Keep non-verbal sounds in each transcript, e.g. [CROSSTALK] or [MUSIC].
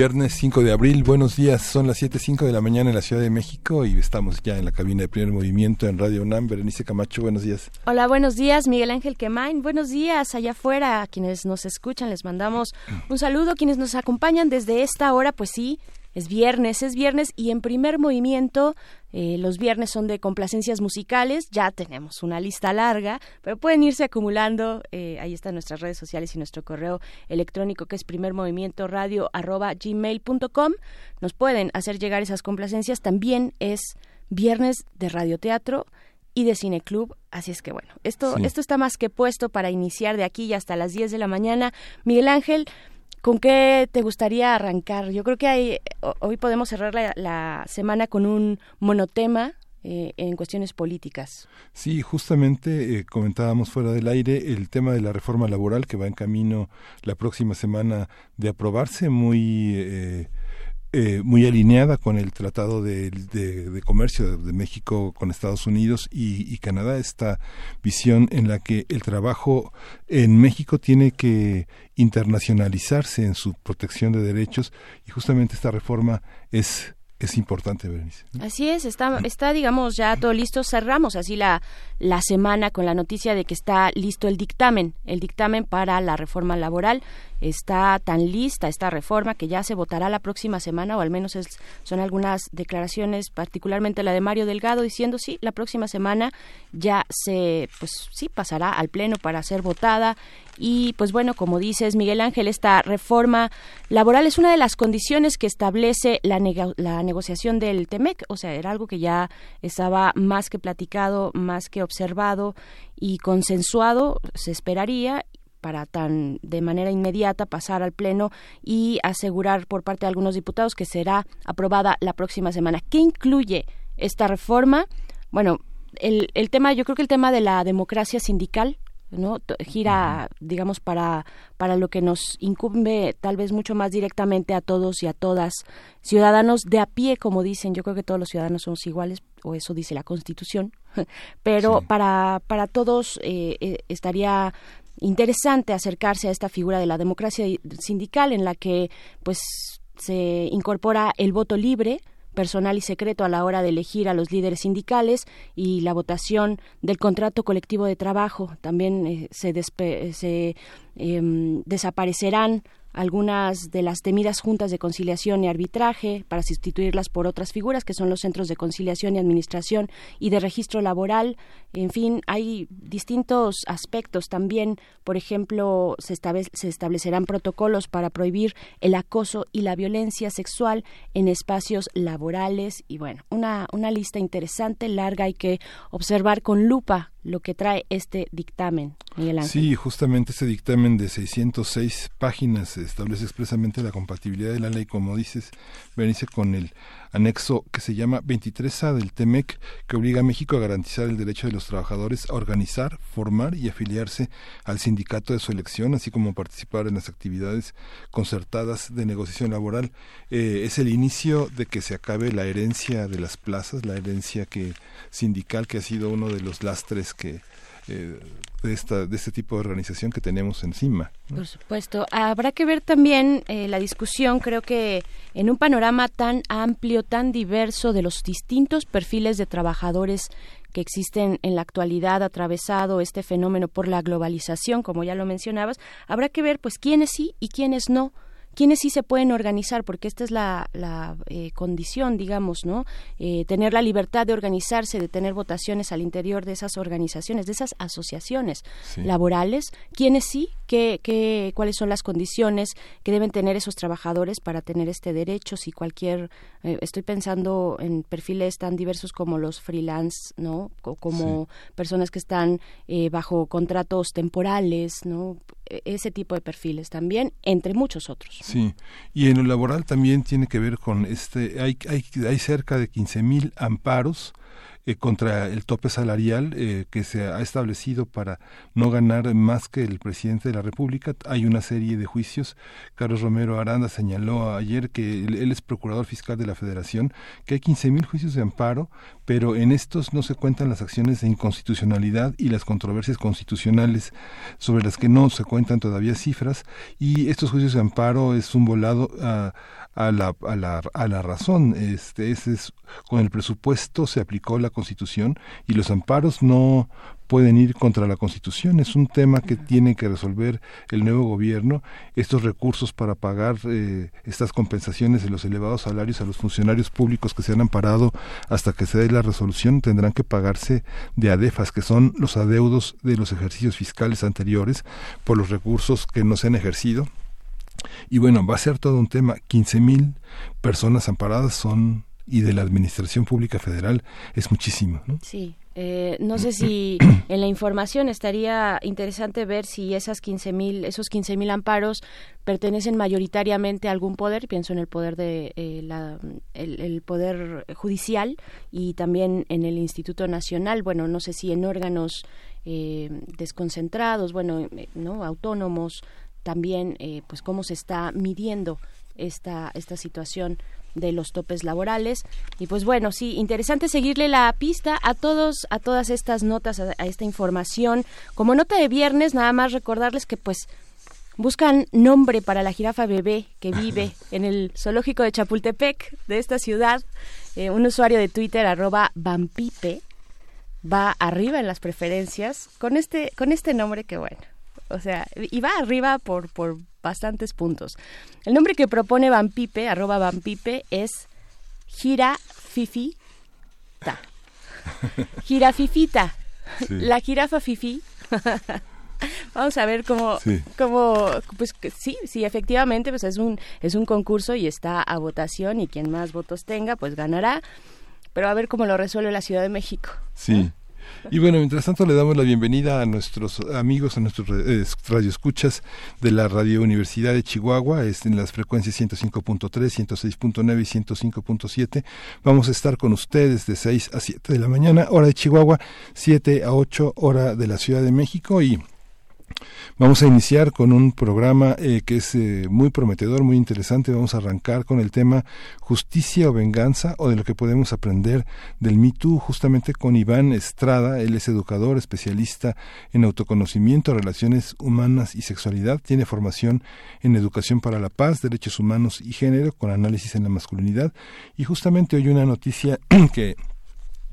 Viernes 5 de abril, buenos días, son las 7.05 de la mañana en la Ciudad de México y estamos ya en la cabina de primer movimiento en Radio UNAM. Berenice Camacho, buenos días. Hola, buenos días, Miguel Ángel Quemain, buenos días allá afuera, a quienes nos escuchan, les mandamos un saludo, quienes nos acompañan desde esta hora, pues sí, es viernes, es viernes y en primer movimiento eh, los viernes son de complacencias musicales, ya tenemos una lista larga, pero pueden irse acumulando, eh, ahí están nuestras redes sociales y nuestro correo electrónico que es primermovimientoradio.gmail.com, nos pueden hacer llegar esas complacencias, también es viernes de radioteatro y de cineclub, así es que bueno, esto, esto está más que puesto para iniciar de aquí y hasta las 10 de la mañana. Miguel Ángel, ¿Con qué te gustaría arrancar? Yo creo que hay, hoy podemos cerrar la, semana con un monotema eh, en cuestiones políticas. Sí, justamente eh, comentábamos fuera del aire el tema de la reforma laboral que va en camino la próxima semana de aprobarse, muy eh, eh, muy alineada con el Tratado de, Comercio de México con Estados Unidos y, Canadá, esta visión en la que el trabajo en México tiene que internacionalizarse en su protección de derechos y justamente esta reforma es es importante, Berenice. Así es, está, está, digamos, ya todo listo. Cerramos así la, la semana con la noticia de que está listo el dictamen, el dictamen para la reforma laboral está tan lista esta reforma que ya se votará la próxima semana, o al menos son algunas declaraciones, particularmente la de Mario Delgado, diciendo sí, la próxima semana ya se, pues sí, pasará al Pleno para ser votada. Y pues bueno, como dices, Miguel Ángel, esta reforma laboral es una de las condiciones que establece la, la negociación del TEMEC, o sea, era algo que ya estaba más que platicado, más que observado y consensuado, se esperaría, para tan de manera inmediata pasar al pleno y asegurar por parte de algunos diputados que será aprobada la próxima semana. ¿Qué incluye esta reforma? Bueno, el, el tema, yo creo que el tema de la democracia sindical no gira digamos para para lo que nos incumbe tal vez mucho más directamente a todos y a todas ciudadanos de a pie como dicen yo creo que todos los ciudadanos somos iguales o eso dice la constitución [LAUGHS] pero para para todos eh, eh, estaría interesante acercarse a esta figura de la democracia sindical en la que pues se incorpora el voto libre personal y secreto a la hora de elegir a los líderes sindicales y la votación del contrato colectivo de trabajo. También eh, se, se em, desaparecerán algunas de las temidas juntas de conciliación y arbitraje para sustituirlas por otras figuras que son los centros de conciliación y administración y de registro laboral. En fin, hay distintos aspectos también. Por ejemplo, se, se establecerán protocolos para prohibir el acoso y la violencia sexual en espacios laborales y bueno, una, una lista interesante, larga, hay que observar con lupa lo que trae este dictamen, Miguel Ángel. Sí, justamente este dictamen de 606 páginas establece expresamente la compatibilidad de la ley, como dices, Berenice, con el anexo que se llama 23A del TEMEC, que obliga a México a garantizar el derecho de los trabajadores a organizar, formar y afiliarse al sindicato de su elección, así como participar en las actividades concertadas de negociación laboral. Eh, es el inicio de que se acabe la herencia de las plazas, la herencia que sindical que ha sido uno de los lastres que eh, de, esta, de este tipo de organización que tenemos encima. Por supuesto. Habrá que ver también eh, la discusión, creo que en un panorama tan amplio, tan diverso de los distintos perfiles de trabajadores que existen en la actualidad atravesado este fenómeno por la globalización, como ya lo mencionabas, habrá que ver pues quiénes sí y quiénes no quiénes sí se pueden organizar, porque esta es la, la eh, condición, digamos, ¿no? Eh, tener la libertad de organizarse, de tener votaciones al interior de esas organizaciones, de esas asociaciones laborales, quiénes sí, qué, qué, cuáles son las condiciones que deben tener esos trabajadores para tener este derecho, si cualquier, eh, estoy pensando en perfiles tan diversos como los freelance, ¿no? O como personas que están bajo contratos temporales, ¿no? E, ese tipo de perfiles también, entre muchos otros. Sí, y en lo laboral también tiene que ver con este, hay, hay, hay cerca de 15 mil amparos eh, contra el tope salarial eh, que se ha establecido para no ganar más que el presidente de la República. Hay una serie de juicios. Carlos Romero Aranda señaló ayer que él, es procurador fiscal de la Federación, que hay 15.000 juicios de amparo, pero en estos no se cuentan las acciones de inconstitucionalidad y las controversias constitucionales sobre las que no se cuentan todavía cifras. Y estos juicios de amparo es un volado a la, a la, razón. Este, es, con el presupuesto se aplicó la Constitución y los amparos no pueden ir contra la Constitución. Es un tema que tiene que resolver el nuevo gobierno. Estos recursos para pagar eh, estas compensaciones de los elevados salarios a los funcionarios públicos que se han amparado hasta que se dé la resolución tendrán que pagarse de ADEFAS, que son los adeudos de los ejercicios fiscales anteriores por los recursos que no se han ejercido y bueno, va a ser todo un tema. 15 mil personas amparadas son, y de la Administración Pública Federal es muchísimo. ¿no? Sí. Eh, no sé si [CLEARS THROAT] en la información estaría interesante ver si esas 15 esos 15 mil amparos pertenecen mayoritariamente a algún poder, pienso en el poder de eh, la, el, poder judicial y también en el Instituto Nacional, bueno, no sé si en órganos eh, desconcentrados, bueno, no autónomos, también eh, pues cómo se está midiendo esta esta situación de los topes laborales. Y pues bueno sí interesante seguirle la pista a todos a todas estas notas a, esta información. Como nota de viernes nada más recordarles que pues buscan nombre para la jirafa bebé que [LAUGHS] vive en el zoológico de Chapultepec de esta ciudad. Eh, un usuario de Twitter arroba vampipe va arriba en las preferencias con este con este nombre que bueno o sea, y va arriba por, por bastantes puntos. El nombre que propone Vampipe, arroba Vampipe, es Girafifita. Girafifita. [LAUGHS] La jirafa fifi. [LAUGHS] Vamos a ver cómo, cómo pues sí, sí, efectivamente, pues es un, es un concurso y está a votación y quien más votos tenga, pues ganará. Pero a ver cómo lo resuelve la Ciudad de México. Sí. Y bueno, mientras tanto le damos la bienvenida a nuestros amigos, a nuestros eh, radioescuchas de la Radio Universidad de Chihuahua, es en las frecuencias 105.3, 106.9 y 105.7. Vamos a estar con ustedes de 6 a 7 de la mañana, hora de Chihuahua, 7 a 8 hora de la Ciudad de México y Vamos a iniciar con un programa eh, que es eh, muy prometedor, muy interesante. Vamos a arrancar con el tema justicia o venganza o de lo que podemos aprender del Me justamente con Iván Estrada. Él es educador, especialista en autoconocimiento, relaciones humanas y sexualidad. Tiene formación en educación para la paz, derechos humanos y género, con análisis en la masculinidad. Y justamente hoy una noticia [CLEARS THROAT] que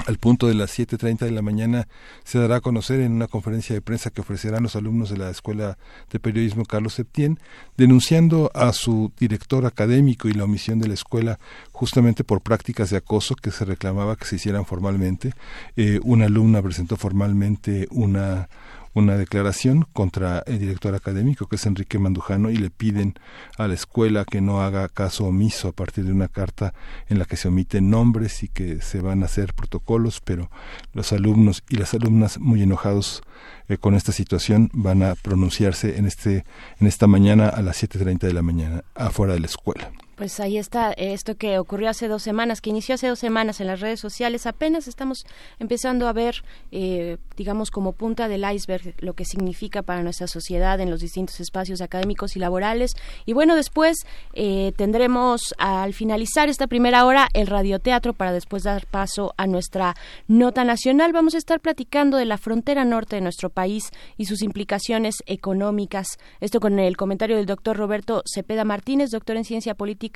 al punto de las 7.30 de la mañana se dará a conocer en una conferencia de prensa que ofrecerán los alumnos de la Escuela de Periodismo Carlos Septién, denunciando a su director académico y la omisión de la escuela justamente por prácticas de acoso que se reclamaba que se hicieran formalmente. Eh, una alumna presentó formalmente una una declaración contra el director académico, que es Enrique Mandujano, y le piden a la escuela que no haga caso omiso a partir de una carta en la que se omiten nombres y que se van a hacer protocolos, pero los alumnos y las alumnas muy enojados eh, con esta situación van a pronunciarse en este en esta mañana a las 7:30 de la mañana afuera de la escuela. Pues ahí está esto que ocurrió hace dos semanas, que inició hace dos semanas en las redes sociales. Apenas estamos empezando a ver, eh, digamos, como punta del iceberg lo que significa para nuestra sociedad en los distintos espacios académicos y laborales. Y bueno, después eh, tendremos al finalizar esta primera hora el radioteatro para después dar paso a nuestra nota nacional. Vamos a estar platicando de la frontera norte de nuestro país y sus implicaciones económicas. Esto con el comentario del doctor Roberto Cepeda Martínez, doctor en ciencia política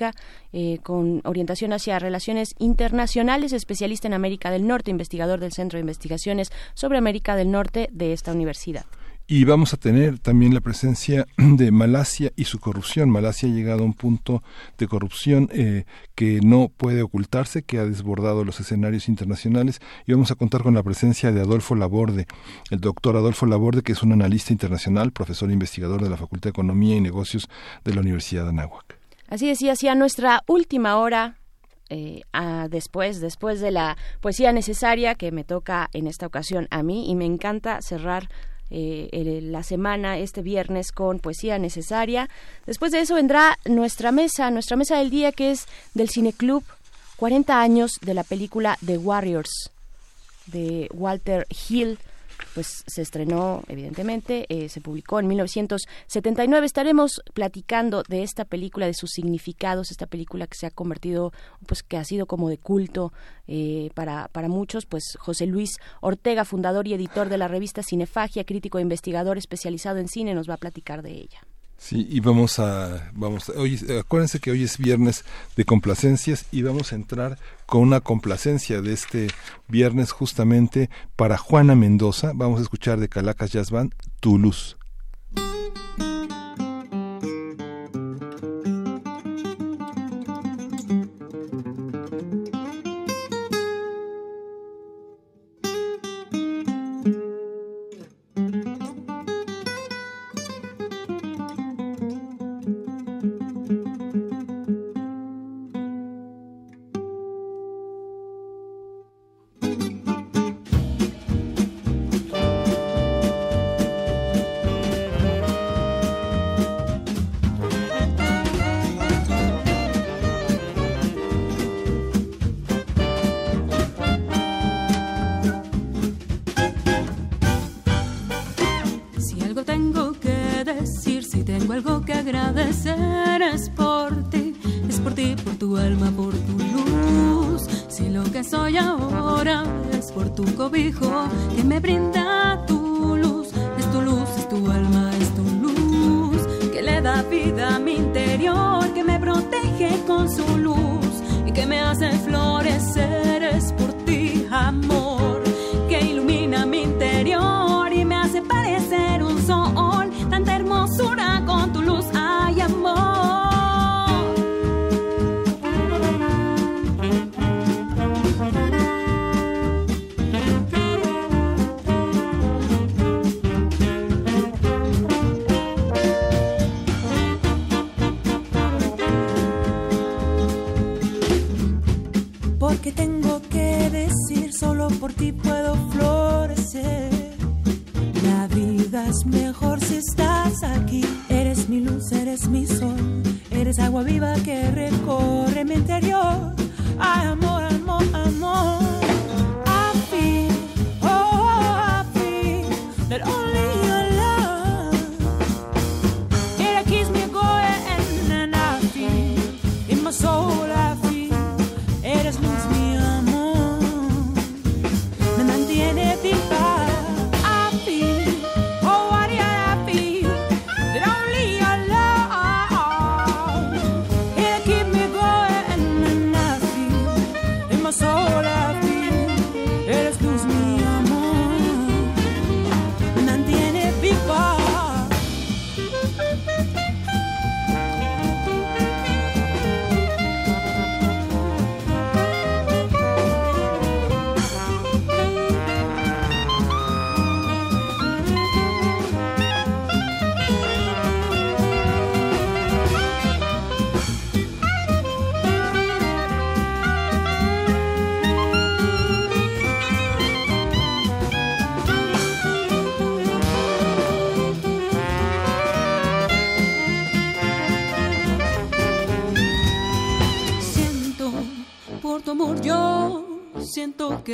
eh, con orientación hacia relaciones internacionales, especialista en América del Norte, investigador del Centro de Investigaciones sobre América del Norte de esta universidad. Y vamos a tener también la presencia [CLEARS THROAT] de Malasia y su corrupción. Malasia ha llegado a un punto de corrupción eh, que no puede ocultarse, que ha desbordado los escenarios internacionales. Y vamos a contar con la presencia de Adolfo Laborde, el doctor Adolfo Laborde, que es un analista internacional, profesor e investigador de la Facultad de Economía y Negocios de la Universidad de Anáhuac. Así decía, hacia nuestra última hora eh, después, después de la poesía necesaria que me toca en esta ocasión a mí y me encanta cerrar eh, la semana este viernes con poesía necesaria. Después de eso vendrá nuestra mesa, nuestra mesa del día que es del Cineclub 40 años de la película The Warriors de Walter Hill pues se estrenó evidentemente, eh, se publicó en 1979. Estaremos platicando de esta película, de sus significados, esta película que se ha convertido, pues que ha sido como de culto eh, para, para muchos, pues José Luis Ortega, fundador y editor de la revista Cinefagia, crítico e investigador especializado en cine, nos va a platicar de ella. Sí, y vamos a, vamos, hoy, acuérdense que hoy es viernes de complacencias y vamos a entrar con una complacencia de este viernes justamente para Juana Mendoza. Vamos a escuchar de Calacas Jazz Band, Tu Luz. que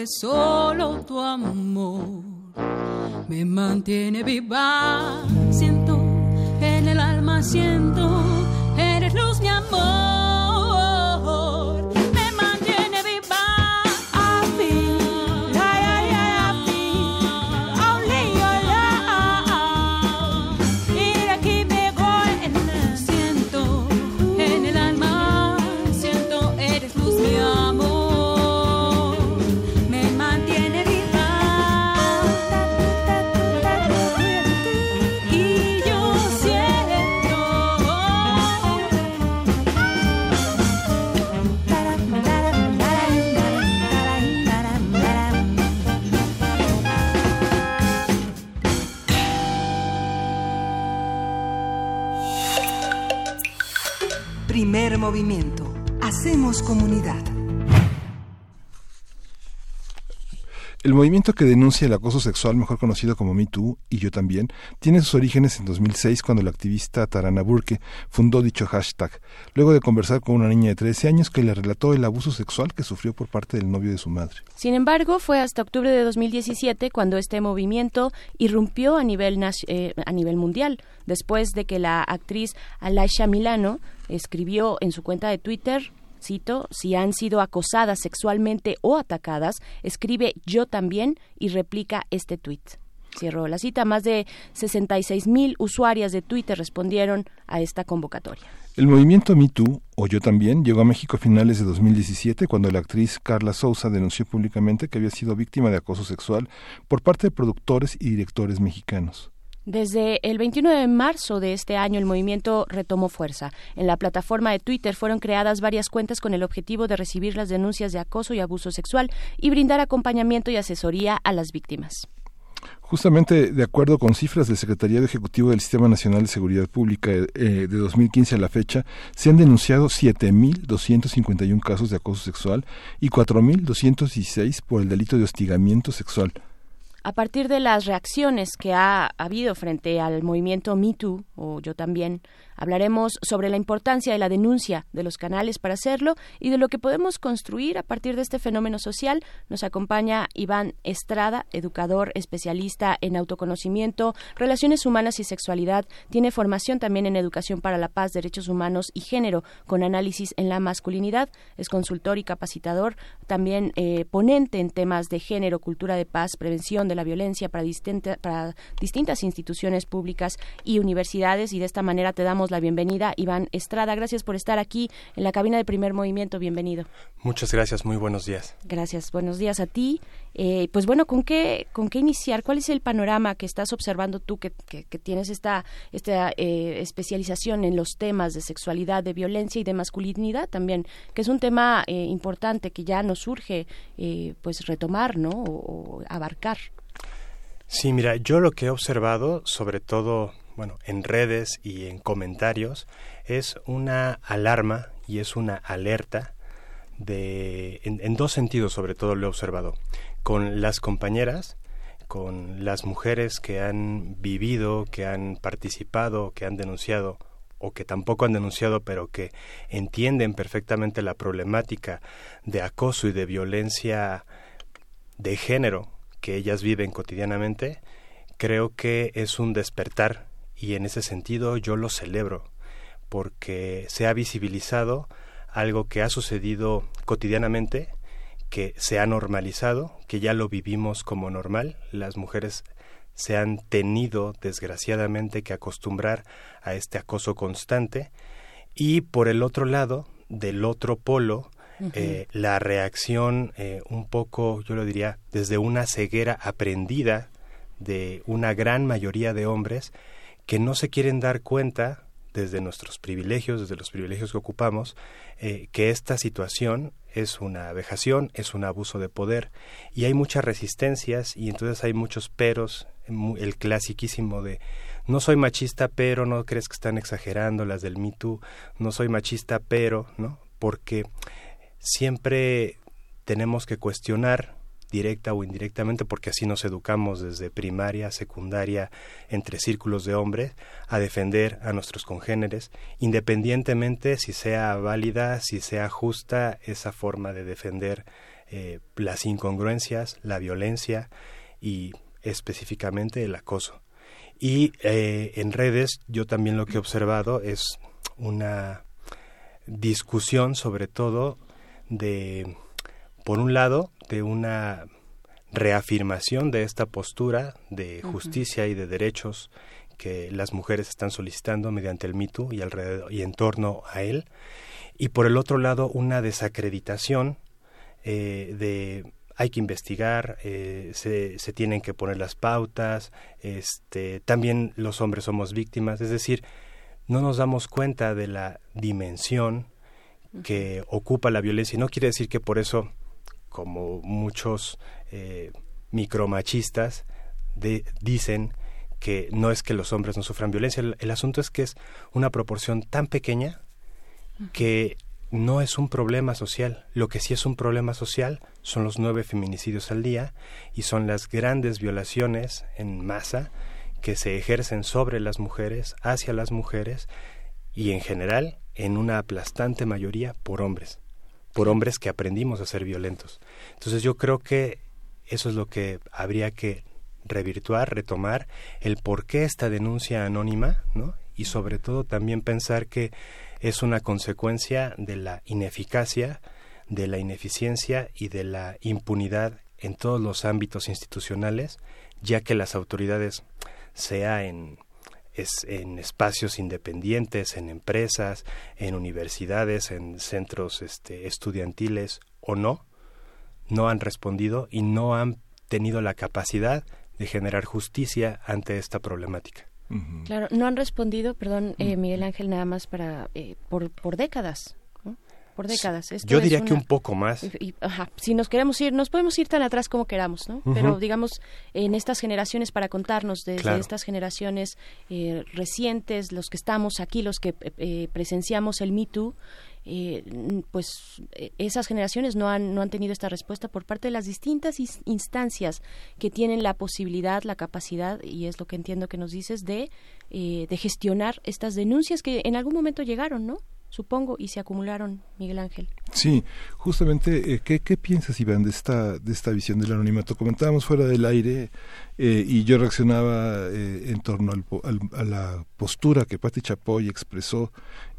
solo tu amor me mantiene viva. Siento en el alma, siento, El movimiento que denuncia el acoso sexual, mejor conocido como Me Too y Yo también, tiene sus orígenes en 2006 cuando la activista Tarana Burke fundó dicho hashtag, luego de conversar con una niña de 13 años que le relató el abuso sexual que sufrió por parte del novio de su madre. Sin embargo, fue hasta octubre de 2017 cuando este movimiento irrumpió a nivel, eh, a nivel mundial, después de que la actriz Alaisha Milano escribió en su cuenta de Twitter si han sido acosadas sexualmente o atacadas, escribe yo también y replica este tuit. Cierro la cita. Más de 66 mil usuarias de Twitter respondieron a esta convocatoria. El movimiento Me Too, o Yo también, llegó a México a finales de 2017 cuando la actriz Carla Souza denunció públicamente que había sido víctima de acoso sexual por parte de productores y directores mexicanos. Desde el 21 de marzo de este año el movimiento retomó fuerza. En la plataforma de Twitter fueron creadas varias cuentas con el objetivo de recibir las denuncias de acoso y abuso sexual y brindar acompañamiento y asesoría a las víctimas. Justamente de acuerdo con cifras del Secretariado Ejecutivo del Sistema Nacional de Seguridad Pública eh, de 2015 a la fecha, se han denunciado 7.251 casos de acoso sexual y 4.216 por el delito de hostigamiento sexual a partir de las reacciones que ha habido frente al movimiento Me Too, o yo también, Hablaremos sobre la importancia de la denuncia de los canales para hacerlo y de lo que podemos construir a partir de este fenómeno social. Nos acompaña Iván Estrada, educador especialista en autoconocimiento, relaciones humanas y sexualidad. Tiene formación también en educación para la paz, derechos humanos y género, con análisis en la masculinidad. Es consultor y capacitador, también eh, ponente en temas de género, cultura de paz, prevención de la violencia para, para distintas instituciones públicas y universidades. Y de esta manera te damos la bienvenida. Iván Estrada, gracias por estar aquí en la cabina de primer movimiento. Bienvenido. Muchas gracias, muy buenos días. Gracias, buenos días a ti. Eh, pues bueno, ¿con qué, ¿con qué iniciar? ¿Cuál es el panorama que estás observando tú que, que, tienes esta, esta eh, especialización en los temas de sexualidad, de violencia y de masculinidad también, que es un tema eh, importante que ya nos surge pues retomar, ¿no? o abarcar. Sí, mira, yo lo que he observado, sobre todo bueno, en redes y en comentarios, es una alarma y es una alerta de, en, dos sentidos sobre todo lo he observado, con las compañeras, con las mujeres que han vivido, que han participado, que han denunciado o que tampoco han denunciado, pero que entienden perfectamente la problemática de acoso y de violencia de género que ellas viven cotidianamente, creo que es un despertar y en ese sentido yo lo celebro porque se ha visibilizado algo que ha sucedido cotidianamente, que se ha normalizado, que ya lo vivimos como normal. Las mujeres se han tenido, desgraciadamente, que acostumbrar a este acoso constante. Y por el otro lado, del otro polo, eh, la reacción eh, un poco, yo lo diría, desde una ceguera aprendida de una gran mayoría de hombres que no se quieren dar cuenta desde nuestros privilegios, desde los privilegios que ocupamos, eh, que esta situación es una vejación, es un abuso de poder y hay muchas resistencias y entonces hay muchos peros, el clasiquísimo de no soy machista pero no crees que están exagerando las del Me Too, no soy machista pero, ¿no? Porque siempre tenemos que cuestionar directa o indirectamente, porque así nos educamos desde primaria, secundaria, entre círculos de hombres, a defender a nuestros congéneres, independientemente si sea válida, si sea justa esa forma de defender eh, las incongruencias, la violencia y específicamente el acoso. Y eh, en redes yo también lo que he observado es una discusión sobre todo de por un lado, de una reafirmación de esta postura de justicia y de derechos que las mujeres están solicitando mediante el MeToo y alrededor y en torno a él, y por el otro lado una desacreditación eh, de hay que investigar, eh, se, se, tienen que poner las pautas, este, también los hombres somos víctimas, es decir, no nos damos cuenta de la dimensión que ocupa la violencia. Y no quiere decir que por eso como muchos eh, micromachistas dicen que no es que los hombres no sufran violencia, el, asunto es que es una proporción tan pequeña que no es un problema social. Lo que sí es un problema social son los nueve feminicidios al día y son las grandes violaciones en masa que se ejercen sobre las mujeres, hacia las mujeres y en general en una aplastante mayoría por hombres, por hombres que aprendimos a ser violentos. Entonces yo creo que eso es lo que habría que revirtuar, retomar, el por qué esta denuncia anónima, ¿no? Y sobre todo también pensar que es una consecuencia de la ineficacia, de la ineficiencia y de la impunidad en todos los ámbitos institucionales, ya que las autoridades, sea en, en espacios independientes, en empresas, en universidades, en centros este, estudiantiles o no, no han respondido y no han tenido la capacidad de generar justicia ante esta problemática. Claro, no han respondido, perdón, eh, Miguel Ángel, nada más para eh, por, por décadas. Por décadas. Yo diría que un poco más. si nos queremos ir, nos podemos ir tan atrás como queramos, ¿no? Pero digamos, en estas generaciones, para contarnos desde estas generaciones eh, recientes, los que estamos aquí, los que presenciamos el Me Too, eh, pues eh, esas generaciones no han, no han tenido esta respuesta por parte de las distintas instancias que tienen la posibilidad, la capacidad, y es lo que entiendo que nos dices, de, eh, de gestionar estas denuncias que en algún momento llegaron, ¿no? Supongo, y se acumularon, Miguel Ángel. Sí, justamente, eh, ¿qué, ¿qué, piensas, Iván, de esta, de esta visión del anonimato? Comentábamos fuera del aire eh, y yo reaccionaba eh, en torno al, a la postura que Patti Chapoy expresó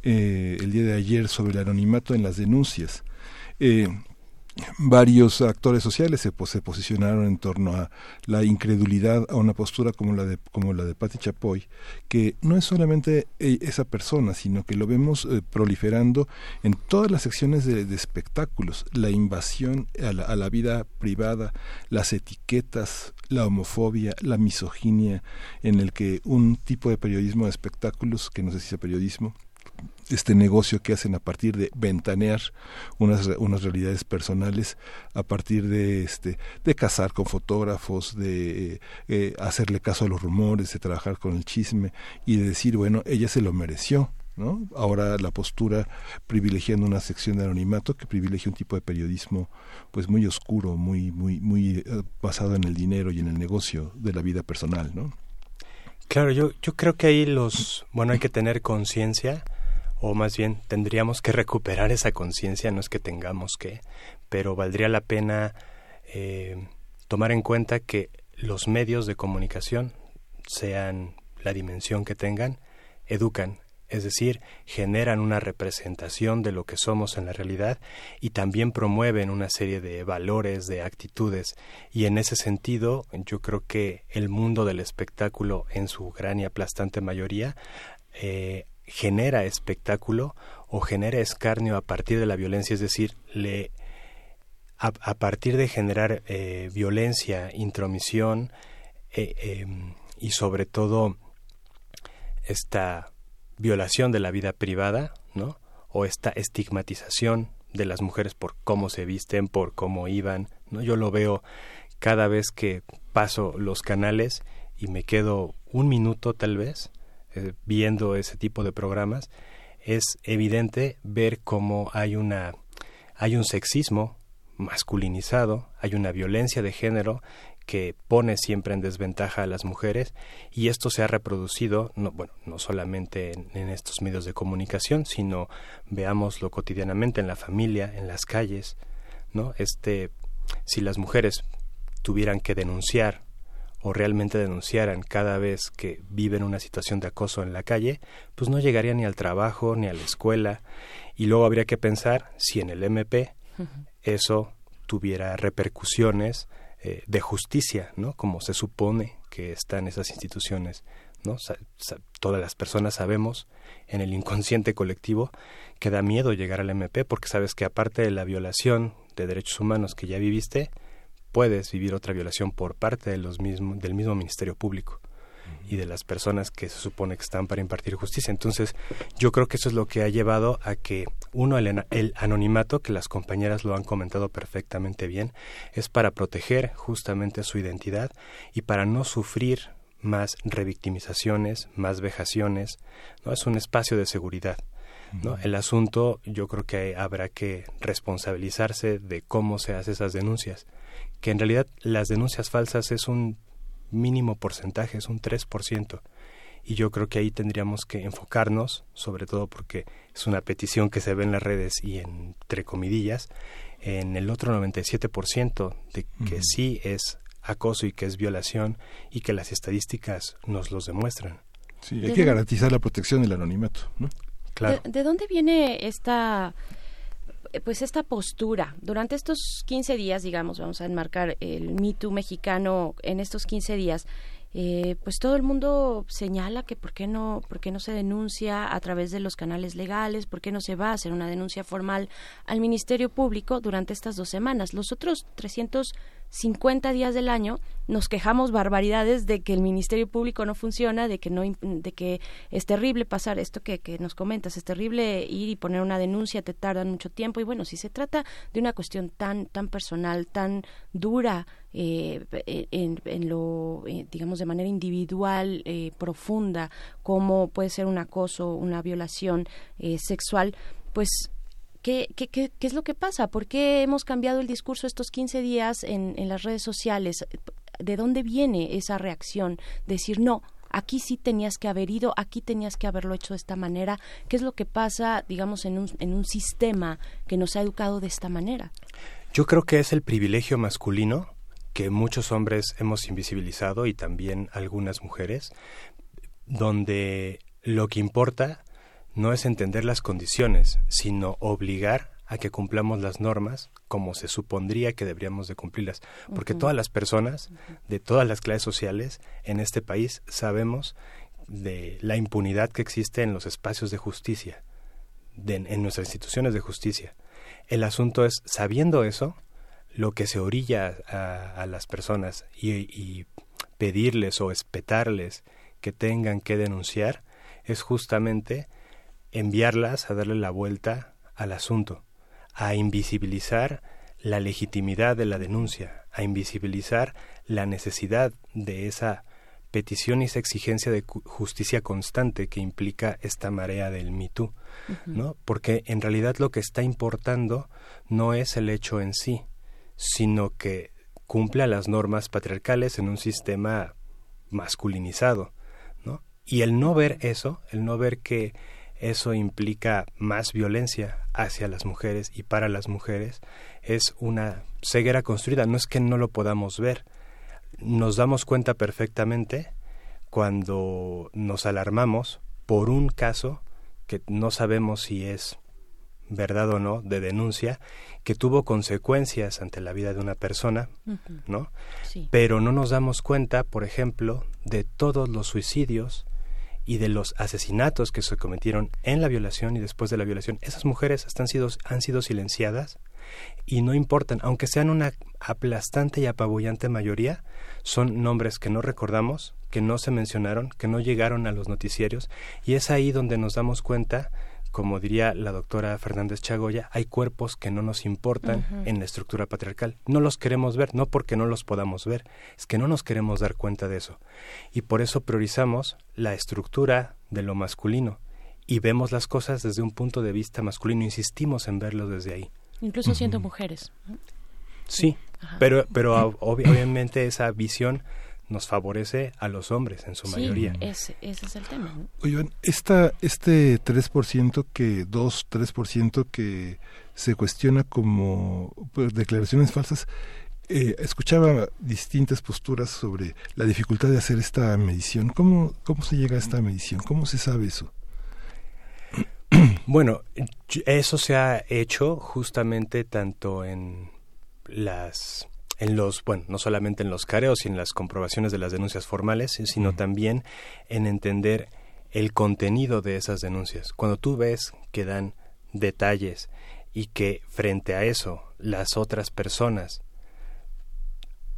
el día de ayer sobre el anonimato en las denuncias varios actores sociales se, se, posicionaron en torno a la incredulidad a una postura como la de como la de Patti Chapoy que no es solamente e, esa persona sino que lo vemos eh, proliferando en todas las secciones de, espectáculos. La invasión a la, a la, vida privada las etiquetas la homofobia la misoginia en el que un tipo de periodismo de espectáculos que no sé si es periodismo este negocio que hacen a partir de ventanear unas, unas realidades personales, a partir de este de casar con fotógrafos, de eh, eh, hacerle caso a los rumores, de trabajar con el chisme y de decir, bueno, ella se lo mereció. ¿no? Ahora la postura privilegiando una sección de anonimato que privilegia un tipo de periodismo pues muy oscuro, muy muy muy eh, basado en el dinero y en el negocio de la vida personal, ¿no? Claro, yo yo creo que ahí los bueno, hay que tener conciencia o más bien tendríamos que recuperar esa conciencia, no es que tengamos que, pero valdría la pena eh, tomar en cuenta que los medios de comunicación, sean la dimensión que tengan, educan, es decir, generan una representación de lo que somos en la realidad y también promueven una serie de valores, de actitudes. Y en ese sentido, yo creo que el mundo del espectáculo, en su gran y aplastante mayoría, eh, genera espectáculo o genera escarnio a partir de la violencia, es decir, le a, partir de generar eh, violencia, intromisión eh, em, y sobre todo esta violación de la vida privada, ¿no? O esta estigmatización de las mujeres por cómo se visten, por cómo iban, ¿no? Yo lo veo cada vez que paso los canales y me quedo un minuto tal vez eh, viendo ese tipo de programas, es evidente ver cómo hay una hay un sexismo masculinizado, hay una violencia de género que pone siempre en desventaja a las mujeres y esto se ha reproducido no, bueno, no solamente en, en, estos medios de comunicación, sino veámoslo cotidianamente en la familia, en las calles, ¿no? Este si las mujeres tuvieran que denunciar o realmente denunciaran cada vez que viven una situación de acoso en la calle, pues no llegarían ni al trabajo ni a la escuela y luego habría que pensar si en el MP eso tuviera repercusiones eh, de justicia, ¿no? Como se supone que están esas instituciones, ¿no? todas las personas sabemos en el inconsciente colectivo que da miedo llegar al MP porque sabes que aparte de la violación de derechos humanos que ya viviste, puedes vivir otra violación por parte de los mismos, del mismo Ministerio Público y de las personas que se supone que están para impartir justicia. Entonces, yo creo que eso es lo que ha llevado a que, uno, el, el, anonimato, que las compañeras lo han comentado perfectamente bien, es para proteger justamente su identidad y para no sufrir más revictimizaciones, más vejaciones, ¿no? Es un espacio de seguridad. ¿no? El asunto yo creo que habrá que responsabilizarse de cómo se hacen esas denuncias, que en realidad las denuncias falsas es un mínimo porcentaje, es un 3%. Y yo creo que ahí tendríamos que enfocarnos, sobre todo porque es una petición que se ve en las redes y entre comidillas, en el otro 97% de que sí es acoso y que es violación y que las estadísticas nos los demuestran. Sí, hay que garantizar la protección del anonimato, ¿no? Claro. ¿De, dónde viene esta pues esta postura durante estos 15 días, digamos, vamos a enmarcar el Me mexicano en estos 15 días? Eh, pues todo el mundo señala que por qué no por qué no se denuncia a través de los canales legales, por qué no se va a hacer una denuncia formal al Ministerio Público durante estas dos semanas. Los otros 350 días del año nos quejamos barbaridades de que el Ministerio Público no funciona, de que no de que es terrible pasar esto que, que nos comentas, es terrible ir y poner una denuncia, te tardan mucho tiempo. Y bueno, si se trata de una cuestión tan tan personal, tan dura eh, en, lo, eh, digamos, de manera individual, eh, profunda, como puede ser un acoso, una violación sexual, pues ¿Qué, es lo que pasa? ¿Por qué hemos cambiado el discurso estos 15 días en, en las redes sociales? ¿De dónde viene esa reacción? Decir, no, aquí sí tenías que haber ido, aquí tenías que haberlo hecho de esta manera. ¿Qué es lo que pasa, digamos, en un, en un sistema que nos ha educado de esta manera? Yo creo que es el privilegio masculino que muchos hombres hemos invisibilizado y también algunas mujeres, donde lo que importa no es entender las condiciones, sino obligar a que cumplamos las normas como se supondría que deberíamos de cumplirlas, porque todas las personas de todas las clases sociales en este país sabemos de la impunidad que existe en los espacios de justicia, en nuestras instituciones de justicia. El asunto es, sabiendo eso, lo que se orilla a, las personas y, pedirles o espetarles que tengan que denunciar es justamente enviarlas a darle la vuelta al asunto, a invisibilizar la legitimidad de la denuncia, a invisibilizar la necesidad de esa petición y esa exigencia de justicia constante que implica esta marea del Me ¿no? Porque en realidad lo que está importando no es el hecho en sí, sino que cumpla las normas patriarcales en un sistema masculinizado, ¿no? Y el no ver eso, el no ver que eso implica más violencia hacia las mujeres y para las mujeres, es una ceguera construida, no es que no lo podamos ver, nos damos cuenta perfectamente cuando nos alarmamos por un caso que no sabemos si es verdad o no, de denuncia, que tuvo consecuencias ante la vida de una persona, ¿no? Pero no nos damos cuenta, por ejemplo, de todos los suicidios y de los asesinatos que se cometieron en la violación y después de la violación. Esas mujeres están sido, han sido silenciadas y no importan, aunque sean una aplastante y apabullante mayoría, son nombres que no recordamos, que no se mencionaron, que no llegaron a los noticiarios y es ahí donde nos damos cuenta como diría la doctora Fernández Chagoya, hay cuerpos que no nos importan en la estructura patriarcal. No los queremos ver, no porque no los podamos ver, es que no nos queremos dar cuenta de eso. Y por eso priorizamos la estructura de lo masculino y vemos las cosas desde un punto de vista masculino, insistimos en verlo desde ahí. Incluso siendo mujeres. Sí, pero, pero obviamente esa visión nos favorece a los hombres en su mayoría. Ese, ese es el tema. Oigan, esta, este 3% que, 2, 3% que se cuestiona como pues, declaraciones falsas, eh, escuchaba distintas posturas sobre la dificultad de hacer esta medición. ¿Cómo, ¿Cómo se llega a esta medición? ¿Cómo se sabe eso? [CLEARS THROAT] Bueno, eso se ha hecho justamente tanto en las en los, bueno, no solamente en los careos y en las comprobaciones de las denuncias formales, sino también en entender el contenido de esas denuncias. Cuando tú ves que dan detalles y que frente a eso las otras personas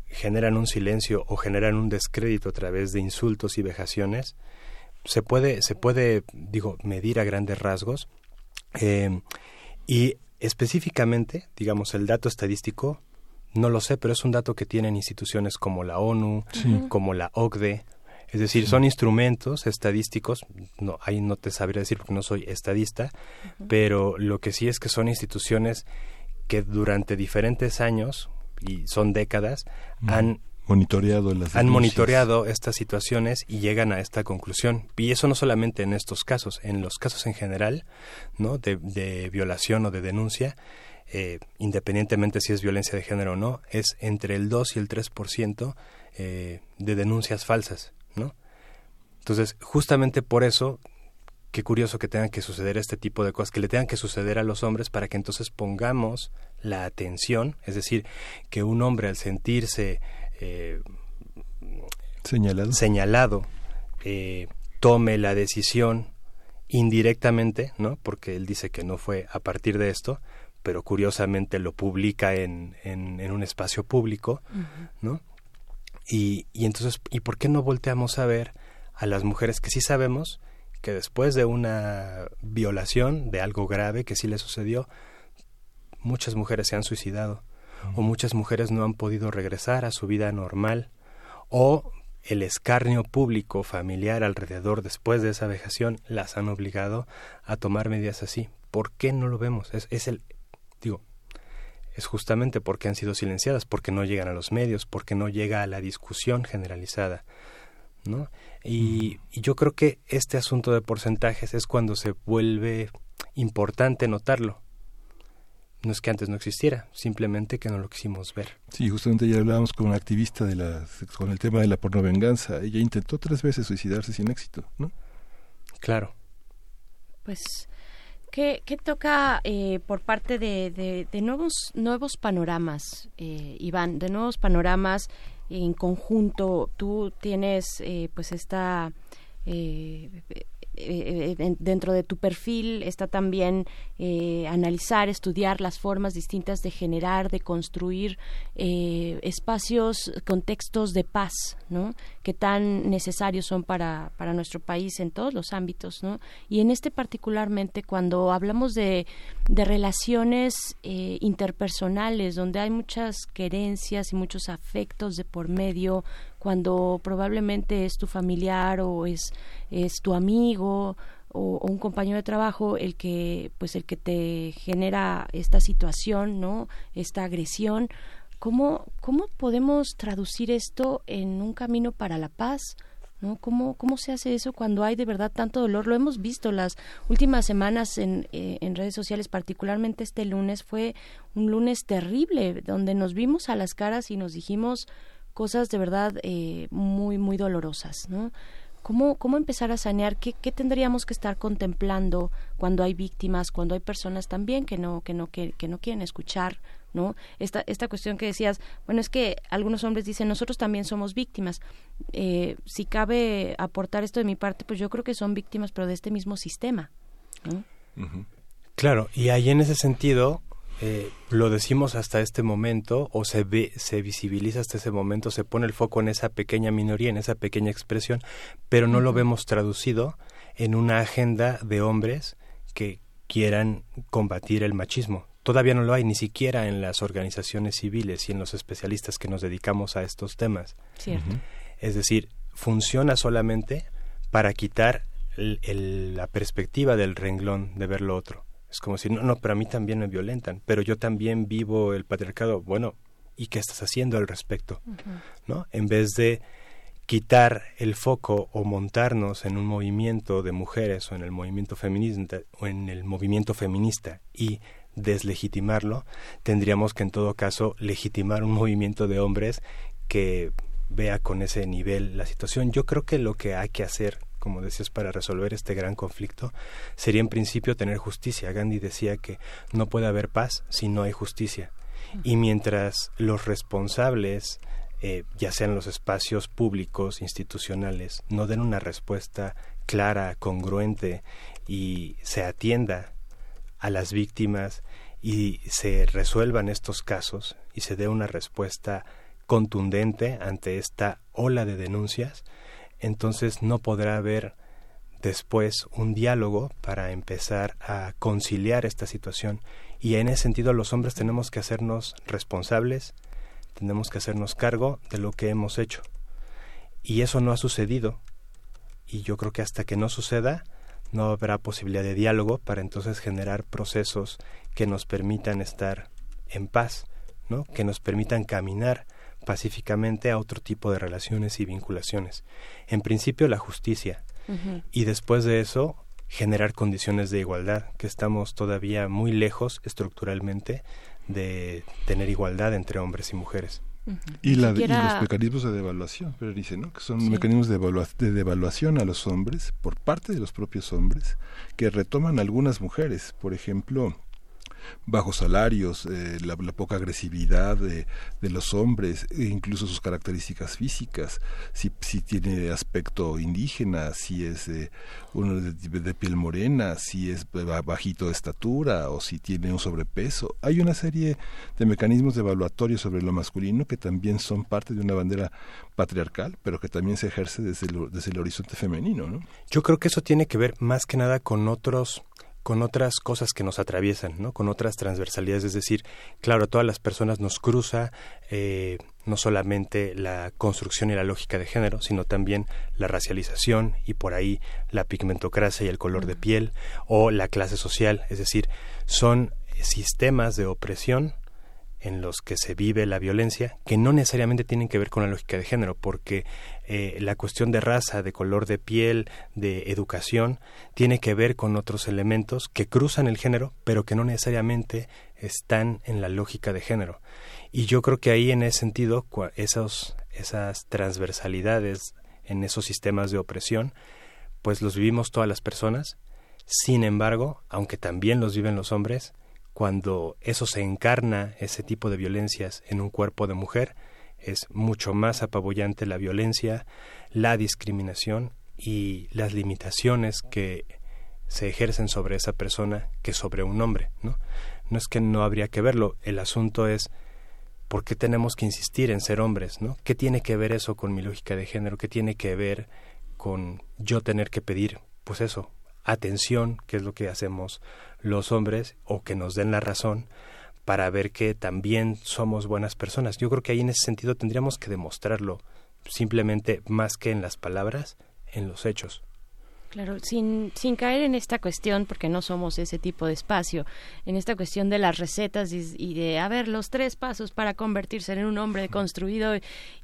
generan un silencio o generan un descrédito a través de insultos y vejaciones, se puede, se puede digo, medir a grandes rasgos eh, y específicamente, digamos, el dato estadístico no lo sé, pero es un dato que tienen instituciones como la ONU, como la OCDE, Es decir, son instrumentos estadísticos, no, ahí no te sabría decir porque no soy estadista, pero lo que sí es que son instituciones que durante diferentes años, y son décadas, han monitoreado las han monitoreado estas situaciones y llegan a esta conclusión. Y eso no solamente en estos casos en los casos en general no de, de violación o de denuncia eh, independientemente si es violencia de género o no es entre el 2 y el 3% eh, de denuncias falsas no entonces justamente por eso qué curioso que tengan que suceder este tipo de cosas, que le tengan que suceder a los hombres para que entonces pongamos la atención, es decir, que un hombre al sentirse eh, señalado, señalado eh, tome la decisión indirectamente, ¿no? Porque él dice que no fue a partir de esto, pero curiosamente lo publica en, en, un espacio público, ¿no? Y, y entonces, ¿y por qué no volteamos a ver a las mujeres que sí sabemos que después de una violación, de algo grave que sí le sucedió, muchas mujeres se han suicidado o muchas mujeres no han podido regresar a su vida normal o el escarnio público familiar alrededor después de esa vejación las han obligado a tomar medidas así. ¿Por qué no lo vemos? Es, es el digo es justamente porque han sido silenciadas, porque no llegan a los medios, porque no llega a la discusión generalizada, ¿no? Y, y yo creo que este asunto de porcentajes es cuando se vuelve importante notarlo, no es que antes no existiera, simplemente que no lo quisimos ver. Sí, justamente ya hablábamos con una activista de la, con el tema de la pornovenganza. Ella intentó tres veces suicidarse sin éxito, ¿no? Claro. Pues, ¿qué, toca eh, por parte de, de, nuevos, nuevos panoramas, eh, Iván? De nuevos panoramas en conjunto. Tú tienes, eh, pues, esta... Eh, eh, eh, dentro de tu perfil está también eh, analizar, estudiar las formas distintas de generar, de construir espacios, contextos de paz, ¿no? Que tan necesarios son para, para nuestro país en todos los ámbitos, ¿no? Y en este particularmente cuando hablamos de, de relaciones interpersonales, donde hay muchas querencias y muchos afectos de por medio, cuando probablemente es tu familiar o es, es tu amigo o, un compañero de trabajo el que pues el que te genera esta situación no esta agresión cómo cómo podemos traducir esto en un camino para la paz ¿no? ¿Cómo, ¿Cómo se hace eso cuando hay de verdad tanto dolor? Lo hemos visto las últimas semanas en, eh, en redes sociales, particularmente este lunes, fue un lunes terrible, donde nos vimos a las caras y nos dijimos, cosas de verdad eh, muy, muy dolorosas, ¿no? ¿Cómo, ¿Cómo empezar a sanear? ¿Qué, ¿Qué tendríamos que estar contemplando cuando hay víctimas, cuando hay personas también que no, que no, que, que no quieren escuchar, ¿no? Esta, esta cuestión que decías, bueno, es que algunos hombres dicen, nosotros también somos víctimas. Eh, si cabe aportar esto de mi parte, pues yo creo que son víctimas, pero de este mismo sistema, ¿no? Claro, y ahí en ese sentido, eh, lo decimos hasta este momento o se ve, se visibiliza hasta ese momento, se pone el foco en esa pequeña minoría, en esa pequeña expresión, pero no lo vemos traducido en una agenda de hombres que quieran combatir el machismo. Todavía no lo hay, ni siquiera en las organizaciones civiles y en los especialistas que nos dedicamos a estos temas. Es decir, funciona solamente para quitar la perspectiva del renglón de ver lo otro. Es como si, no, no, pero a mí también me violentan, pero yo también vivo el patriarcado. Bueno, ¿y qué estás haciendo al respecto? ¿No? En vez de quitar el foco o montarnos en un movimiento de mujeres o en el movimiento feminista o en el movimiento feminista y deslegitimarlo, tendríamos que en todo caso legitimar un movimiento de hombres que vea con ese nivel la situación. Yo creo que lo que hay que hacer como decías, para resolver este gran conflicto, sería en principio tener justicia. Gandhi decía que no puede haber paz si no hay justicia. Y mientras los responsables, eh, ya sean los espacios públicos, institucionales, no den una respuesta clara, congruente y se atienda a las víctimas y se resuelvan estos casos y se dé una respuesta contundente ante esta ola de denuncias, entonces no podrá haber después un diálogo para empezar a conciliar esta situación. Y en ese sentido los hombres tenemos que hacernos responsables, tenemos que hacernos cargo de lo que hemos hecho. Y eso no ha sucedido. Y yo creo que hasta que no suceda, no habrá posibilidad de diálogo para entonces generar procesos que nos permitan estar en paz, ¿no? que nos permitan caminar pacíficamente a otro tipo de relaciones y vinculaciones. En principio la justicia y después de eso generar condiciones de igualdad, que estamos todavía muy lejos estructuralmente de tener igualdad entre hombres y mujeres. Y, la, los mecanismos de devaluación, pero dice, ¿no? Que son mecanismos de, de, devaluación a los hombres por parte de los propios hombres que retoman algunas mujeres. Por ejemplo, bajos salarios, eh, la, poca agresividad de, los hombres, e incluso sus características físicas, si, si tiene aspecto indígena, si es eh, uno de, piel morena, si es bajito de estatura o si tiene un sobrepeso. Hay una serie de mecanismos evaluatorios sobre lo masculino que también son parte de una bandera patriarcal, pero que también se ejerce desde el, desde el horizonte femenino. ¿no? Yo creo que eso tiene que ver más que nada con otros con otras cosas que nos atraviesan, ¿no? con otras transversalidades, es decir, claro, a todas las personas nos cruza eh, no solamente la construcción y la lógica de género, sino también la racialización y por ahí la pigmentocracia y el color de piel o la clase social, es decir, son sistemas de opresión en los que se vive la violencia que no necesariamente tienen que ver con la lógica de género, porque eh, la cuestión de raza, de color de piel, de educación, tiene que ver con otros elementos que cruzan el género, pero que no necesariamente están en la lógica de género. Y yo creo que ahí en ese sentido, esos, esas transversalidades en esos sistemas de opresión, pues los vivimos todas las personas. Sin embargo, aunque también los viven los hombres, cuando eso se encarna, ese tipo de violencias, en un cuerpo de mujer, es mucho más apabullante la violencia, la discriminación y las limitaciones que se ejercen sobre esa persona que sobre un hombre, ¿no? No es que no habría que verlo, el asunto es por qué tenemos que insistir en ser hombres, ¿no? ¿Qué tiene que ver eso con mi lógica de género? ¿Qué tiene que ver con yo tener que pedir, pues eso, atención, que es lo que hacemos los hombres, o que nos den la razón para ver que también somos buenas personas. Yo creo que ahí en ese sentido tendríamos que demostrarlo, simplemente más que en las palabras, en los hechos. Claro, sin, sin caer en esta cuestión, porque no somos ese tipo de espacio, en esta cuestión de las recetas y, de, a ver, los tres pasos para convertirse en un hombre construido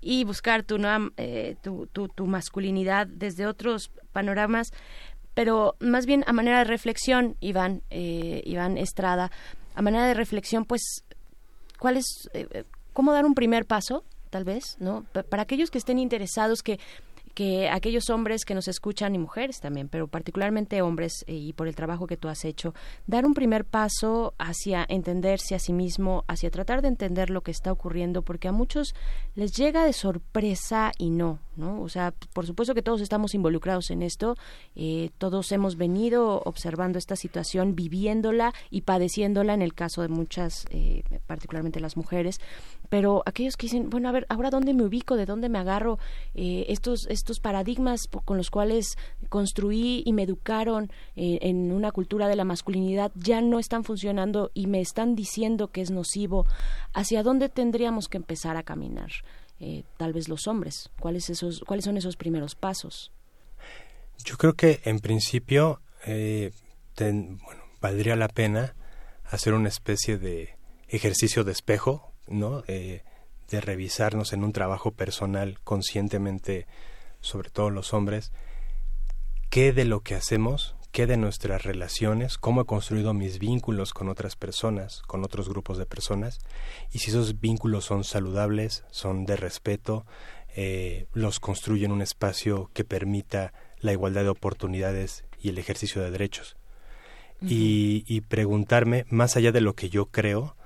y buscar tu, eh, tu, tu, tu masculinidad desde otros panoramas, pero más bien a manera de reflexión, Iván, eh, Iván Estrada, a manera de reflexión, pues, ¿cuál es, eh, eh, cómo dar un primer paso, tal vez, ¿no? Para aquellos que estén interesados, que que aquellos hombres que nos escuchan y mujeres también, pero particularmente hombres eh, y por el trabajo que tú has hecho, dar un primer paso hacia entenderse a sí mismo, hacia tratar de entender lo que está ocurriendo, porque a muchos les llega de sorpresa y no, ¿no? O sea, por supuesto que todos estamos involucrados en esto, eh, todos hemos venido observando esta situación, viviéndola y padeciéndola en el caso de muchas, eh, particularmente las mujeres, pero aquellos que dicen, bueno, a ver, ahora dónde me ubico, de dónde me agarro, eh, estos, estos paradigmas con los cuales construí y me educaron eh, en una cultura de la masculinidad ya no están funcionando y me están diciendo que es nocivo, ¿hacia dónde tendríamos que empezar a caminar? Eh, tal vez los hombres, ¿cuáles, esos, ¿cuáles son esos primeros pasos? Yo creo que en principio, bueno, valdría la pena hacer una especie de ejercicio de espejo ¿no? Eh, de revisarnos en un trabajo personal conscientemente, sobre todo los hombres, qué de lo que hacemos, qué de nuestras relaciones, cómo he construido mis vínculos con otras personas, con otros grupos de personas, y si esos vínculos son saludables, son de respeto, eh, los construyo en un espacio que permita la igualdad de oportunidades y el ejercicio de derechos. y, y preguntarme, más allá de lo que yo creo,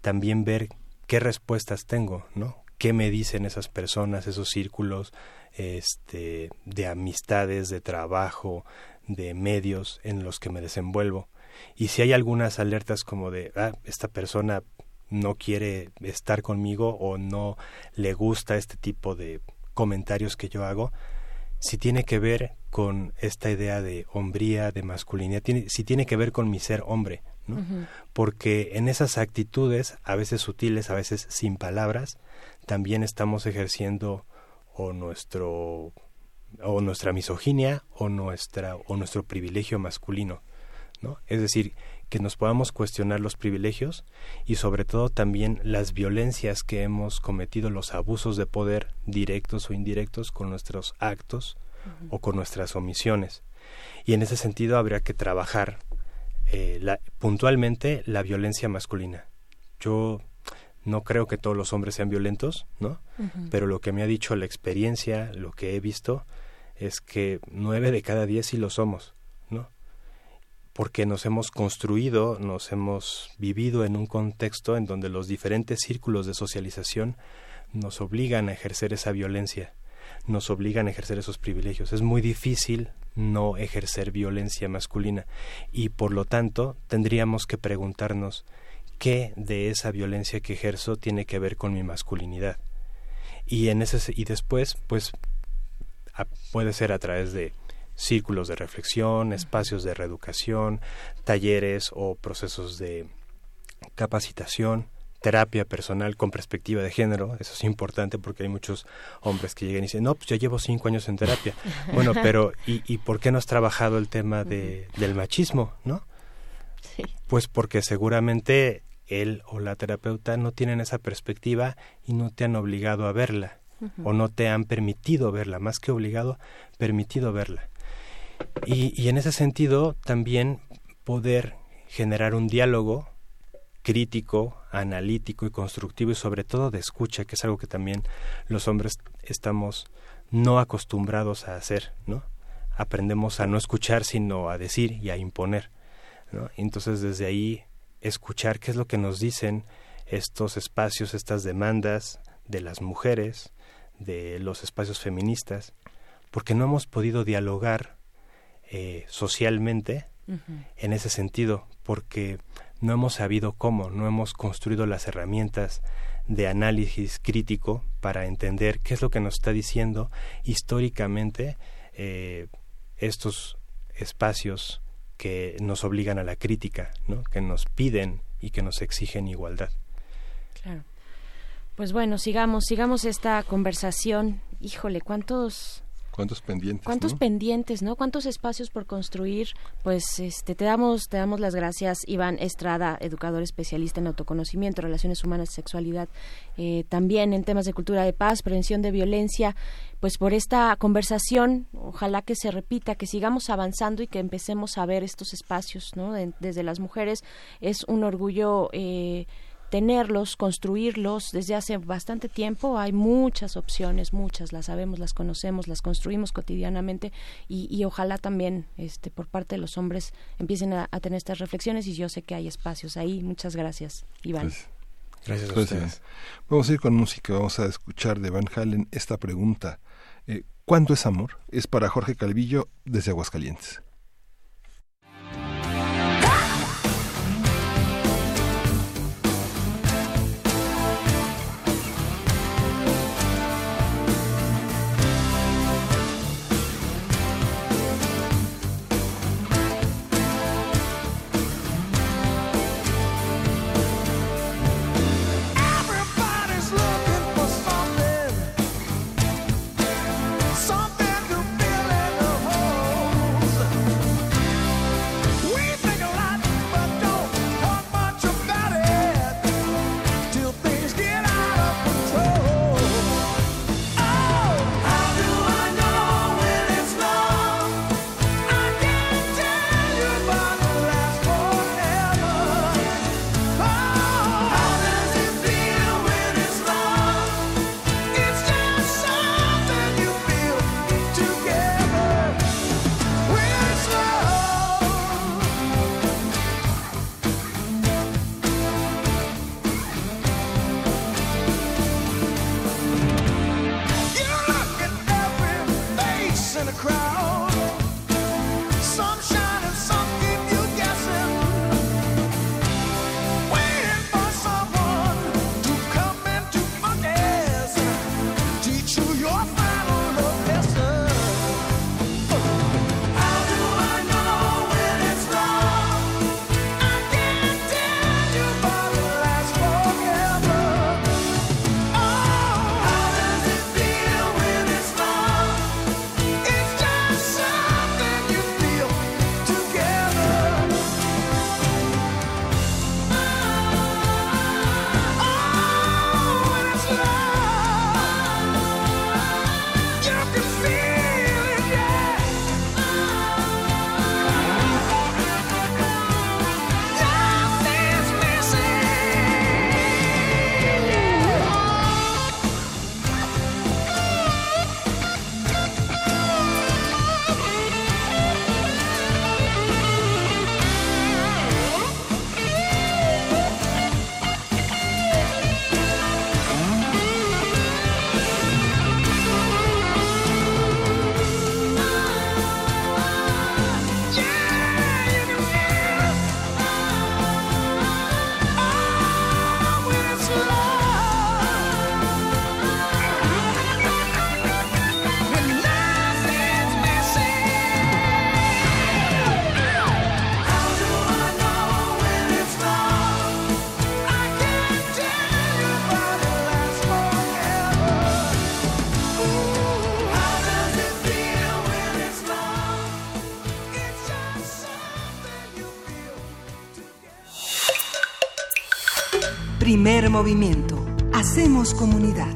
también ver qué respuestas tengo, ¿no? ¿Qué me dicen esas personas, esos círculos este, de amistades, de trabajo, de medios en los que me desenvuelvo? Y si hay algunas alertas como de, ah, esta persona no quiere estar conmigo o no le gusta este tipo de comentarios que yo hago, si tiene que ver con esta idea de hombría, de masculinidad, tiene, si tiene que ver con mi ser hombre, porque en esas actitudes, a veces sutiles, a veces sin palabras, también estamos ejerciendo o nuestro o nuestra misoginia o nuestra o nuestro privilegio masculino, ¿no? Es decir, que nos podamos cuestionar los privilegios y sobre todo también las violencias que hemos cometido, los abusos de poder directos o indirectos con nuestros actos o con nuestras omisiones. Y en ese sentido habría que trabajar eh, puntualmente la violencia masculina. Yo no creo que todos los hombres sean violentos, ¿no? Pero lo que me ha dicho la experiencia, lo que he visto, es que nueve de cada diez sí lo somos, ¿no? Porque nos hemos construido, nos hemos vivido en un contexto en donde los diferentes círculos de socialización nos obligan a ejercer esa violencia, nos obligan a ejercer esos privilegios. Es muy difícil no ejercer violencia masculina y por lo tanto tendríamos que preguntarnos qué de esa violencia que ejerzo tiene que ver con mi masculinidad. Y en ese y después pues puede ser a través de círculos de reflexión, espacios de reeducación, talleres o procesos de capacitación, terapia personal con perspectiva de género, eso es importante porque hay muchos hombres que llegan y dicen, no, pues ya llevo cinco años en terapia. Bueno, pero ¿y, y por qué no has trabajado el tema de, del machismo, no? Pues porque seguramente él o la terapeuta no tienen esa perspectiva y no te han obligado a verla o no te han permitido verla, más que obligado, permitido verla. Y, y en ese sentido también poder generar un diálogo crítico, analítico y constructivo y sobre todo de escucha, que es algo que también los hombres estamos no acostumbrados a hacer, ¿no? Aprendemos a no escuchar, sino a decir y a imponer, ¿no? Entonces desde ahí escuchar qué es lo que nos dicen estos espacios, estas demandas de las mujeres, de los espacios feministas, porque no hemos podido dialogar eh, socialmente en ese sentido, porque no hemos sabido cómo, no hemos construido las herramientas de análisis crítico para entender qué es lo que nos está diciendo históricamente eh, estos espacios que nos obligan a la crítica, ¿no? que nos piden y que nos exigen igualdad. Claro. Pues bueno, sigamos, sigamos esta conversación. Híjole, ¿cuántos cuántos pendientes cuántos pendientes no cuántos espacios por construir pues este te damos te damos las gracias Iván Estrada educador especialista en autoconocimiento relaciones humanas y sexualidad eh, también en temas de cultura de paz prevención de violencia. Pues por esta conversación ojalá que se repita que sigamos avanzando y que empecemos a ver estos espacios no desde las mujeres. Es un orgullo eh, tenerlos, construirlos desde hace bastante tiempo. Hay muchas opciones, muchas, las sabemos, las conocemos, las construimos cotidianamente y, ojalá también este, por parte de los hombres empiecen a, tener estas reflexiones y yo sé que hay espacios ahí. Muchas gracias, Iván. Pues, gracias a ustedes. Vamos a ir con música, vamos a escuchar de Van Halen esta pregunta. Eh, ¿Cuánto es amor? Es para Jorge Calvillo desde Aguascalientes. Primer movimiento. Hacemos comunidad.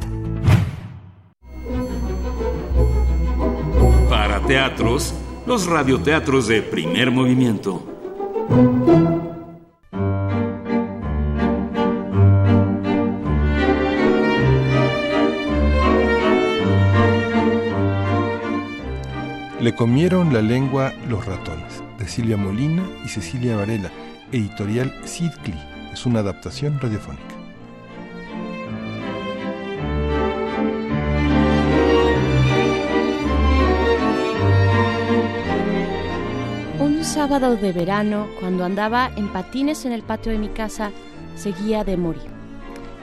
Para teatros, los radioteatros de primer movimiento. Le comieron la lengua los ratones, de Silvia Molina y Cecilia Varela, editorial Sidcli. Es una adaptación radiofónica. Sábado de verano, cuando andaba en patines en el patio de mi casa, seguía de morir.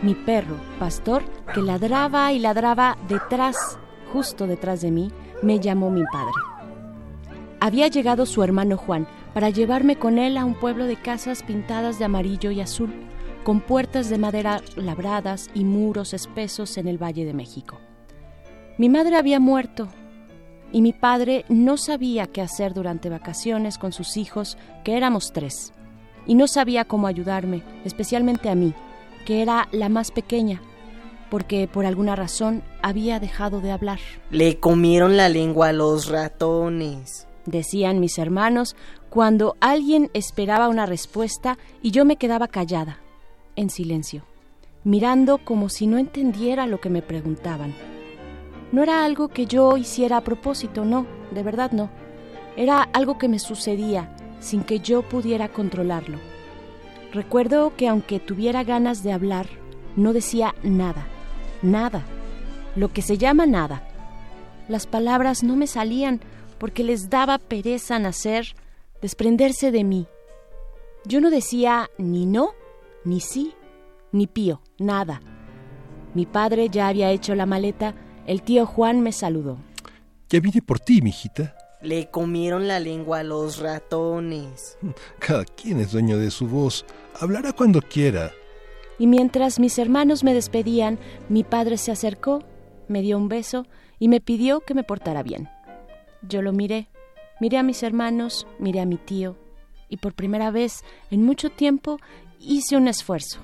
Mi perro, Pastor, que ladraba y ladraba detrás, justo detrás de mí, me llamó mi padre. Había llegado su hermano Juan para llevarme con él a un pueblo de casas pintadas de amarillo y azul, con puertas de madera labradas y muros espesos en el Valle de México. Mi madre había muerto y mi padre no sabía qué hacer durante vacaciones con sus hijos, que éramos tres, y no sabía cómo ayudarme, especialmente a mí, que era la más pequeña, porque por alguna razón había dejado de hablar. Le comieron la lengua a los ratones, decían mis hermanos cuando alguien esperaba una respuesta y yo me quedaba callada, en silencio, mirando como si no entendiera lo que me preguntaban. No era algo que yo hiciera a propósito, no, de verdad no. Era algo que me sucedía sin que yo pudiera controlarlo. Recuerdo que aunque tuviera ganas de hablar, no decía nada, nada, lo que se llama nada. Las palabras no me salían porque les daba pereza nacer, desprenderse de mí. Yo no decía ni no, ni sí, ni pío, nada. Mi padre ya había hecho la maleta el tío Juan me saludó. Ya vine por ti, mijita. Le comieron la lengua a los ratones. Cada quien es dueño de su voz. Hablará cuando quiera. Y mientras mis hermanos me despedían, mi padre se acercó, me dio un beso y me pidió que me portara bien. Yo lo miré, miré a mis hermanos, miré a mi tío, y por primera vez en mucho tiempo hice un esfuerzo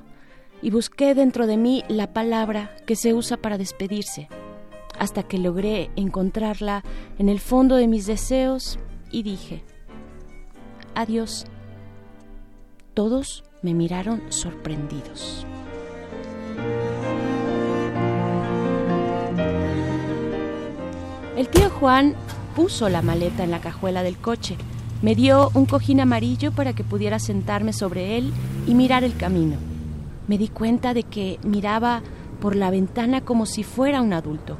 y busqué dentro de mí la palabra que se usa para despedirse, hasta que logré encontrarla en el fondo de mis deseos y dije, adiós. Todos me miraron sorprendidos. El tío Juan puso la maleta en la cajuela del coche, me dio un cojín amarillo para que pudiera sentarme sobre él y mirar el camino. Me di cuenta de que miraba por la ventana como si fuera un adulto.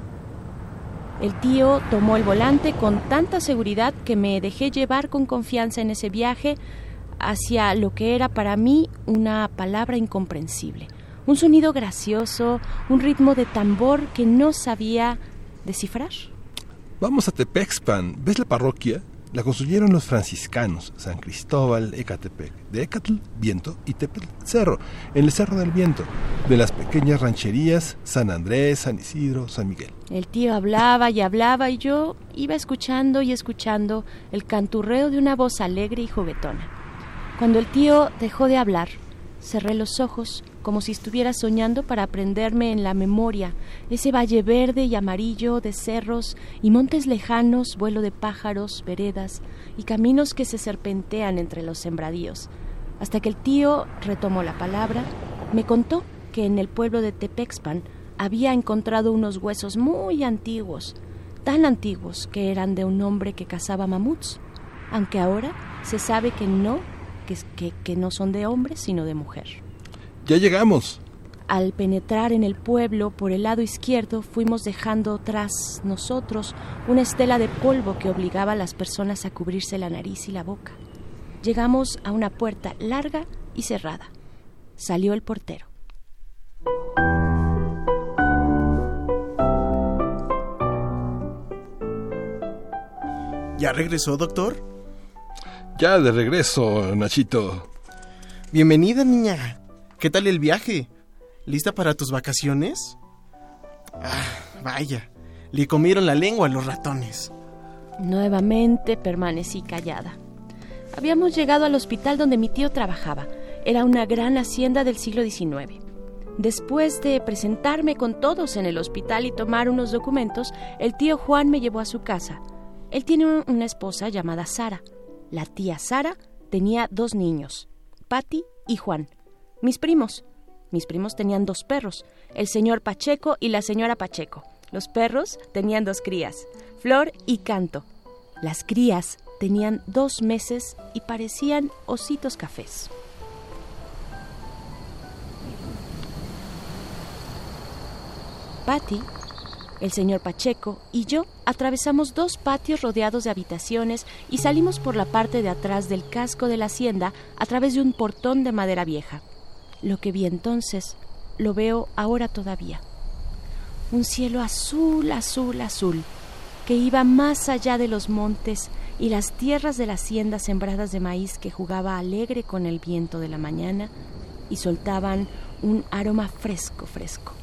El tío tomó el volante con tanta seguridad que me dejé llevar con confianza en ese viaje hacia lo que era para mí una palabra incomprensible, un sonido gracioso, un ritmo de tambor que no sabía descifrar. Vamos a Tepexpan. ¿Ves la parroquia? La construyeron los franciscanos, San Cristóbal, Ecatepec, de Ecatl, viento, y Tepetl, cerro, en el Cerro del Viento, de las pequeñas rancherías San Andrés, San Isidro, San Miguel. El tío hablaba y hablaba y yo iba escuchando y escuchando el canturreo de una voz alegre y juguetona. Cuando el tío dejó de hablar, cerré los ojos como si estuviera soñando para aprenderme en la memoria ese valle verde y amarillo de cerros y montes lejanos, vuelo de pájaros, veredas y caminos que se serpentean entre los sembradíos, hasta que el tío retomó la palabra, me contó que en el pueblo de Tepexpan había encontrado unos huesos muy antiguos, tan antiguos que eran de un hombre que cazaba mamuts, aunque ahora se sabe que no, que, que, que no son de hombre, sino de mujer. Ya llegamos. Al penetrar en el pueblo por el lado izquierdo fuimos dejando tras nosotros una estela de polvo que obligaba a las personas a cubrirse la nariz y la boca. Llegamos a una puerta larga y cerrada. Salió el portero. ¿Ya regresó, doctor? Ya de regreso, Nachito. Bienvenida, niña. ¿Qué tal el viaje? ¿Lista para tus vacaciones? Ah, vaya, le comieron la lengua a los ratones. Nuevamente permanecí callada. Habíamos llegado al hospital donde mi tío trabajaba. Era una gran hacienda del siglo XIX. Después de presentarme con todos en el hospital y tomar unos documentos, el tío Juan me llevó a su casa. Él tiene una esposa llamada Sara. La tía Sara tenía dos niños, Patty y Juan, mis primos. Mis primos tenían dos perros, el señor Pacheco y la señora Pacheco. Los perros tenían dos crías, Flor y Canto. Las crías tenían dos meses y parecían ositos cafés. Patty, el señor Pacheco y yo atravesamos dos patios rodeados de habitaciones y salimos por la parte de atrás del casco de la hacienda a través de un portón de madera vieja. Lo que vi entonces lo veo ahora todavía. Un cielo azul, azul, azul, que iba más allá de los montes y las tierras de la hacienda sembradas de maíz que jugaba alegre con el viento de la mañana y soltaban un aroma fresco, fresco.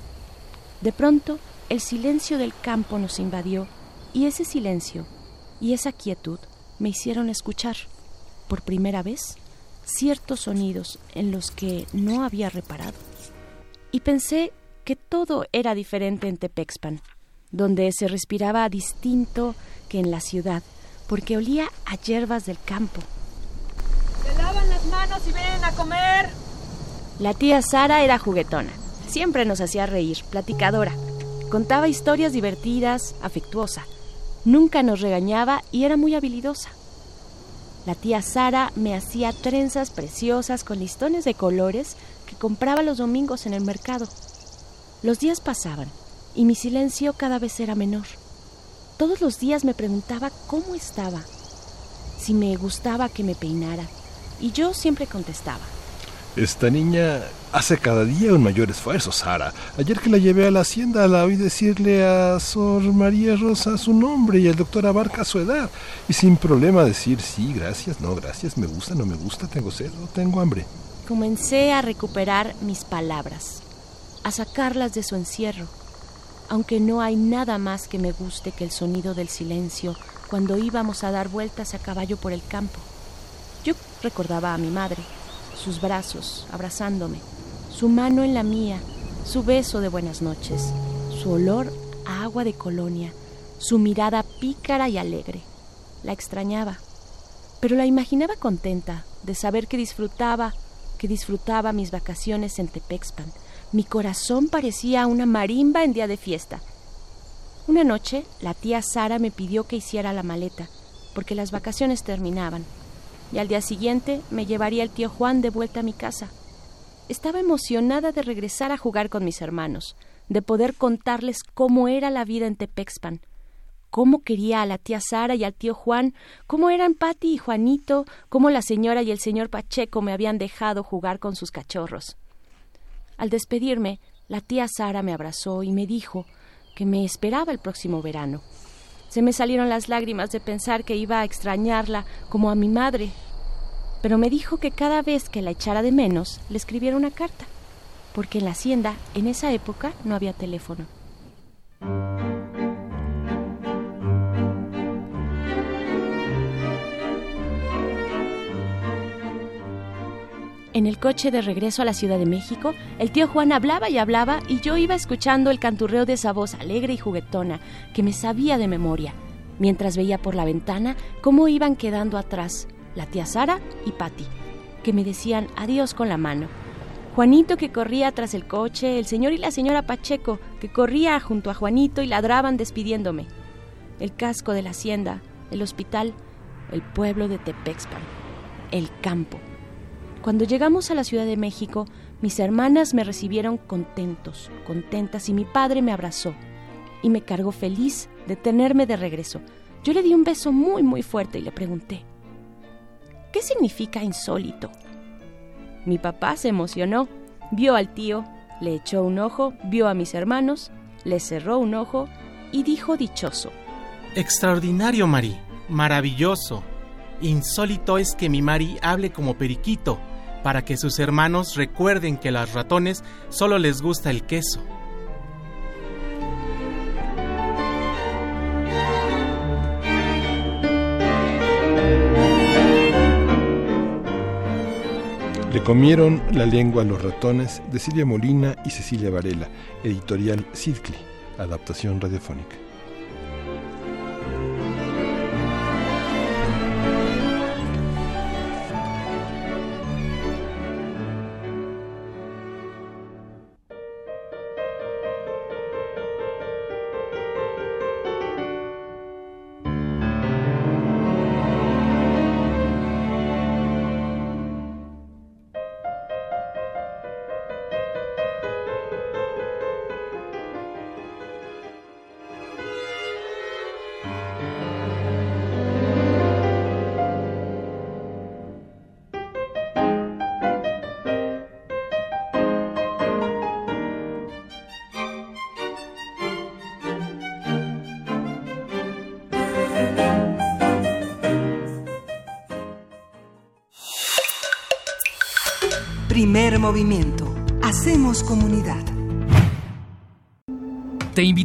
De pronto, el silencio del campo nos invadió y ese silencio y esa quietud me hicieron escuchar, por primera vez, ciertos sonidos en los que no había reparado. Y pensé que todo era diferente en Tepexpan, donde se respiraba distinto que en la ciudad, porque olía a hierbas del campo. ¡Se lavan las manos y ven a comer! La tía Sara era juguetona, siempre nos hacía reír, platicadora. Contaba historias divertidas, afectuosa. Nunca nos regañaba y era muy habilidosa. La tía Sara me hacía trenzas preciosas con listones de colores que compraba los domingos en el mercado. Los días pasaban y mi silencio cada vez era menor. Todos los días me preguntaba cómo estaba, si me gustaba que me peinara, y yo siempre contestaba. Esta niña hace cada día un mayor esfuerzo, Sara. Ayer que la llevé a la hacienda la oí decirle a Sor María Rosa su nombre y el doctor abarca su edad. Y sin problema decir sí, gracias, no, gracias, me gusta, no me gusta, tengo sed o tengo hambre. Comencé a recuperar mis palabras, a sacarlas de su encierro, aunque no hay nada más que me guste que el sonido del silencio cuando íbamos a dar vueltas a caballo por el campo. Yo recordaba a mi madre sus brazos abrazándome, su mano en la mía, su beso de buenas noches, su olor a agua de colonia, su mirada pícara y alegre. La extrañaba, pero la imaginaba contenta de saber que disfrutaba, que disfrutaba mis vacaciones en Tepexpan. Mi corazón parecía una marimba en día de fiesta. Una noche, la tía Sara me pidió que hiciera la maleta, porque las vacaciones terminaban y al día siguiente me llevaría el tío Juan de vuelta a mi casa. Estaba emocionada de regresar a jugar con mis hermanos, de poder contarles cómo era la vida en Tepexpan, cómo quería a la tía Sara y al tío Juan, cómo eran Pati y Juanito, cómo la señora y el señor Pacheco me habían dejado jugar con sus cachorros. Al despedirme, la tía Sara me abrazó y me dijo que me esperaba el próximo verano. Se me salieron las lágrimas de pensar que iba a extrañarla como a mi madre, pero me dijo que cada vez que la echara de menos le escribiera una carta, porque en la hacienda en esa época no había teléfono. En el coche de regreso a la Ciudad de México, el tío Juan hablaba y hablaba y yo iba escuchando el canturreo de esa voz alegre y juguetona que me sabía de memoria, mientras veía por la ventana cómo iban quedando atrás la tía Sara y Patti, que me decían adiós con la mano. Juanito que corría tras el coche, el señor y la señora Pacheco que corría junto a Juanito y ladraban despidiéndome. El casco de la hacienda, el hospital, el pueblo de Tepexpan, el campo. Cuando llegamos a la Ciudad de México, mis hermanas me recibieron contentos, contentas, y mi padre me abrazó y me cargó feliz de tenerme de regreso. Yo le di un beso muy, muy fuerte y le pregunté, ¿qué significa insólito? Mi papá se emocionó, vio al tío, le echó un ojo, vio a mis hermanos, le cerró un ojo y dijo dichoso. Extraordinario, Mari, maravilloso. Insólito es que mi Mari hable como periquito, para que sus hermanos recuerden que a los ratones solo les gusta el queso. Le comieron la lengua a los ratones de Silvia Molina y Cecilia Varela, editorial Sidcli, adaptación radiofónica.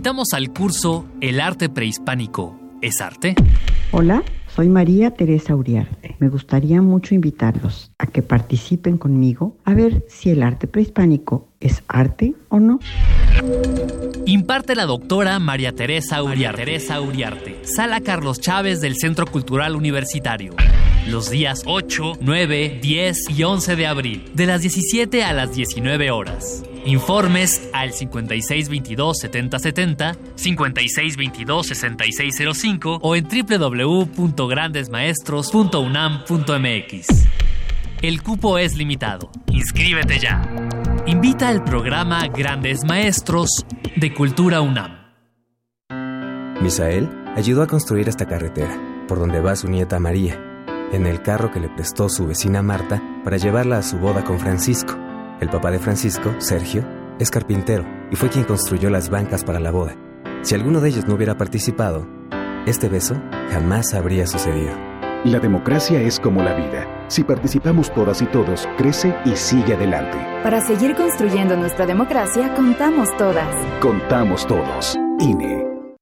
Invitamos al curso El arte prehispánico. ¿Es arte? Hola, soy María Teresa Uriarte. Me gustaría mucho invitarlos a que participen conmigo a ver si el arte prehispánico es arte o no. Imparte la doctora María Teresa Uriarte. Teresa Uriarte. Sala Carlos Chávez del Centro Cultural Universitario. Los días 8, 9, 10 y 11 de abril, de las 17 a las 19 horas. Informes al 5622-7070, 5622-6605 o en www.grandesmaestros.unam.mx. El cupo es limitado. Inscríbete ya. Invita al programa Grandes Maestros de Cultura UNAM. Misael ayudó a construir esta carretera, por donde va su nieta María, en el carro que le prestó su vecina Marta para llevarla a su boda con Francisco. El papá de Francisco, Sergio, es carpintero y fue quien construyó las bancas para la boda. Si alguno de ellos no hubiera participado, este beso jamás habría sucedido. La democracia es como la vida. Si participamos todas y todos, crece y sigue adelante. Para seguir construyendo nuestra democracia, contamos todas. Contamos todos. INE.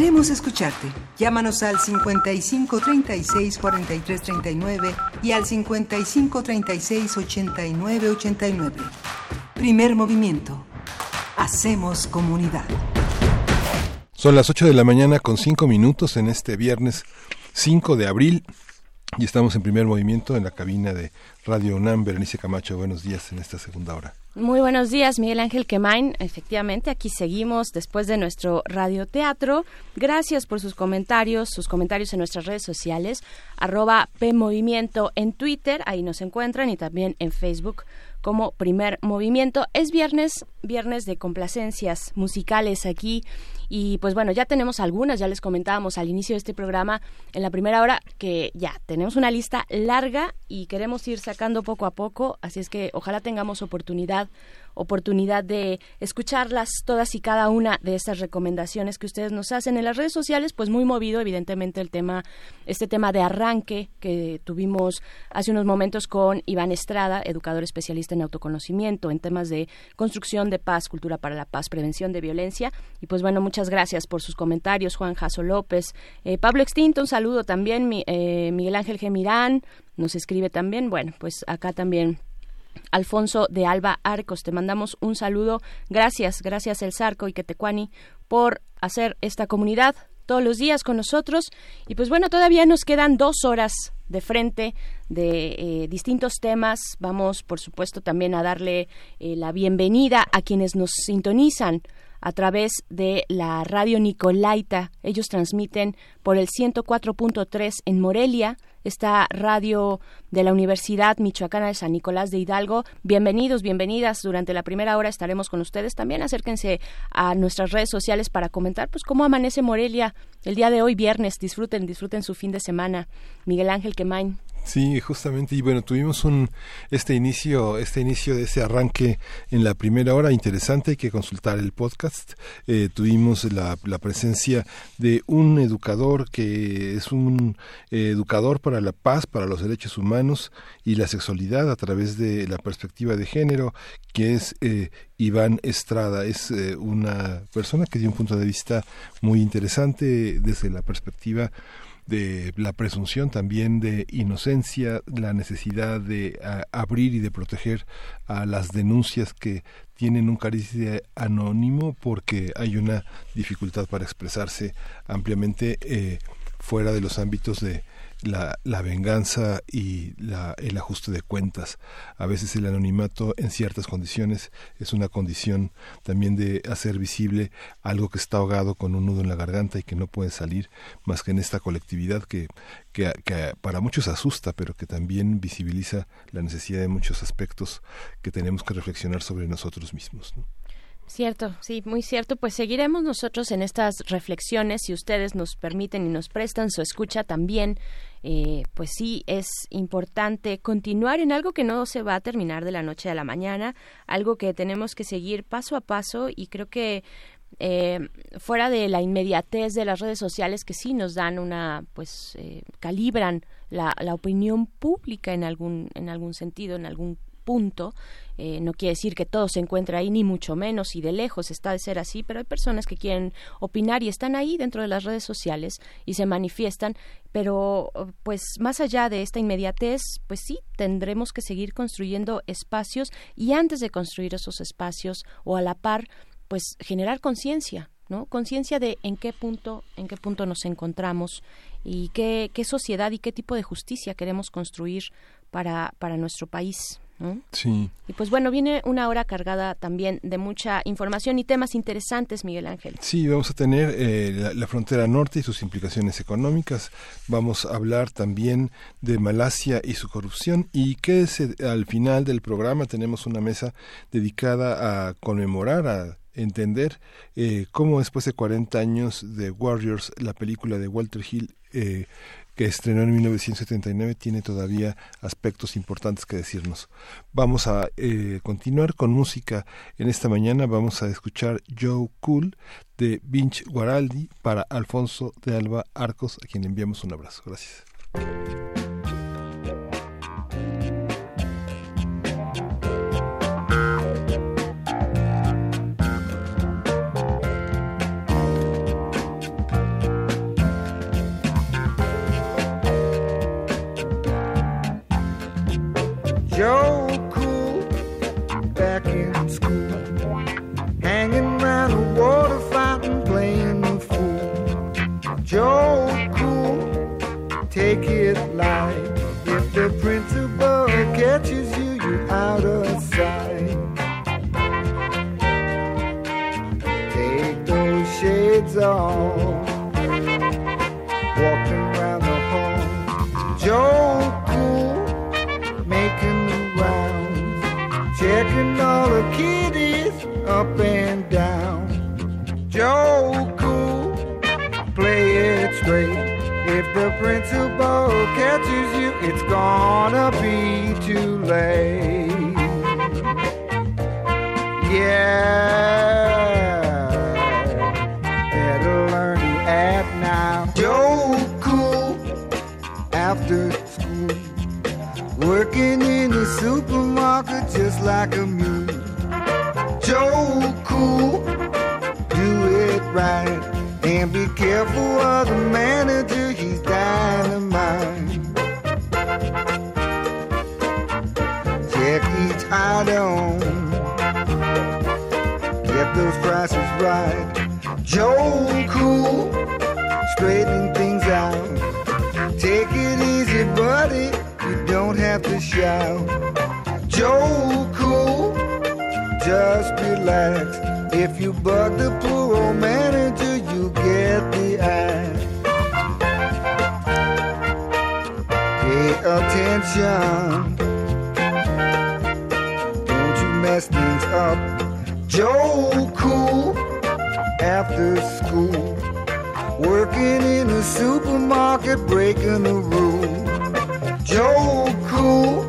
Queremos escucharte. Llámanos al 55 36 43 39 y al 55 36 89 89. Primer movimiento. Hacemos comunidad. Son las 8 de la mañana con 5 minutos en este viernes 5 de abril y estamos en primer movimiento en la cabina de Radio UNAM. Berenice Camacho, buenos días en esta segunda hora. Muy buenos días, Miguel Ángel Quemain. Efectivamente, aquí seguimos después de nuestro radioteatro. Gracias por sus comentarios, sus comentarios en nuestras redes sociales, arroba PMovimiento en Twitter, ahí nos encuentran, y también en Facebook como primer movimiento. Es viernes, viernes de complacencias musicales aquí y pues bueno, ya tenemos algunas, ya les comentábamos al inicio de este programa en la primera hora que ya tenemos una lista larga y queremos ir sacando poco a poco, así es que ojalá tengamos oportunidad oportunidad de escucharlas todas y cada una de estas recomendaciones que ustedes nos hacen en las redes sociales, pues muy movido evidentemente el tema, este tema de arranque que tuvimos hace unos momentos con Iván Estrada, educador especialista en autoconocimiento, en temas de construcción de paz, cultura para la paz, prevención de violencia. Y pues bueno, muchas gracias por sus comentarios, Juan Jaso López. Eh, Pablo Extinto, un saludo también, eh, Miguel Ángel Gemirán nos escribe también. Bueno, pues acá también Alfonso de Alba Arcos, te mandamos un saludo. Gracias, gracias El Sarco y Quetecuani por hacer esta comunidad todos los días con nosotros. Y pues bueno, todavía nos quedan dos horas de frente de eh, distintos temas. Vamos, por supuesto, también a darle eh, la bienvenida a quienes nos sintonizan a través de la radio Nicolaita. Ellos transmiten por el 104.3 en Morelia, esta radio de la Universidad Michoacana de San Nicolás de Hidalgo. Bienvenidos, bienvenidas. Durante la primera hora estaremos con ustedes. También acérquense a nuestras redes sociales para comentar pues cómo amanece Morelia el día de hoy, viernes. Disfruten, disfruten su fin de semana. Miguel Ángel Quemain. Sí, justamente y bueno, tuvimos un este inicio, este inicio de ese arranque en la primera hora interesante, hay que consultar el podcast. Eh, tuvimos la, la, presencia de un educador que es un eh, educador para la paz, para los derechos humanos y la sexualidad a través de la perspectiva de género, que es eh, Iván Estrada. Es una persona que dio un punto de vista muy interesante desde la perspectiva de la presunción también de inocencia, la necesidad de abrir y de proteger a las denuncias que tienen un cariz anónimo porque hay una dificultad para expresarse ampliamente eh, fuera de los ámbitos de la, la venganza y la, el ajuste de cuentas. A veces el anonimato en ciertas condiciones es una condición también de hacer visible algo que está ahogado con un nudo en la garganta y que no puede salir más que en esta colectividad que, que, que para muchos asusta, pero que también visibiliza la necesidad de muchos aspectos que tenemos que reflexionar sobre nosotros mismos. Cierto, sí, muy cierto. Pues seguiremos nosotros en estas reflexiones, si ustedes nos permiten y nos prestan su escucha también. Eh, pues sí, es importante continuar en algo que no se va a terminar de la noche a la mañana, algo que tenemos que seguir paso a paso y creo que eh, fuera de la inmediatez de las redes sociales que sí nos dan una, pues eh, calibran la, la opinión pública en algún, en algún sentido, en algún punto. Eh, no quiere decir que todo se encuentre ahí, ni mucho menos, y de lejos está de ser así, pero hay personas que quieren opinar y están ahí dentro de las redes sociales y se manifiestan, pero pues más allá de esta inmediatez, pues sí, tendremos que seguir construyendo espacios y antes de construir esos espacios o a la par, pues generar conciencia, ¿no? Conciencia de en qué punto, en qué punto nos encontramos y qué, qué sociedad y qué tipo de justicia queremos construir para, para nuestro país. Sí. Y pues bueno, viene una hora cargada también de mucha información y temas interesantes, Miguel Ángel. Sí, vamos a tener eh, la, frontera norte y sus implicaciones económicas. Vamos a hablar también de Malasia y su corrupción. Y que al final del programa tenemos una mesa dedicada a conmemorar, a entender eh, cómo después de 40 años de Warriors, la película de Walter Hill, eh, que estrenó en 1979 tiene todavía aspectos importantes que decirnos. Vamos a eh, continuar con música. En esta mañana vamos a escuchar Joe Cool de Vinch Guaraldi para Alfonso de Alba Arcos, a quien enviamos un abrazo. Gracias. Joe Cool back in school, hanging around a water fountain playing the fool. Joe Cool, take it light. If the principal catches you, you're out of sight. Take those shades off, up and down. Joe Cool, play it straight. If the principal catches you, it's gonna be too late. Yeah, better learn to act now. Joe Cool, after school, working in the supermarket just like a mule. Joe Cool, do it right. And be careful of the manager, he's dynamite. Check each item, get those prices right. Joe Cool, straightening things out. Take it easy, buddy, you don't have to shout. Joe Cool, just relax. If you bug the poor old manager, you get the axe. Pay attention. Don't you mess things up. Joe Cool, after school. Working in a supermarket, breaking the rules. Joe Cool,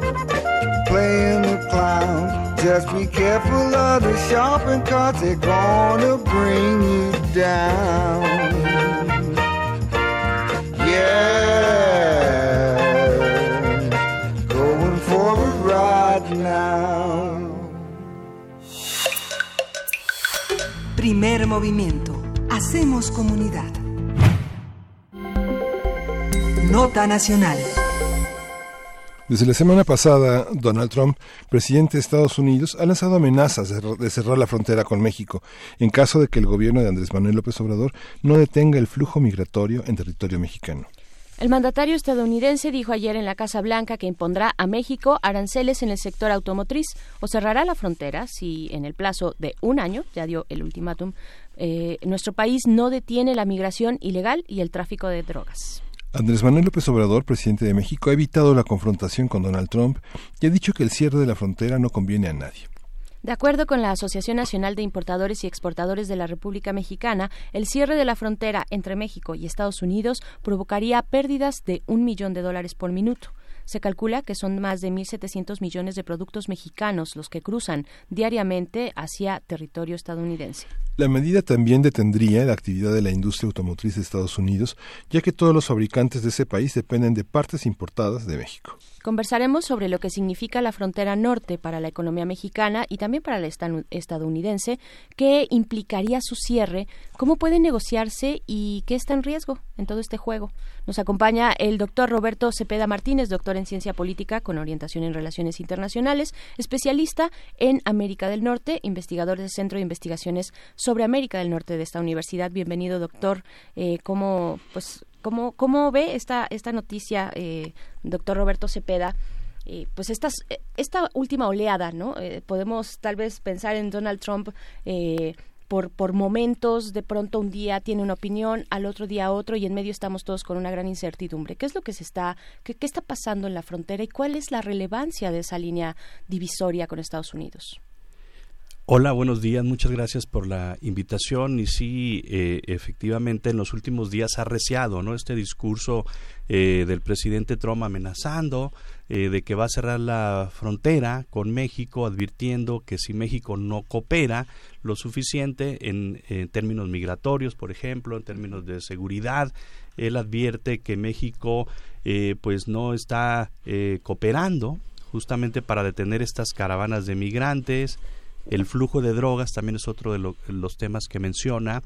playing the clown. Just be careful of the shopping carts, they're gonna bring you down. Yeah, going for a ride now. Primer movimiento. Hacemos comunidad. Nota Nacional. Desde la semana pasada, Donald Trump, presidente de Estados Unidos, ha lanzado amenazas de cerrar la frontera con México en caso de que el gobierno de Andrés Manuel López Obrador no detenga el flujo migratorio en territorio mexicano. El mandatario estadounidense dijo ayer en la Casa Blanca que impondrá a México aranceles en el sector automotriz o cerrará la frontera si en el plazo de un año, ya dio el ultimátum, eh, nuestro país no detiene la migración ilegal y el tráfico de drogas. Andrés Manuel López Obrador, presidente de México, ha evitado la confrontación con Donald Trump y ha dicho que el cierre de la frontera no conviene a nadie. De acuerdo con la Asociación Nacional de Importadores y Exportadores de la República Mexicana, el cierre de la frontera entre México y Estados Unidos provocaría pérdidas de un millón de dólares por minuto. Se calcula que son más de 1.700 millones de productos mexicanos los que cruzan diariamente hacia territorio estadounidense. La medida también detendría la actividad de la industria automotriz de Estados Unidos, ya que todos los fabricantes de ese país dependen de partes importadas de México. Conversaremos sobre lo que significa la frontera norte para la economía mexicana y también para la estadounidense, qué implicaría su cierre, cómo puede negociarse y qué está en riesgo en todo este juego. Nos acompaña el doctor Roberto Cepeda Martínez, doctor en ciencia política con orientación en relaciones internacionales, especialista en América del Norte, investigador del Centro de Investigaciones sobre América del Norte de esta universidad. Bienvenido, doctor. Eh, ¿Cómo, pues, ¿Cómo, cómo ve esta, esta noticia, eh, doctor Roberto Cepeda? Eh, pues estas, esta última oleada, ¿no? Eh, podemos tal vez pensar en Donald Trump eh, por, por momentos, de pronto un día tiene una opinión, al otro día otro, y en medio estamos todos con una gran incertidumbre. ¿Qué es lo que se está, qué, qué está pasando en la frontera y cuál es la relevancia de esa línea divisoria con Estados Unidos? Hola, buenos días. Muchas gracias por la invitación. Y sí, eh, efectivamente, en los últimos días ha reciado ¿no? este discurso eh, del presidente Trump amenazando eh, de que va a cerrar la frontera con México, advirtiendo que si México no coopera lo suficiente en, en términos migratorios, por ejemplo, en términos de seguridad, él advierte que México pues no está cooperando justamente para detener estas caravanas de migrantes, el flujo de drogas también es otro de lo, los temas que menciona.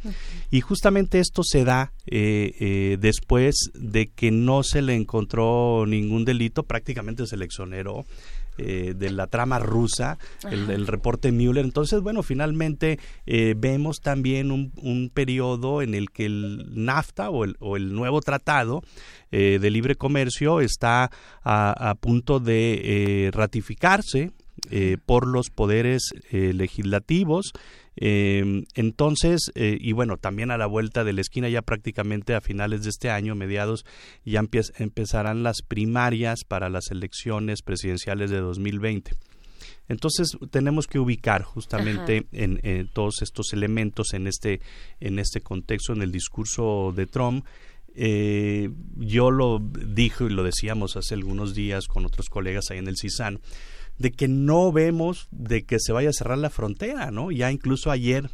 Y justamente esto se da eh, eh, después de que no se le encontró ningún delito, prácticamente se le exoneró. Eh, de la trama rusa, el, el, reporte Mueller. Entonces, bueno, finalmente eh, vemos también un, un, periodo en el que el NAFTA o el, o el nuevo tratado eh, de libre comercio está a, a punto de ratificarse eh, por los poderes eh, legislativos. Eh, entonces, y bueno, también a la vuelta de la esquina, ya prácticamente a finales de este año, mediados, ya empezarán las primarias para las elecciones presidenciales de 2020. Entonces tenemos que ubicar justamente en, en, todos estos elementos en este, en este contexto, en el discurso de Trump. Eh, yo lo dije y lo decíamos hace algunos días con otros colegas ahí en el CISAN, de que no vemos de que se vaya a cerrar la frontera, ¿no? Ya incluso ayer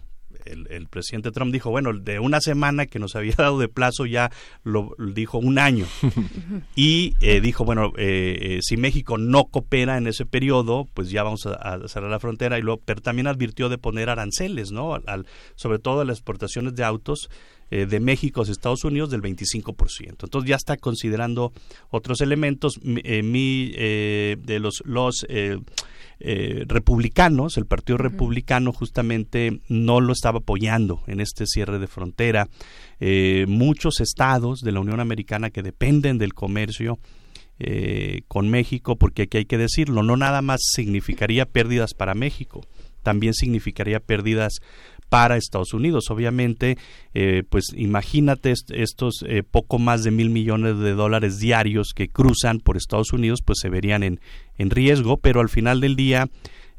el, el, presidente Trump dijo, bueno, de una semana que nos había [LAUGHS] dado de plazo ya lo dijo un año. [LAUGHS] y eh, dijo, bueno, eh, eh, si México no coopera en ese periodo, pues ya vamos a, a cerrar la frontera. Y luego, pero también advirtió de poner aranceles, ¿no? Al, sobre todo a las exportaciones de autos eh, de México a Estados Unidos del 25%. Entonces ya está considerando otros elementos. Eh, mi, eh, de los, los republicanos, el Partido Republicano justamente no lo estaba apoyando en este cierre de frontera. muchos estados de la Unión Americana que dependen del comercio con México, porque aquí hay que decirlo, no nada más significaría pérdidas para México, también significaría pérdidas para Estados Unidos. Obviamente, eh, pues imagínate estos eh, poco más de mil millones de dólares diarios que cruzan por Estados Unidos, pues se verían en, en riesgo, pero al final del día,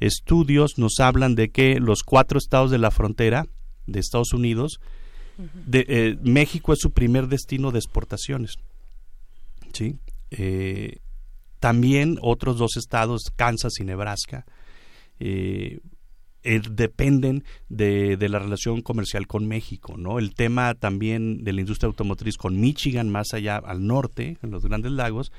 estudios nos hablan de que los cuatro estados de la frontera de Estados Unidos, de, eh, México es su primer destino de exportaciones. ¿sí? también otros dos estados, Kansas y Nebraska, eh, eh, dependen de, de, la relación comercial con México, ¿no? El tema también de la industria automotriz con Michigan, más allá al norte, en los Grandes Lagos,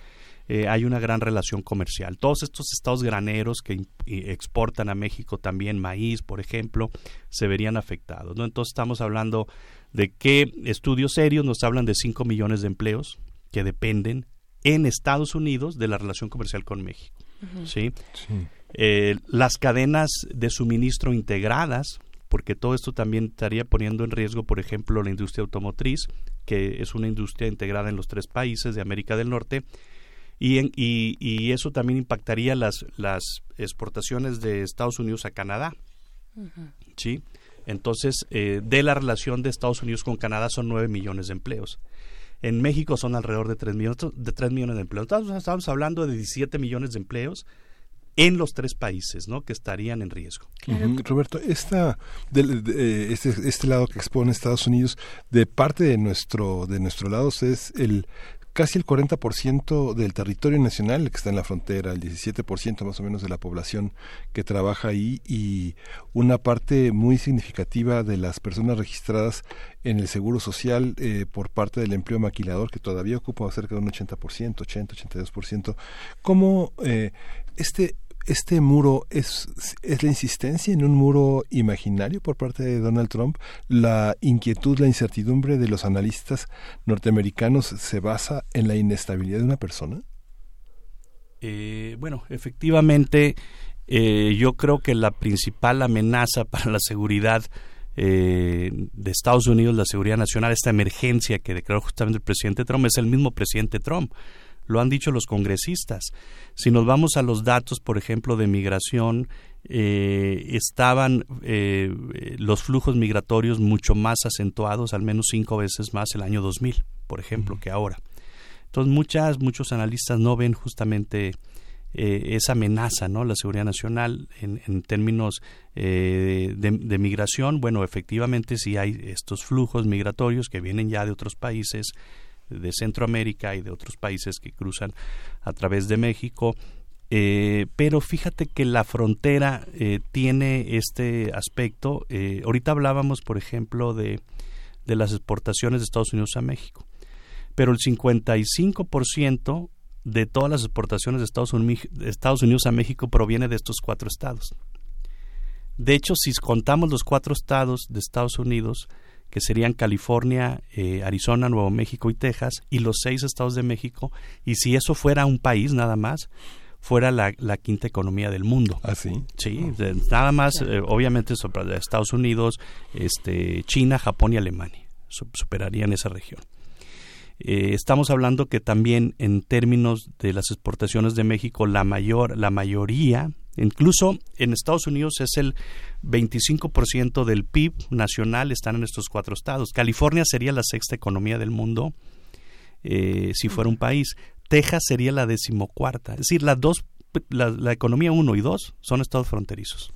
eh, hay una gran relación comercial. Todos estos estados graneros que exportan a México también maíz, por ejemplo, se verían afectados, ¿no? Entonces estamos hablando de que estudios serios nos hablan de 5 millones de empleos que dependen en Estados Unidos de la relación comercial con México, ¿sí? sí eh, las cadenas de suministro integradas, porque todo esto también estaría poniendo en riesgo, por ejemplo, la industria automotriz, que es una industria integrada en los tres países de América del Norte, y, y, eso también impactaría las, las exportaciones de Estados Unidos a Canadá. ¿Sí? Entonces, eh, de la relación de Estados Unidos con Canadá son 9 millones de empleos. En México son alrededor de 3 millones de, 3 millones de empleos. Entonces, estamos hablando de 17 millones de empleos en los tres países ¿no? que estarían en riesgo. Roberto, esta, de, este, este lado que expone Estados Unidos, de parte de nuestro, de nuestro lado es el casi el 40% del territorio nacional que está en la frontera, el 17% más o menos de la población que trabaja ahí y una parte muy significativa de las personas registradas en el seguro social eh, por parte del empleo maquilador que todavía ocupa cerca de un 80%, 80, 82%. ¿Cómo eh, este este muro es, es la insistencia en un muro imaginario por parte de Donald Trump. La inquietud, la incertidumbre de los analistas norteamericanos se basa en la inestabilidad de una persona. Eh, bueno, efectivamente, eh, yo creo que la principal amenaza para la seguridad eh, de Estados Unidos, la seguridad nacional, esta emergencia que declaró justamente el presidente Trump, es el mismo presidente Trump lo han dicho los congresistas. Si nos vamos a los datos, por ejemplo, de migración, eh, estaban eh, los flujos migratorios mucho más acentuados, al menos cinco veces más el año 2000, por ejemplo, que ahora. Entonces, muchas, muchos analistas no ven justamente eh, esa amenaza, ¿no? La seguridad nacional en, en términos de, de, migración. Bueno, efectivamente, sí hay estos flujos migratorios que vienen ya de otros países de Centroamérica y de otros países que cruzan a través de México. Eh, pero fíjate que la frontera eh, tiene este aspecto. Eh, ahorita hablábamos, por ejemplo, de, de las exportaciones de Estados Unidos a México. Pero el 55% de todas las exportaciones de Estados, Unidos, de Estados Unidos a México proviene de estos cuatro estados. De hecho, si contamos los cuatro estados de Estados Unidos, que serían California, eh, Arizona, Nuevo México y Texas, y los seis estados de México, y si eso fuera un país nada más, fuera la, quinta economía del mundo. ¿Ah, sí? Sí, nada más, eh, obviamente, sobre Estados Unidos, este, China, Japón y Alemania, superarían esa región. Eh, estamos hablando que también en términos de las exportaciones de México, la mayor, la mayoría Incluso en Estados Unidos es el 25% del PIB nacional están en estos cuatro estados. California sería la sexta economía del mundo eh, si fuera un país. Texas sería la decimocuarta. Es decir, las dos, la, economía 1 y 2 son estados fronterizos.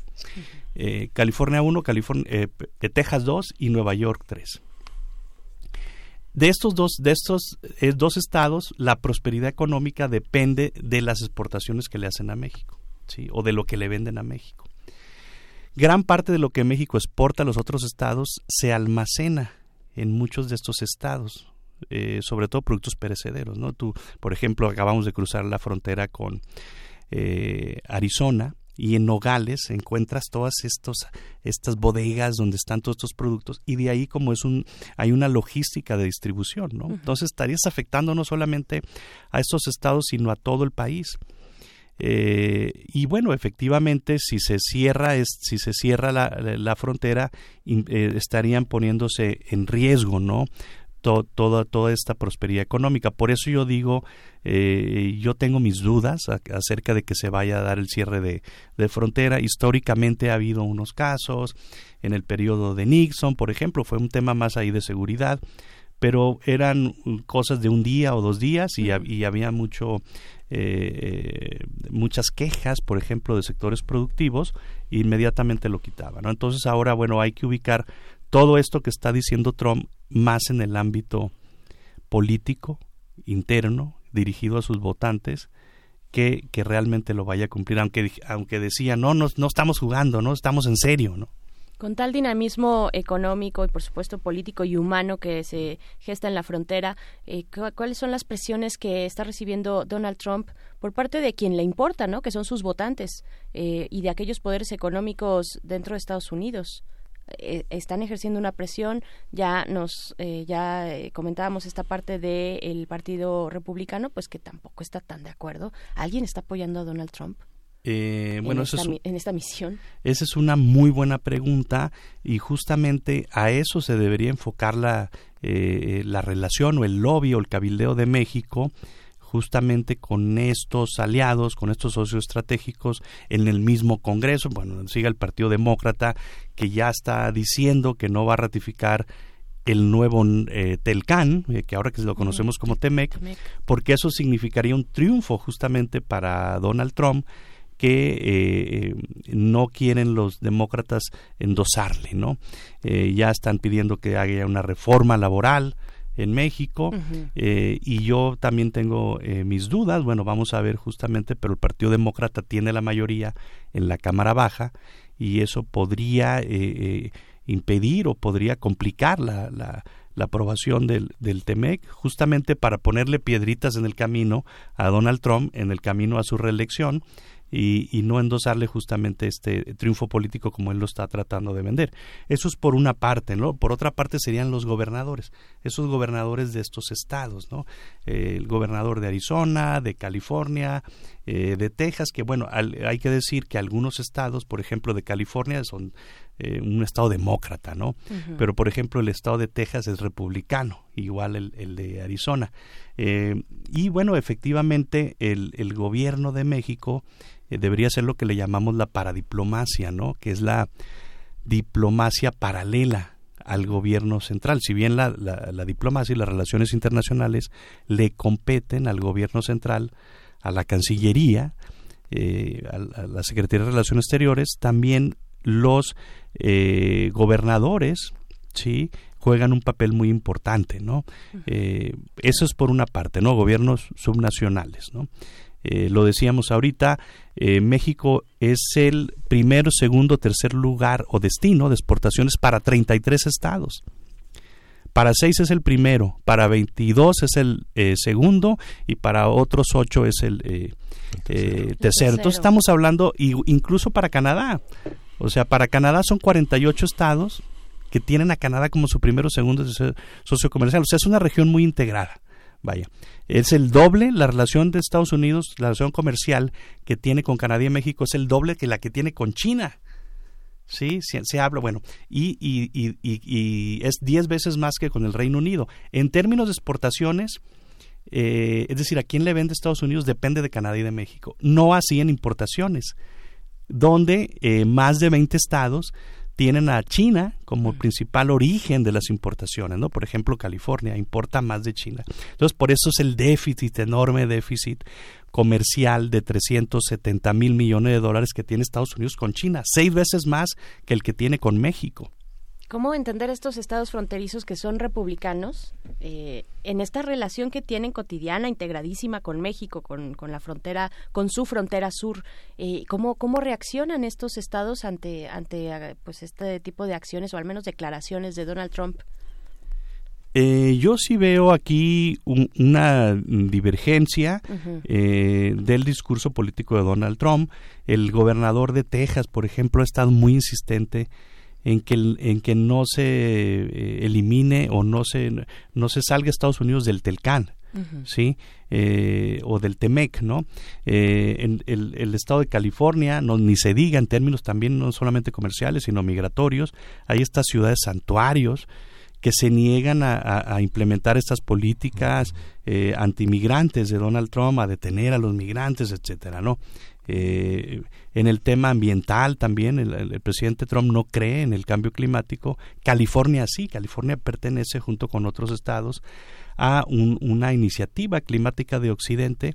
Eh, California 1, California, eh, Texas 2 y Nueva York 3. De estos dos, de estos dos estados, la prosperidad económica depende de las exportaciones que le hacen a México o de lo que le venden a México. gran parte de lo que México exporta a los otros estados se almacena en muchos de estos estados, eh, sobre todo productos perecederos. ¿no? Tú, por ejemplo, acabamos de cruzar la frontera con eh, Arizona y en Nogales encuentras todas estos, estas bodegas donde están todos estos productos y de ahí como es un hay una logística de distribución, ¿no? Entonces estarías afectando no solamente a estos estados sino a todo el país. Eh, y bueno, efectivamente, si se cierra, es, si se cierra la, la frontera, eh, estarían poniéndose en riesgo, ¿no? toda, toda esta prosperidad económica. Por eso yo digo, eh, yo tengo mis dudas acerca de que se vaya a dar el cierre de, de, frontera. Históricamente ha habido unos casos, en el periodo de Nixon, por ejemplo, fue un tema más ahí de seguridad, pero eran cosas de un día o dos días y, y había mucho eh, muchas quejas, por ejemplo, de sectores productivos, inmediatamente lo quitaban. ¿no? Entonces ahora, bueno, hay que ubicar todo esto que está diciendo Trump más en el ámbito político, interno, dirigido a sus votantes, que, que realmente lo vaya a cumplir, aunque, aunque decía, no, no, no estamos jugando, no estamos en serio, ¿no? Con tal dinamismo económico y por supuesto político y humano que se gesta en la frontera, eh, ¿cuáles son las presiones que está recibiendo Donald Trump por parte de quien le importa, ¿no? que son sus votantes eh, y de aquellos poderes económicos dentro de Estados Unidos? Eh, están ejerciendo una presión. Ya nos eh, ya comentábamos esta parte del Partido Republicano, pues que tampoco está tan de acuerdo. ¿Alguien está apoyando a Donald Trump? Bueno, en, esta, en esta misión? Esa es una muy buena pregunta y justamente a eso se debería enfocar la, la relación o el lobby o el cabildeo de México justamente con estos aliados, con estos socios estratégicos en el mismo Congreso. Bueno, sigue el Partido Demócrata que ya está diciendo que no va a ratificar el nuevo eh, Telcan, eh, que ahora que lo conocemos como Temec, porque eso significaría un triunfo justamente para Donald Trump que eh, no quieren los demócratas endosarle, ¿no? ya están pidiendo que haya una reforma laboral, en México eh, y yo también tengo eh, mis dudas, bueno, vamos a ver justamente, pero el Partido Demócrata tiene la mayoría en la Cámara Baja y eso podría eh, impedir o podría complicar la, la, la aprobación del, del TEMEC, justamente para ponerle piedritas en el camino a Donald Trump, en el camino a su reelección, y, y, no endosarle justamente este triunfo político como él lo está tratando de vender. Eso es por una parte, ¿no? Por otra parte serían los gobernadores, esos gobernadores de estos estados, ¿no? El gobernador de Arizona, de California, eh, de Texas, que bueno, hay que decir que algunos estados, por ejemplo, de California son eh, un estado demócrata, ¿no? Pero por ejemplo el estado de Texas es republicano, igual el, el de Arizona. y bueno, efectivamente el, el gobierno de México eh, debería ser lo que le llamamos la paradiplomacia, ¿no? Que es la diplomacia paralela al gobierno central. Si bien la, la, diplomacia y las relaciones internacionales le competen al gobierno central, a la Cancillería, eh, a, la Secretaría de Relaciones Exteriores, también los eh, gobernadores, ¿sí? juegan un papel muy importante, ¿no? eso es por una parte, ¿no? Gobiernos subnacionales, ¿no? Eh, lo decíamos ahorita, eh, México es el primero, segundo, tercer lugar o destino de exportaciones para 33 estados. Para 6 es el primero, para 22 es el eh, segundo y para otros 8 es el, tercero. tercero. Entonces estamos hablando incluso para Canadá. O sea, para Canadá son 48 estados que tienen a Canadá como su primero o segundo socio comercial. O sea, es una región muy integrada. Vaya, es el doble, la relación de Estados Unidos, la relación comercial que tiene con Canadá y México es el doble que la que tiene con China. Sí, se, habla, bueno, y, y, y, y es diez veces más que con el Reino Unido. En términos de exportaciones, eh, es decir, a quién le vende Estados Unidos depende de Canadá y de México. No así en importaciones, donde eh, más de 20 estados tienen a China como principal origen de las importaciones, ¿no? Por ejemplo, California importa más de China. Entonces, por eso es el déficit, enorme déficit comercial de 370 mil millones de dólares que tiene Estados Unidos con China, seis veces más que el que tiene con México. ¿Cómo entender estos estados fronterizos que son republicanos eh, en esta relación que tienen cotidiana, integradísima con México, con, con la frontera, con su frontera sur? Eh, ¿cómo, ¿Cómo reaccionan estos estados ante, ante pues, este tipo de acciones o al menos declaraciones de Donald Trump? Eh, yo sí veo aquí una divergencia eh, del discurso político de Donald Trump. El gobernador de Texas, por ejemplo, ha estado muy insistente en que, en que no se eh, elimine o no se, no se salga Estados Unidos del Telcán. ¿sí? o del Temec, ¿no? en el, el, estado de California, no, ni se diga en términos también no solamente comerciales, sino migratorios, hay estas ciudades santuarios, que se niegan a, implementar estas políticas eh, antimigrantes de Donald Trump, a detener a los migrantes, etcétera, ¿no? En el tema ambiental también el, presidente Trump no cree en el cambio climático. California sí, California pertenece junto con otros estados a una iniciativa climática de Occidente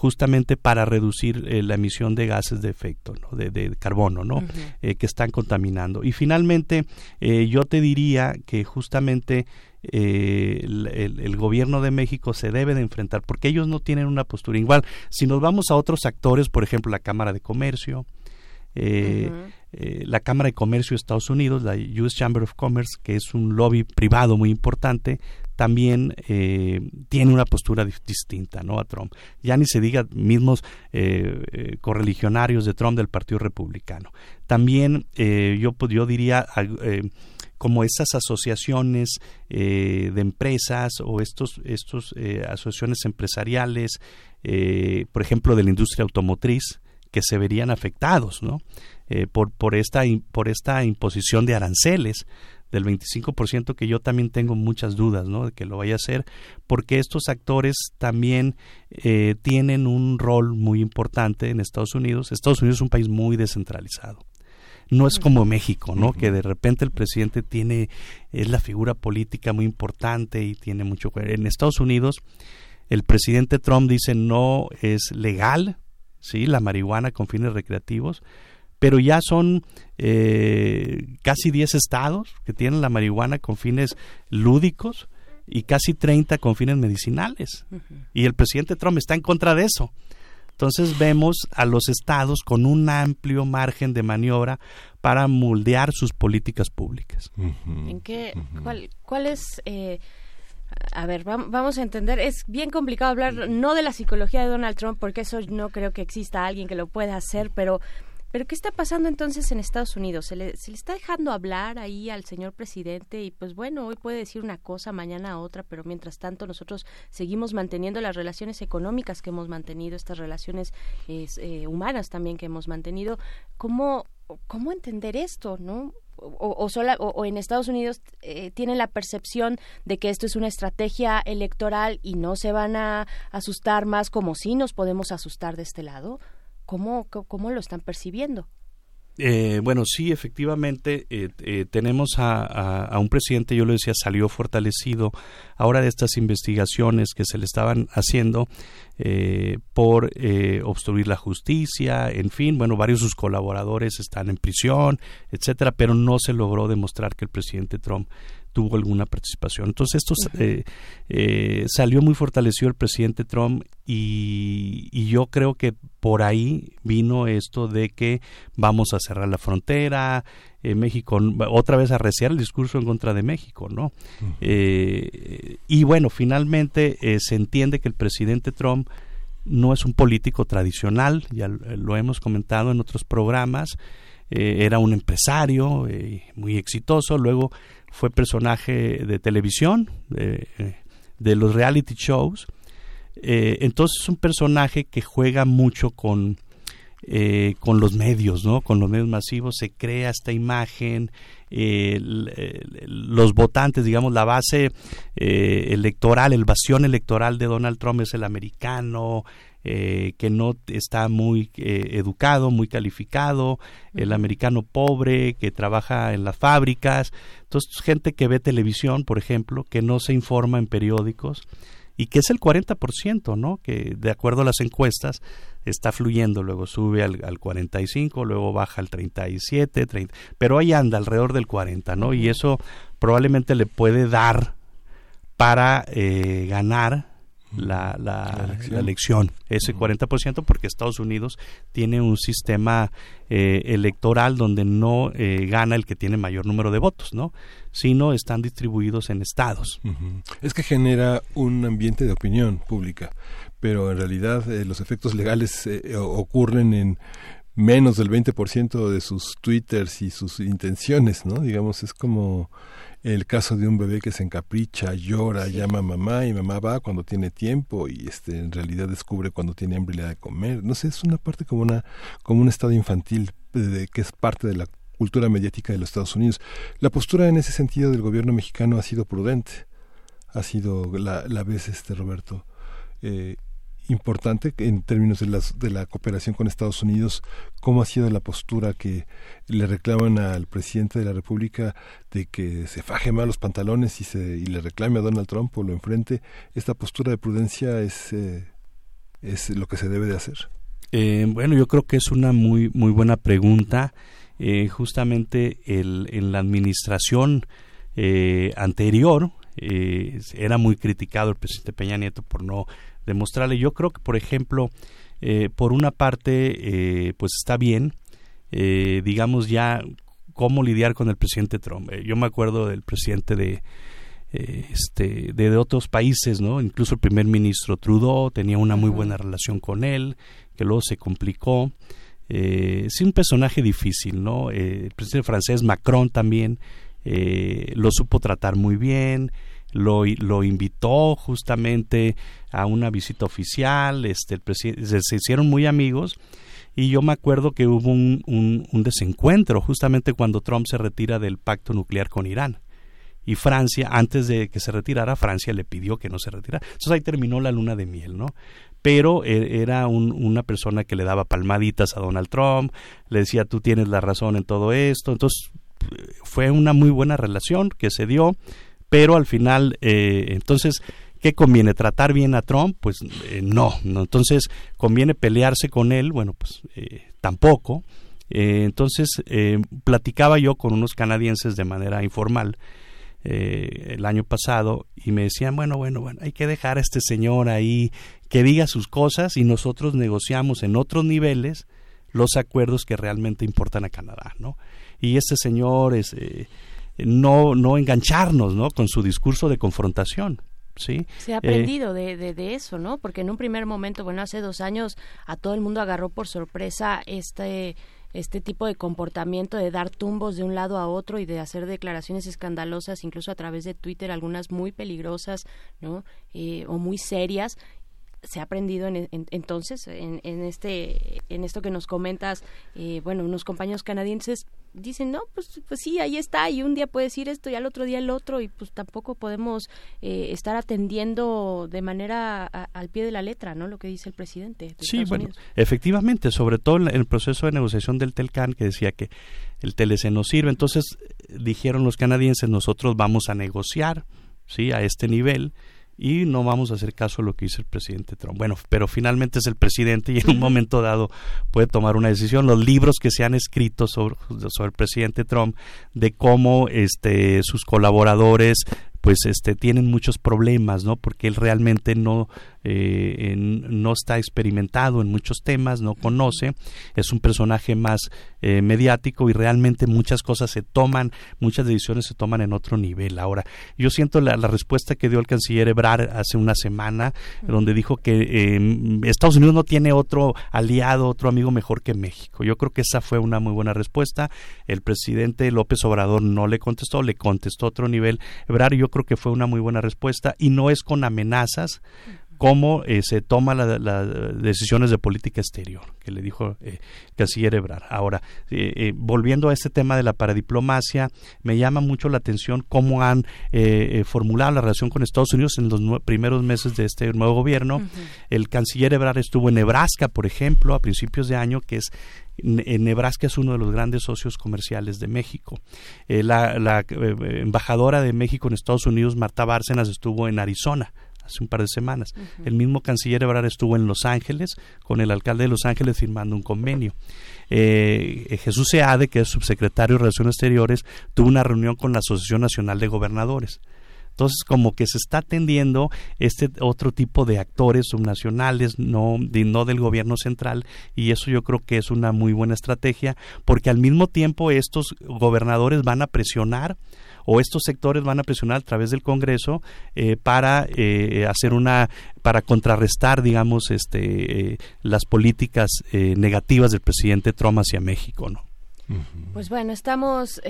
justamente para reducir eh, la emisión de gases de efecto, de, carbono, ¿no? Eh, que están contaminando. Y finalmente, eh, yo te diría que justamente el, gobierno de México se debe de enfrentar, porque ellos no tienen una postura igual. Si nos vamos a otros actores, por ejemplo, la Cámara de Comercio, la Cámara de Comercio de Estados Unidos, la US Chamber of Commerce, que es un lobby privado muy importante, también eh, tiene una postura distinta ¿no? a Trump. Ya ni se diga mismos eh, eh, correligionarios de Trump del Partido Republicano. También yo, yo diría como esas asociaciones de empresas o estos, estos asociaciones empresariales, por ejemplo, de la industria automotriz, que se verían afectados ¿no? por, por, esta, por esta imposición de aranceles del 25% que yo también tengo muchas dudas ¿no? de que lo vaya a hacer porque estos actores también eh, tienen un rol muy importante en Estados Unidos. Estados Unidos es un país muy descentralizado. No es como México, ¿no? Que de repente el presidente tiene es la figura política muy importante y tiene mucho en Estados Unidos el presidente Trump dice no es legal, sí, la marihuana con fines recreativos, pero ya son eh, casi 10 estados que tienen la marihuana con fines lúdicos y casi 30 con fines medicinales. Y el presidente Trump está en contra de eso. Entonces vemos a los estados con un amplio margen de maniobra para moldear sus políticas públicas. ¿En qué, cuál, es, eh, a ver, vamos a entender, es bien complicado hablar no de la psicología de Donald Trump, porque eso no creo que exista alguien que lo pueda hacer, pero pero ¿qué está pasando entonces en Estados Unidos? ¿Se le, ¿Se le, está dejando hablar ahí al señor presidente? Y pues bueno, hoy puede decir una cosa, mañana otra, pero mientras tanto nosotros seguimos manteniendo las relaciones económicas que hemos mantenido, estas relaciones eh, humanas también que hemos mantenido. ¿Cómo, cómo entender esto, no? O, sola, o, en Estados Unidos eh, tienen la percepción de que esto es una estrategia electoral y no se van a asustar más como si nos podemos asustar de este lado. ¿Cómo, cómo lo están percibiendo? Eh, bueno, sí, efectivamente, eh, eh, tenemos a, un presidente, yo lo decía, salió fortalecido ahora de estas investigaciones que se le estaban haciendo por obstruir la justicia, en fin, bueno, varios de sus colaboradores están en prisión, etcétera, pero no se logró demostrar que el presidente Trump tuvo alguna participación. Entonces esto eh, eh, salió muy fortalecido el presidente Trump y, yo creo que por ahí vino esto de que vamos a cerrar la frontera, eh, México otra vez a reciar el discurso en contra de México, ¿no? y bueno, finalmente se entiende que el presidente Trump no es un político tradicional, ya lo hemos comentado en otros programas, era un empresario muy exitoso, luego fue personaje de televisión, de, los reality shows. Eh, entonces es un personaje que juega mucho con, eh, con los medios, ¿no? Con los medios masivos, se crea esta imagen, eh, los votantes, digamos, la base electoral, el vacío electoral de Donald Trump es el americano, eh, que no está muy eh, educado, muy calificado, el americano pobre que trabaja en las fábricas, entonces gente que ve televisión, por ejemplo, que no se informa en periódicos y que es el 40%, ¿no? Que de acuerdo a las encuestas está fluyendo, luego sube al, al 45, luego baja al 37, 30, pero ahí anda alrededor del 40, ¿no? Y eso probablemente le puede dar para eh, ganar la, la, elección. ese 40%, porque Estados Unidos tiene un sistema eh, electoral donde no eh, gana el que tiene mayor número de votos, ¿no? Sino están distribuidos en estados. Es que genera un ambiente de opinión pública, pero en realidad eh, los efectos legales ocurren en menos del 20% de sus twitters y sus intenciones, ¿no? Digamos, es como el caso de un bebé que se encapricha, llora, llama a mamá y mamá va cuando tiene tiempo y este en realidad descubre cuando tiene hambre y le da de comer. No sé, es una parte como una como un estado infantil de, que es parte de la cultura mediática de los Estados Unidos. La postura en ese sentido del gobierno mexicano ha sido prudente. Ha sido la, la vez este Roberto eh, importante en términos de, las, de la cooperación con Estados Unidos, cómo ha sido la postura que le reclaman al presidente de la República de que se faje mal los pantalones y, se, y le reclame a Donald Trump o lo enfrente. Esta postura de prudencia es, eh, es lo que se debe de hacer. Eh, bueno, yo creo que es una muy, muy buena pregunta. Eh, justamente el, en la administración anterior era muy criticado el presidente Peña Nieto por no demostrarle. Yo creo que, por ejemplo, eh, por una parte, eh, pues está bien, eh, digamos ya cómo lidiar con el presidente Trump. yo me acuerdo del presidente de, este, de, otros países, ¿no? Incluso el primer ministro Trudeau tenía una muy buena relación con él, que luego se complicó. es un personaje difícil, ¿no? el presidente francés Macron también lo supo tratar muy bien, lo, lo invitó justamente a una visita oficial, este, el se, hicieron muy amigos y yo me acuerdo que hubo un, un, desencuentro justamente cuando Trump se retira del pacto nuclear con Irán. Y Francia, antes de que se retirara, Francia le pidió que no se retirara. Entonces ahí terminó la luna de miel, ¿no? Pero e, era una persona que le daba palmaditas a Donald Trump, le decía, tú tienes la razón en todo esto. Entonces fue una muy buena relación que se dio pero al final, eh, entonces, ¿qué conviene? ¿Tratar bien a Trump? Pues eh, no, entonces conviene pelearse con él, bueno, pues eh, tampoco. entonces, platicaba yo con unos canadienses de manera informal el año pasado y me decían, bueno, bueno, bueno, hay que dejar a este señor ahí que diga sus cosas y nosotros negociamos en otros niveles los acuerdos que realmente importan a Canadá, ¿no? Y este señor es no, no engancharnos ¿no? con su discurso de confrontación. ¿sí? Se ha aprendido de, de, eso, ¿no? Porque en un primer momento, bueno, hace dos años a todo el mundo agarró por sorpresa este este tipo de comportamiento de dar tumbos de un lado a otro y de hacer declaraciones escandalosas, incluso a través de Twitter, algunas muy peligrosas, ¿no? Eh, o muy serias se ha aprendido en, entonces en, en, este en esto que nos comentas eh, bueno unos compañeros canadienses dicen no pues pues sí ahí está y un día puede decir esto y al otro día el otro y pues tampoco podemos eh, estar atendiendo de manera al pie de la letra no lo que dice el presidente sí bueno efectivamente sobre todo en el proceso de negociación del Telcan que decía que el TLC no sirve. Entonces dijeron los canadienses nosotros vamos a negociar sí a este nivel y no vamos a hacer caso a lo que dice el presidente Trump. Bueno, pero finalmente es el presidente y en un momento dado puede tomar una decisión. Los libros que se han escrito sobre, sobre el presidente Trump de cómo este, sus colaboradores pues este tienen muchos problemas no porque él realmente no eh, no está experimentado en muchos temas no conoce es un personaje más eh, mediático y realmente muchas cosas se toman muchas decisiones se toman en otro nivel. Ahora yo siento la, respuesta que dio el canciller Ebrard hace una semana donde dijo que em, Estados Unidos no tiene otro aliado otro amigo mejor que México. Yo creo que esa fue una muy buena respuesta. El presidente López Obrador no le contestó le contestó otro nivel. Ebrard yo creo que fue una muy buena respuesta y no es con amenazas cómo eh, se toman las decisiones de política exterior, que le dijo eh, Canciller Ebrard. Ahora, eh, eh, volviendo a este tema de la paradiplomacia, me llama mucho la atención cómo han formulado la relación con Estados Unidos en los primeros meses de este nuevo gobierno. El Canciller Ebrard estuvo en Nebraska, por ejemplo, a principios de año, que es Nebraska es uno de los grandes socios comerciales de México. la, embajadora de México en Estados Unidos, Marta Bárcenas, estuvo en Arizona hace un par de semanas. El mismo canciller Ebrard estuvo en Los Ángeles con el alcalde de Los Ángeles firmando un convenio. Eh, Jesús Seade, que es subsecretario de Relaciones Exteriores, tuvo una reunión con la Asociación Nacional de Gobernadores. Entonces, como que se está atendiendo este otro tipo de actores subnacionales, no, no del gobierno central, y eso yo creo que es una muy buena estrategia, porque al mismo tiempo estos gobernadores van a presionar o estos sectores van a presionar a través del Congreso eh, para eh, hacer una para contrarrestar digamos este eh, las políticas negativas del presidente Trump hacia México no pues bueno, estamos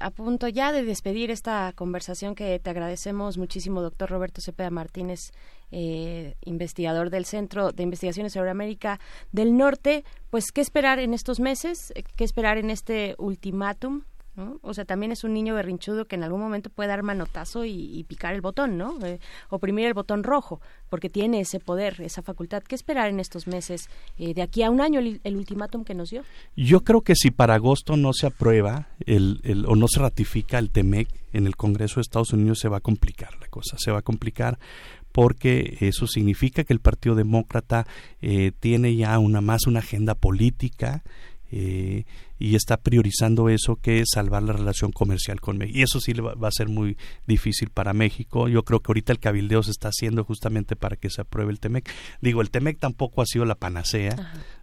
a punto ya de despedir esta conversación que te agradecemos muchísimo, doctor Roberto Cepeda Martínez, investigador del Centro de Investigaciones sobre América del Norte. Pues, ¿qué esperar en estos meses? ¿Qué esperar en este ultimátum? O sea, también es un niño berrinchudo que en algún momento puede dar manotazo y, picar el botón, ¿no? Eh, oprimir el botón rojo, porque tiene ese poder, esa facultad. ¿Qué esperar en estos meses? Eh, de aquí a un año, el, ultimátum que nos dio. Yo creo que si para agosto no se aprueba el, el, o no se ratifica el TEMEC en el Congreso de Estados Unidos, se va a complicar la cosa. Se va a complicar porque eso significa que el Partido Demócrata eh, tiene ya una más una agenda política eh, y está priorizando eso que es salvar la relación comercial con México. Y eso sí va, a ser muy difícil para México. Yo creo que ahorita el cabildeo se está haciendo justamente para que se apruebe el TEMEC. Digo, el TEMEC tampoco ha sido la panacea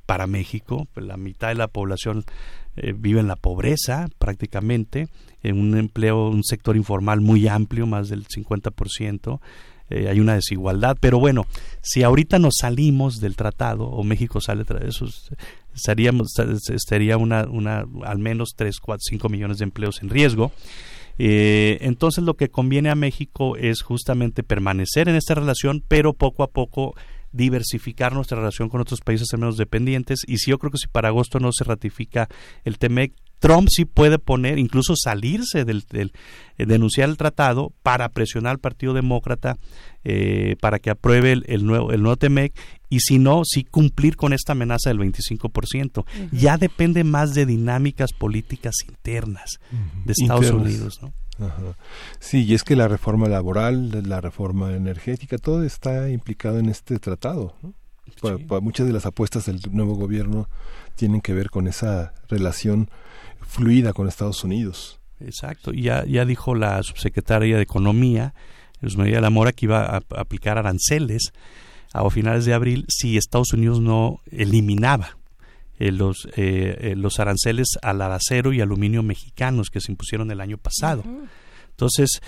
para México. Pues la mitad de la población eh, vive en la pobreza prácticamente, en un empleo, un sector informal muy amplio, más del 50%. Eh, hay una desigualdad, pero bueno, si ahorita nos salimos del tratado o México sale de eso, estaríamos, estaría una, una, al menos 3, 4, 5 millones de empleos en riesgo. Eh, entonces lo que conviene a México es justamente permanecer en esta relación, pero poco a poco diversificar nuestra relación con otros países menos dependientes. Y si yo creo que si para agosto no se ratifica el TEMEC, Trump sí puede poner, incluso salirse del, del eh, denunciar el tratado para presionar al Partido Demócrata eh, para que apruebe el, nuevo el nuevo TEMEC y si no, sí cumplir con esta amenaza del 25%. Ya depende más de dinámicas políticas internas de Estados Unidos, ¿no? Sí, y es que la reforma laboral, la reforma energética, todo está implicado en este tratado. muchas de las apuestas del nuevo gobierno tienen que ver con esa relación fluida con Estados Unidos. Exacto, y ya, ya dijo la subsecretaria de Economía, Luz María La Mora, que iba a, aplicar aranceles a finales de abril si Estados Unidos no eliminaba eh, los, eh, eh, los aranceles al acero y aluminio mexicanos que se impusieron el año pasado. Entonces,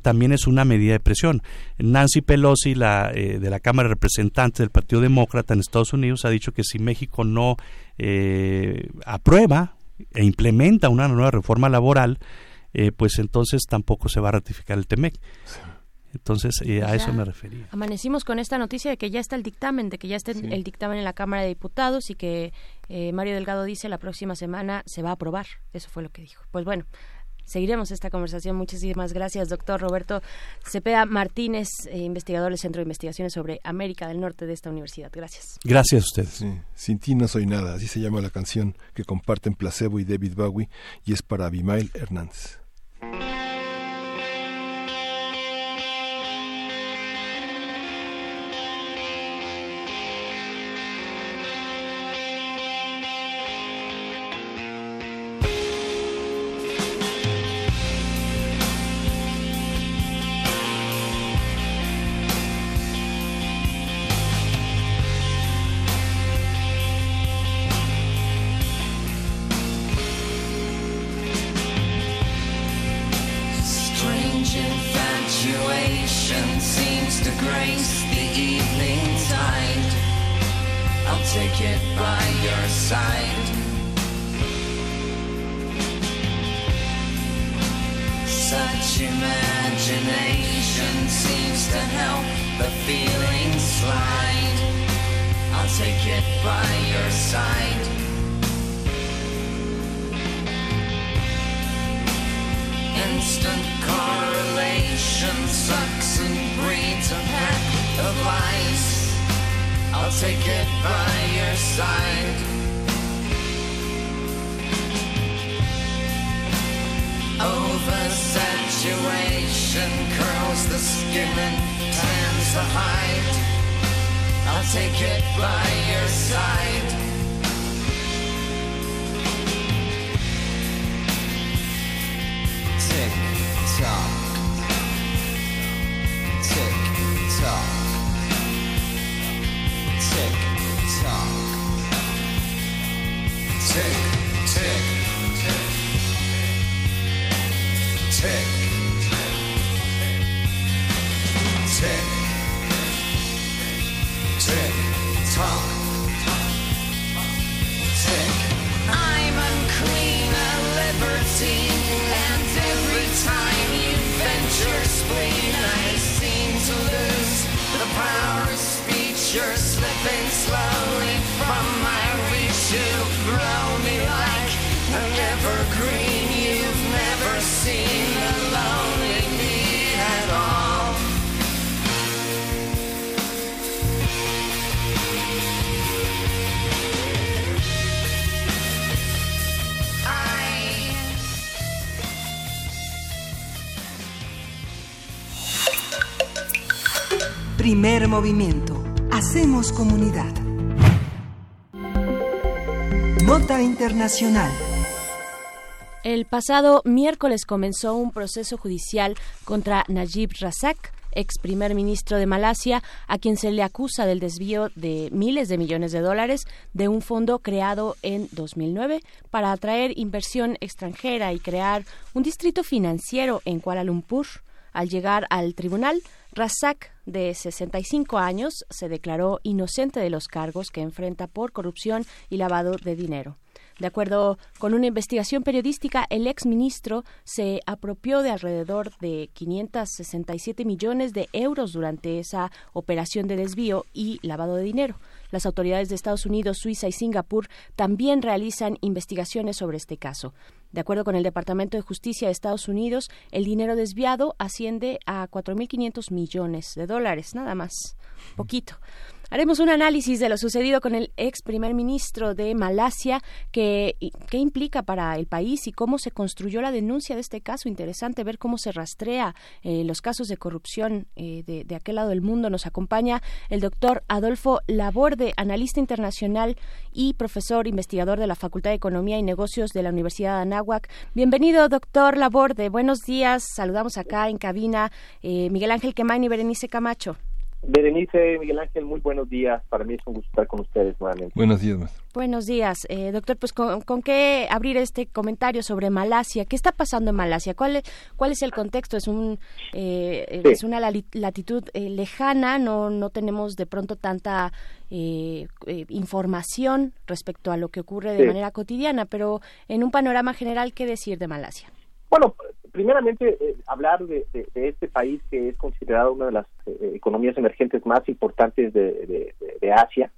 también es una medida de presión. Nancy Pelosi, la, de la Cámara de Representantes del Partido Demócrata en Estados Unidos, ha dicho que si México no aprueba e implementa una nueva reforma laboral, eh, pues entonces tampoco se va a ratificar el TEMEC. Entonces, eh, a eso me refería. Amanecimos con esta noticia de que ya está el dictamen, de que ya está el dictamen en la Cámara de Diputados y que eh, Mario Delgado dice la próxima semana se va a aprobar. Eso fue lo que dijo. Pues bueno, seguiremos esta conversación. Muchísimas gracias, doctor Roberto Cepeda Martínez, eh, investigador del Centro de Investigaciones sobre América del Norte de esta universidad. Gracias. Gracias a ustedes. Sin ti no soy nada, así se llama la canción que comparten Placebo y David Bowie y es para Abimael Hernández. Primer movimiento. Hacemos comunidad. Nota Internacional. El pasado miércoles comenzó un proceso judicial contra Najib Razak, ex primer ministro de Malasia, a quien se le acusa del desvío de miles de millones de dólares de un fondo creado en 2009 para atraer inversión extranjera y crear un distrito financiero en Kuala Lumpur. Al llegar al tribunal, Razak, de 65 años, se declaró inocente de los cargos que enfrenta por corrupción y lavado de dinero. De acuerdo con una investigación periodística, el exministro se apropió de alrededor de 567 millones de euros durante esa operación de desvío y lavado de dinero. Las autoridades de Estados Unidos, Suiza y Singapur también realizan investigaciones sobre este caso. De acuerdo con el Departamento de Justicia de Estados Unidos, el dinero desviado asciende a 4.500 millones de dólares, nada más, poquito. Haremos un análisis de lo sucedido con el ex primer ministro de Malasia, que, qué implica para el país y cómo se construyó la denuncia de este caso. Interesante ver cómo se rastrea eh, los casos de corrupción eh, de, de aquel lado del mundo. Nos acompaña el doctor Adolfo Laborde, analista internacional y profesor investigador de la Facultad de Economía y Negocios de la Universidad de Anáhuac. Bienvenido, doctor Laborde. Buenos días. Saludamos acá en cabina eh, Miguel Ángel Quemain y Berenice Camacho. Berenice, Miguel Ángel, muy buenos días. Para mí es un gusto estar con ustedes nuevamente. Buenos días, maestro. Buenos días, eh, doctor. Pues con, con, qué abrir este comentario sobre Malasia. ¿Qué está pasando en Malasia? ¿Cuál, es, cuál es el contexto? Es un eh, sí. es una latitud eh, lejana. No no tenemos de pronto tanta eh, información respecto a lo que ocurre de sí. manera cotidiana. Pero en un panorama general, ¿qué decir de Malasia? Bueno, primeramente eh, hablar de, de, de, este país que es considerado una de las eh, economías emergentes más importantes de, de Asia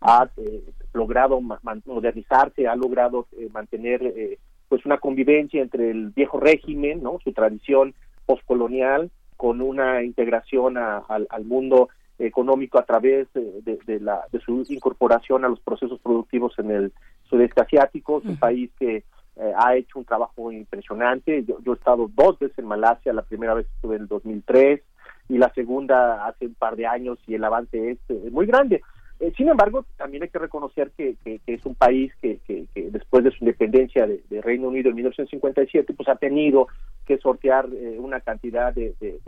ha eh, logrado modernizarse ha logrado eh, mantener pues una convivencia entre el viejo régimen no su tradición postcolonial con una integración a, al, mundo económico a través de, la, de su incorporación a los procesos productivos en el sudeste asiático es un país que eh, ha hecho un trabajo impresionante. Yo, yo, he estado dos veces en Malasia, la primera vez estuve en el 2003 y la segunda hace un par de años y el avance es eh, muy grande. Eh, sin embargo, también hay que reconocer que, es un país que, después de su independencia de, de, Reino Unido en 1957, pues ha tenido que sortear eh, una cantidad de, de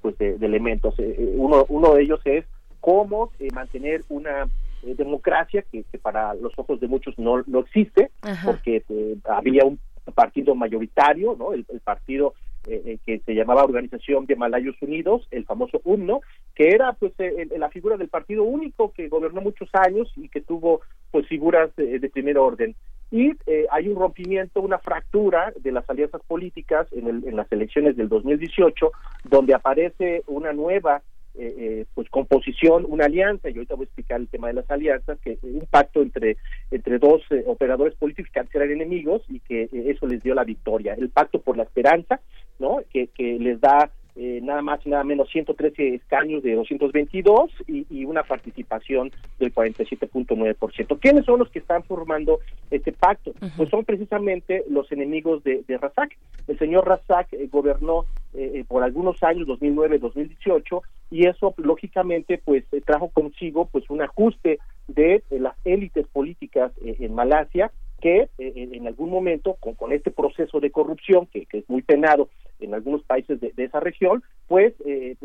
pues de, elementos. Uno, uno de ellos es cómo mantener una eh, democracia que, que, para los ojos de muchos no, no existe Ajá. porque eh, había un partido mayoritario no el, el partido eh, que se llamaba Organización de Malayos Unidos el famoso UNO que era pues la figura del partido único que gobernó muchos años y que tuvo pues figuras de primer orden y eh, hay un rompimiento, una fractura de las alianzas políticas en, el, en las elecciones del 2018, donde aparece una nueva eh, eh, pues composición, una alianza, y ahorita voy a explicar el tema de las alianzas, que un pacto entre, entre dos eh, operadores políticos que antes eran enemigos y que eso les dio la victoria. El pacto por la esperanza, ¿no? Que, que les da eh, nada más y nada menos 113 escaños de 222 y, y una participación del 47.9%. ¿Quiénes son los que están formando este pacto? Uh -huh. Pues son precisamente los enemigos de, de Razak. El señor Razak eh, gobernó eh, por algunos años, 2009-2018, y eso lógicamente pues eh, trajo consigo pues un ajuste de, de las élites políticas eh, en Malasia que eh, en, en algún momento con, con este proceso de corrupción que, que es muy penado en algunos países de, esa región, pues eh,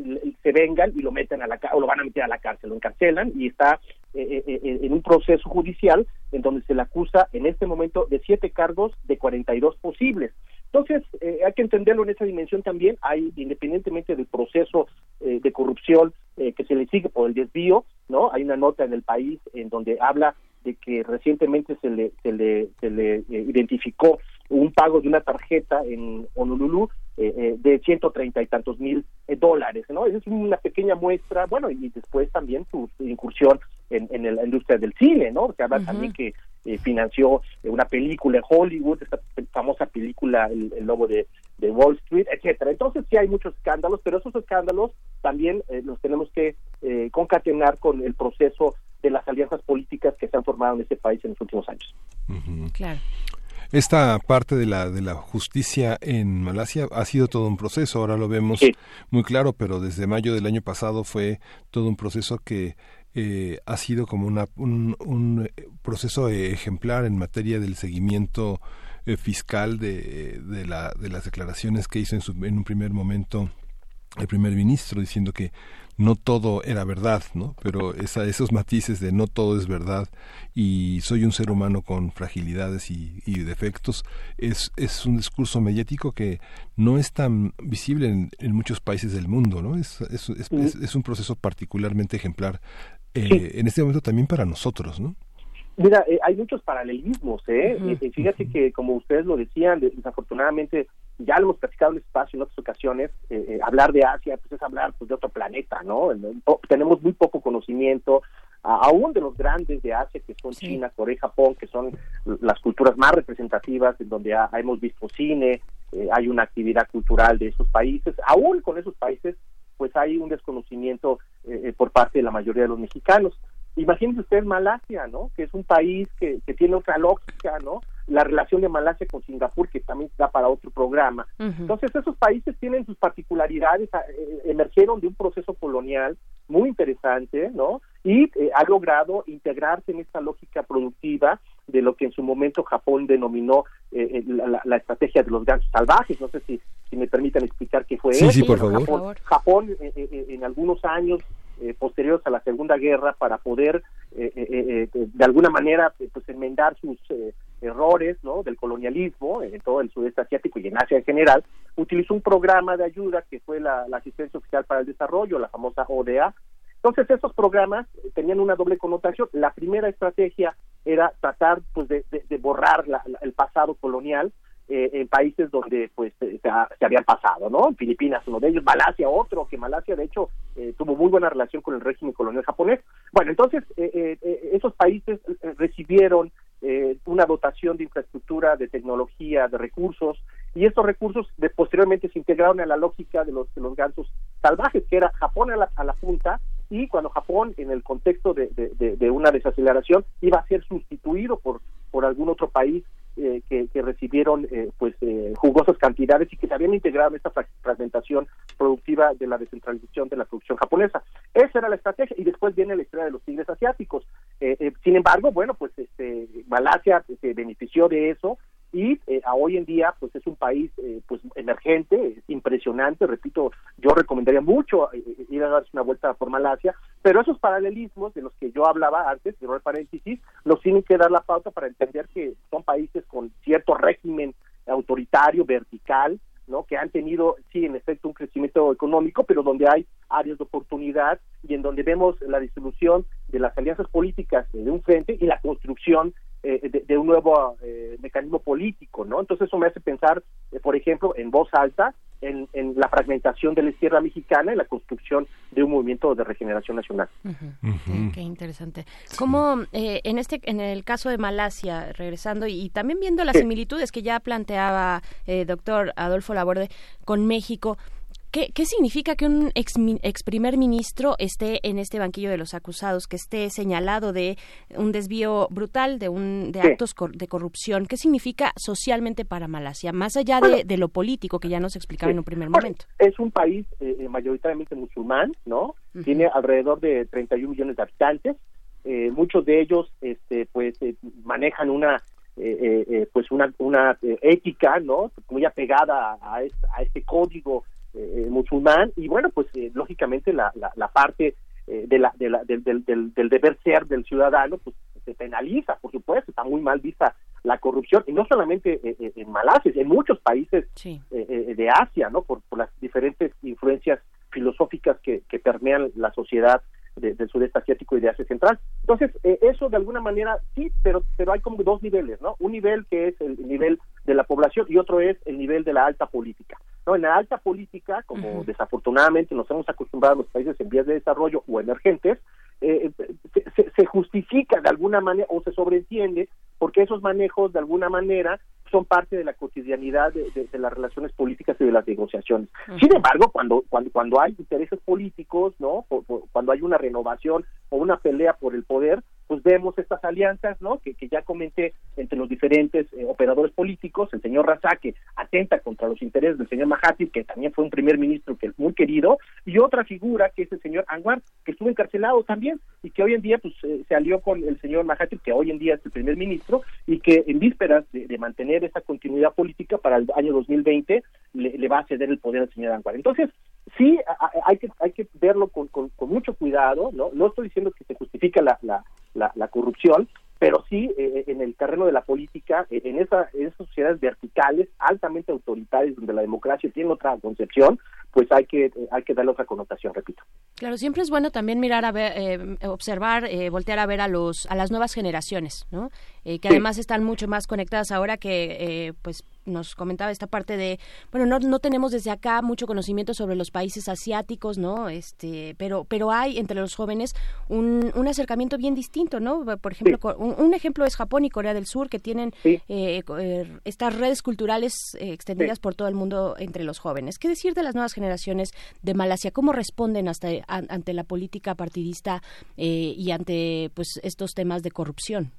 se vengan y lo meten a la o lo van a meter a la cárcel, lo encarcelan y está eh, eh, eh, en un proceso judicial en donde se le acusa en este momento de siete cargos de 42 posibles. Entonces, eh, hay que entenderlo en esa dimensión también. Hay, independientemente del proceso eh, de corrupción eh, que se le sigue por el desvío, ¿no? Hay una nota en el país en donde habla de que recientemente se le, se le, se le eh, identificó un pago de una tarjeta en Honolulu eh, eh, de ciento treinta y tantos mil eh, dólares, ¿no? Esa es una pequeña muestra, bueno, y después también su, su incursión en, en el- la industria del cine, ¿no? Que habla también que eh, financió eh, una película en Hollywood, esta famosa película El, el Lobo de, de Wall Street, etcétera. Entonces sí hay muchos escándalos, pero esos escándalos también eh, los tenemos que eh, concatenar con el proceso de las alianzas políticas que se han formado en ese país en los últimos años. Claro. Esta parte de la de la justicia en Malasia ha sido todo un proceso, ahora lo vemos muy claro, pero desde mayo del año pasado fue todo un proceso que eh, ha sido como una, un, un eh, proceso ejemplar en materia del seguimiento eh, fiscal de, de, la, de las declaraciones que hizo en, su, en un primer momento el primer ministro diciendo que no todo era verdad, ¿no? Pero esa, esos matices de no todo es verdad y soy un ser humano con fragilidades y, y defectos es, es un discurso mediático que no es tan visible en, en muchos países del mundo, ¿no? Es, es, es, es- es un proceso particularmente ejemplar eh, en este momento también para nosotros, ¿no? Mira, eh, hay muchos paralelismos, ¿eh? Eh, eh, fíjate que, como ustedes lo decían, de- desafortunadamente, ya lo hemos platicado en el espacio en otras ocasiones, eh, eh, hablar de Asia pues es hablar pues, de otro planeta, ¿no? Tenemos muy poco conocimiento, aún de los grandes de Asia, que son China, Corea y Japón, que son las culturas más representativas, en donde ha- hemos visto cine, eh, hay una actividad cultural de esos países, aún con esos países, pues hay un desconocimiento eh, eh, por parte de la mayoría de los mexicanos. Imagínense ustedes Malasia, ¿no? Que es un país que, que tiene otra lógica, ¿no? La relación de Malasia con Singapur, que también da para otro programa. Entonces, esos países tienen sus particularidades, a- eh, emergieron de un proceso colonial muy interesante, ¿no? Y eh, ha logrado integrarse en esta lógica productiva de lo que en su momento Japón denominó eh, eh, la, la- la estrategia de los gansos salvajes. No sé si, si me permiten explicar qué fue Sí, eso. sí, por favor. Japón, Japón, eh, eh, eh, en algunos años eh, posteriores a la Segunda Guerra para poder eh, eh, eh, eh, de alguna manera eh, pues enmendar sus eh, errores ¿no? del colonialismo en todo el sudeste asiático y en Asia en general, utilizó un programa de ayuda que fue la, asistencia oficial para el desarrollo, la famosa ODA. Entonces esos programas tenían una doble connotación. La primera estrategia era tratar pues de, borrar la- el pasado colonial eh, en países donde pues se, se habían pasado, ¿no? Filipinas uno de ellos, Malasia otro, que Malasia de hecho eh, tuvo muy buena relación con el régimen colonial japonés. Bueno, entonces eh, eh, eh, esos países eh, recibieron eh, una dotación de infraestructura, de tecnología, de recursos, y estos recursos de, posteriormente se integraron a la lógica de los, de gansos salvajes, que era Japón a la, a la punta, y cuando Japón, en el contexto de, una desaceleración, iba a ser sustituido por algún otro país eh, que, que recibieron eh, pues eh, jugosas cantidades y que se habían integrado en esta fra- fragmentación productiva de la descentralización de la producción japonesa. Esa era la estrategia y después viene la historia de los tigres asiáticos. Eh, eh, sin embargo, bueno, pues este, Malasia se benefició de eso y eh, a hoy en día pues es un país eh, pues emergente, es impresionante, repito, yo recomendaría mucho eh, eh, ir a darse una vuelta por Malasia, pero esos paralelismos de los que yo hablaba antes, el paréntesis, nos tienen que dar la pauta para entender que son países con cierto régimen autoritario, vertical, ¿no? que han tenido, sí, en efecto, un crecimiento económico, pero donde hay áreas de oportunidad y en donde vemos la distribución de las alianzas políticas de un frente y la construcción eh, de, de un nuevo eh, mecanismo político, ¿no? Entonces eso me hace pensar, eh, por ejemplo, en voz alta, en, en la fragmentación de la izquierda mexicana y la construcción de un movimiento de regeneración nacional. Qué, qué interesante. Como eh, en este, en el caso de Malasia, regresando y, y también viendo las Sí. similitudes que ya planteaba eh, doctor Adolfo Laborde con México. ¿Qué, ¿Qué, significa que un ex, ex, primer ministro esté en este banquillo de los acusados, que esté señalado de un desvío brutal, de, un, de sí. actos cor de corrupción? ¿Qué significa socialmente para Malasia, más allá bueno, de, de, lo político que ya nos explicaba sí. en un primer momento? Es un país eh, mayoritariamente musulmán, ¿no? Uh -huh. Tiene alrededor de 31 millones de habitantes. Eh, muchos de ellos, este, pues, eh, manejan una eh, eh, pues una, una eh, ética no muy apegada a, a este código eh, musulmán y bueno pues lógicamente la, la, la parte de la, de la, del, del, del, del, deber ser del ciudadano pues se penaliza por supuesto está muy mal vista la corrupción y no solamente en Malasia en muchos países sí. de Asia no por, por, las diferentes influencias filosóficas que, que permean la sociedad de, del sudeste asiático y de Asia Central. Entonces, eh, eso de alguna manera sí, pero, pero hay como dos niveles, ¿no? Un nivel que es el nivel de la población y otro es el nivel de la alta política. ¿No? En la alta política, como uh -huh. desafortunadamente nos hemos acostumbrado a los países en vías de desarrollo o emergentes, eh, se, se, justifica de alguna manera o se sobreentiende porque esos manejos de alguna manera son parte de la cotidianidad de, de, de las relaciones políticas y de las negociaciones. Uh -huh. Sin embargo, cuando, cuando, cuando hay intereses políticos, ¿no? Por, por, cuando hay una renovación o una pelea por el poder, pues vemos estas alianzas, ¿no? Que, que ya comenté entre los diferentes eh, operadores políticos, el señor Razak, que atenta contra los intereses del señor Mahathir, que también fue un primer ministro que es muy querido, y otra figura que es el señor Anwar, que estuvo encarcelado también, y que hoy en día pues eh, se alió con el señor Mahathir, que hoy en día es el primer ministro, y que en vísperas de, de mantener esa continuidad política para el año 2020 le, le va a ceder el poder al señor Anwar. Entonces, sí hay que hay que verlo con, con, con, mucho cuidado no no estoy diciendo que se justifica la la, la, la corrupción pero sí eh, en el terreno de la política eh, en esa en esas sociedades verticales altamente autoritarias donde la democracia tiene otra concepción pues hay que hay que darle otra connotación repito. Claro siempre es bueno también mirar a ver eh, observar eh, voltear a ver a los a las nuevas generaciones no eh, que sí. además están mucho más conectadas ahora que pues nos comentaba esta parte de bueno no, no tenemos desde acá mucho conocimiento sobre los países asiáticos no este pero pero hay entre los jóvenes un, un acercamiento bien distinto no por ejemplo sí. un, un, ejemplo es Japón y Corea del Sur que tienen sí. eh, eh, estas redes culturales eh, extendidas por todo el mundo entre los jóvenes. Qué decir de las nuevas generaciones de Malasia cómo responden hasta ante la política partidista eh, y ante pues estos temas de corrupción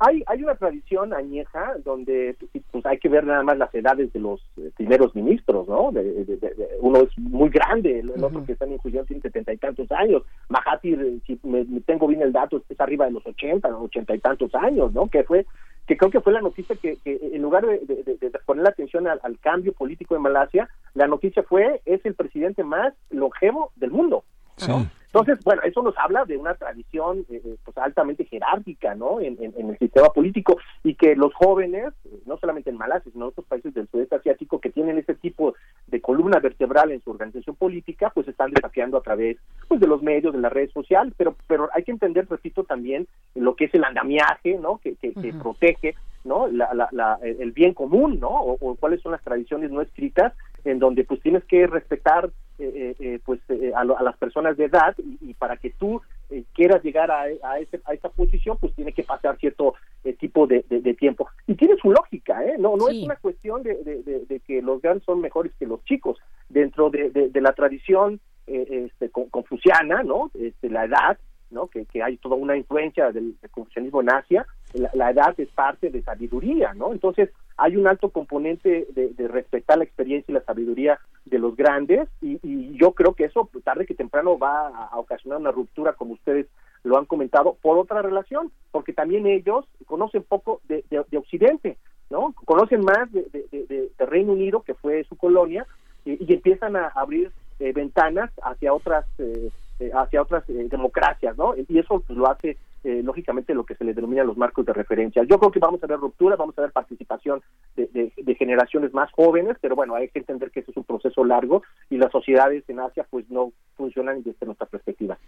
hay, hay una tradición añeja donde pues, hay que ver nada más las edades de los eh, primeros ministros, ¿no? De, de, de, uno es muy grande, el, el otro que está en inclusión tiene setenta y tantos años. Mahathir, eh, si me, me, tengo bien el dato, es arriba de los ochenta, ochenta y tantos años, ¿no? Que fue que creo que fue la noticia que, que en lugar de, de poner la atención al, al, cambio político de Malasia, la noticia fue es el presidente más longevo del mundo. ¿no? Entonces, bueno, eso nos habla de una tradición eh, eh, pues altamente jerárquica, ¿no? En, en, en, el sistema político y que los jóvenes, eh, no solamente en Malasia, sino en otros países del sudeste asiático que tienen ese tipo de columna vertebral en su organización política, pues están desafiando a través pues de los medios, de las redes sociales, pero pero hay que entender, repito, también lo que es el andamiaje, ¿no? Que, que, que uh -huh. protege, ¿no? La, la, la, el bien común, ¿no? O, o cuáles son las tradiciones no escritas en donde pues tienes que respetar eh, eh, eh pues eh, a, lo, a, las personas de edad y, y para que tú eh, quieras llegar a, a, ese, a, esa posición pues tiene que pasar cierto tipo de, de, de, tiempo y tiene su lógica eh no no sí. es una cuestión de, de, que los grandes son mejores que los chicos dentro de, la tradición este, confuciana no este, la edad ¿no? Que, que, hay toda una influencia del, del confucianismo en Asia, la, la, edad es parte de sabiduría, ¿no? Entonces, hay un alto componente de, de respetar la experiencia y la sabiduría de los grandes, y, yo creo que eso tarde que temprano va a, ocasionar una ruptura, como ustedes lo han comentado, por otra relación, porque también ellos conocen poco de, de, de Occidente, ¿no? Conocen más de, de, Reino Unido, que fue su colonia, y, y empiezan a abrir eh, ventanas hacia otras eh, eh, hacia otras eh, democracias, ¿no? Y eso pues, lo hace eh, lógicamente lo que se le denomina los marcos de referencia. Yo creo que vamos a ver rupturas, vamos a ver participación de, de, de, generaciones más jóvenes, pero bueno, hay que entender que ese es un proceso largo y las sociedades en Asia pues no funcionan desde nuestra perspectiva.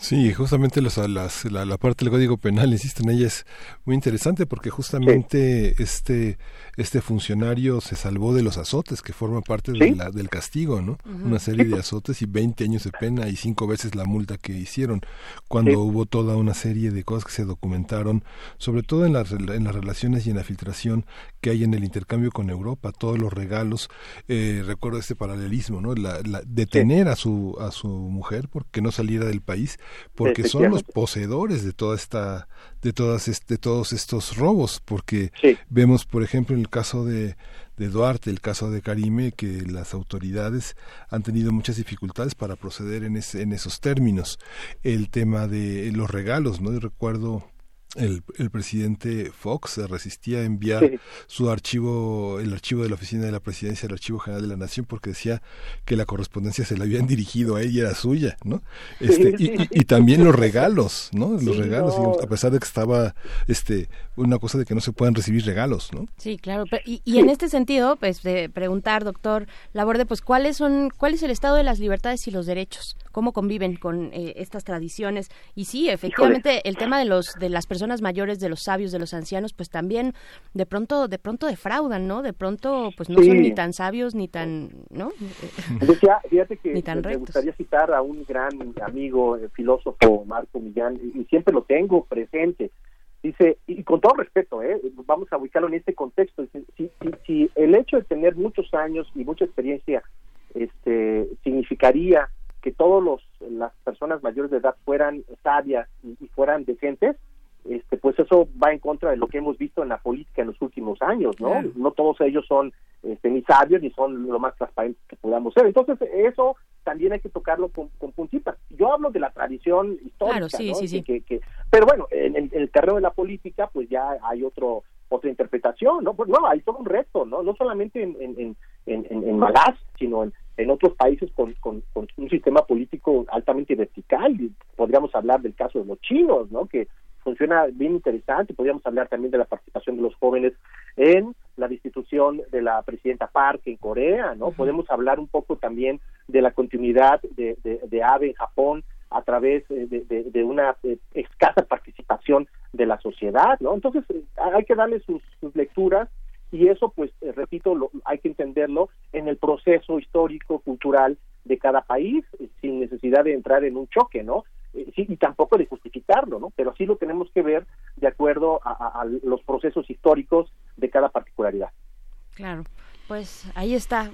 Sí, justamente las, las, la, la, parte del Código Penal, insisto en ella, es muy interesante porque justamente sí. este, este funcionario se salvó de los azotes, que forman parte ¿Sí? de la, del castigo, ¿no? Uh -huh. Una serie de azotes y 20 años de pena y cinco veces la multa que hicieron, cuando sí. hubo toda una serie de cosas que se documentaron, sobre todo en, la, en las relaciones y en la filtración que hay en el intercambio con Europa, todos los regalos, eh, recuerdo este paralelismo, ¿no? La, la, detener a su a su mujer porque no saliera del país, porque son los poseedores de toda esta de todas este, de todos estos robos, porque sí. vemos, por ejemplo, en el caso de de Duarte, el caso de Karime, que las autoridades han tenido muchas dificultades para proceder en, ese, en esos términos. El tema de los regalos, ¿no? Yo recuerdo el, el, presidente Fox se resistía a enviar sí. su archivo, el archivo de la oficina de la presidencia, el archivo general de la nación, porque decía que la correspondencia se le habían [LAUGHS] dirigido a él y era suya, ¿no? Este, sí, sí, y, y, también los regalos, ¿no? Los regalos, no. a pesar de que estaba este una cosa de que no se puedan recibir regalos, ¿no? Sí, claro. Y, y en este sentido, pues de preguntar, doctor Laborde, pues cuáles son, cuál es el estado de las libertades y los derechos, cómo conviven con eh, estas tradiciones. Y sí, efectivamente, Híjole. el tema de los de las personas personas mayores, de los sabios, de los ancianos, pues también de pronto, de pronto defraudan, ¿no? De pronto, pues no sí. son ni tan sabios ni tan, ¿no? Fíjate que [LAUGHS] ni tan me gustaría citar a un gran amigo, el filósofo Marco Millán, y siempre lo tengo presente. Dice, y con todo respeto, ¿eh? vamos a ubicarlo en este contexto, si, si, si el hecho de tener muchos años y mucha experiencia este, significaría que todos los las personas mayores de edad fueran sabias y, y fueran decentes, este, pues eso va en contra de lo que hemos visto en la política en los últimos años, ¿no? Claro. No todos ellos son este, ni sabios ni son lo más transparentes que podamos ser. Entonces, eso también hay que tocarlo con, con puntitas. Yo hablo de la tradición histórica, claro, sí, ¿no? sí, sí. Que, que, pero bueno, en, en, el terreno de la política, pues ya hay otro otra interpretación, ¿no? Pues no, hay todo un reto, ¿no? No solamente en, en, en, en, en Malás, sino en, en otros países con, con, con, un sistema político altamente vertical. Podríamos hablar del caso de los chinos, ¿no? Que funciona bien interesante. Podríamos hablar también de la participación de los jóvenes en la destitución de la presidenta Park en Corea, ¿no? Uh -huh. Podemos hablar un poco también de la continuidad de, de, de AVE en Japón a través de, de, de una eh, escasa participación de la sociedad, ¿no? Entonces eh, hay que darle sus, sus lecturas y eso, pues, eh, repito, lo, hay que entenderlo en el proceso histórico, cultural de cada país, sin necesidad de entrar en un choque, ¿no? Eh, sí, y tampoco de justificarlo, ¿no? Pero sí lo tenemos que ver de acuerdo a, a, a los procesos históricos de cada particularidad. Claro. Pues ahí está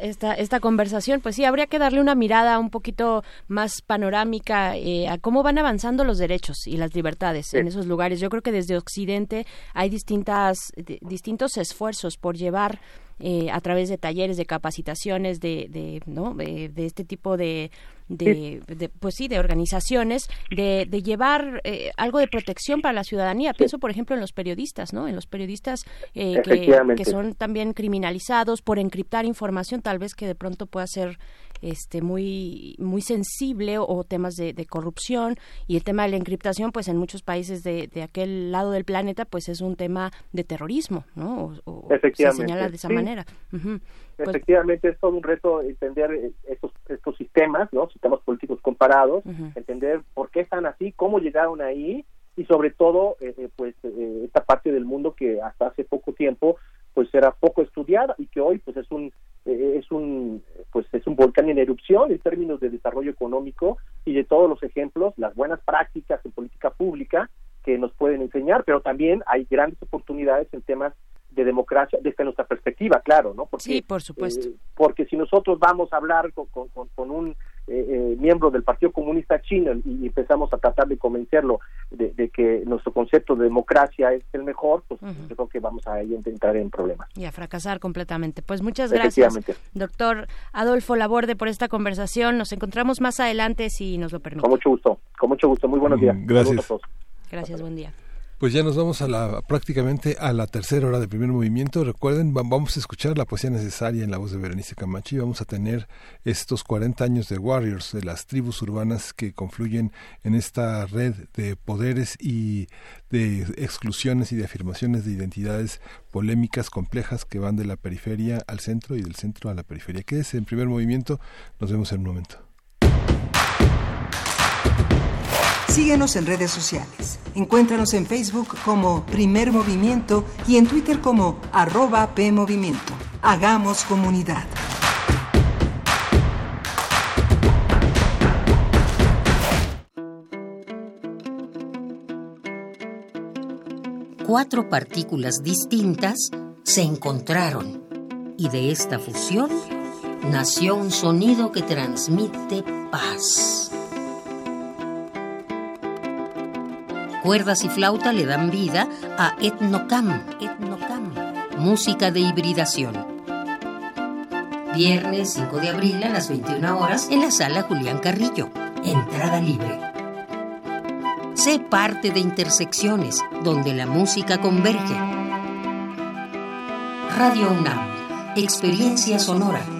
esta, esta conversación. Pues sí, habría que darle una mirada un poquito más panorámica eh, a cómo van avanzando los derechos y las libertades sí. en esos lugares. Yo creo que desde Occidente hay distintas, distintos esfuerzos por llevar eh, a través de talleres, de capacitaciones, de, de, ¿no? de, de este tipo de, de, de, pues sí, de organizaciones, de, de llevar eh, algo de protección para la ciudadanía. Pienso, por ejemplo, en los periodistas, ¿no? En los periodistas eh, que, que, son también criminalizados por encriptar información, tal vez que de pronto pueda ser este muy muy sensible o, o temas de, de, corrupción y el tema de la encriptación pues en muchos países de, de, aquel lado del planeta pues es un tema de terrorismo no o, o se señala de esa sí. manera uh -huh. pues, efectivamente es todo un reto entender eh, estos estos sistemas no sistemas políticos comparados uh -huh. entender por qué están así cómo llegaron ahí y sobre todo eh, eh pues eh, esta parte del mundo que hasta hace poco tiempo pues era poco estudiada y que hoy pues es un es un pues es un volcán en erupción en términos de desarrollo económico y de todos los ejemplos las buenas prácticas en política pública que nos pueden enseñar pero también hay grandes oportunidades en temas de democracia desde nuestra perspectiva claro no porque sí por supuesto. eh, porque si nosotros vamos a hablar con, con, con un eh, eh, miembro del Partido Comunista Chino y, empezamos a tratar de convencerlo de, de, que nuestro concepto de democracia es el mejor, pues uh -huh. yo creo que vamos a entrar en problemas. Y a fracasar completamente. Pues muchas gracias, doctor Adolfo Laborde, por esta conversación. Nos encontramos más adelante si nos lo permite. Con mucho gusto, con mucho gusto. Muy buenos días. Gracias. Gracias, buen día. Pues ya nos vamos a la prácticamente a la tercera hora del primer movimiento. Recuerden, vamos a escuchar la poesía necesaria en la voz de Berenice Camacho y vamos a tener estos 40 años de Warriors, de las tribus urbanas que confluyen en esta red de poderes y de exclusiones y de afirmaciones de identidades polémicas, complejas, que van de la periferia al centro y del centro a la periferia. Quédese en primer movimiento, nos vemos en un momento. Síguenos en redes sociales. Encuéntranos en Facebook como Primer Movimiento y en Twitter como arroba PMovimiento. Hagamos comunidad. Cuatro partículas distintas se encontraron y de esta fusión nació un sonido que transmite paz. Cuerdas y flauta le dan vida a Etnocam, Etnocam, música de hibridación. Viernes 5 de abril a las 21 horas en la sala Julián Carrillo. Entrada libre. Sé parte de Intersecciones, donde la música converge. Radio UNAM, experiencia sonora.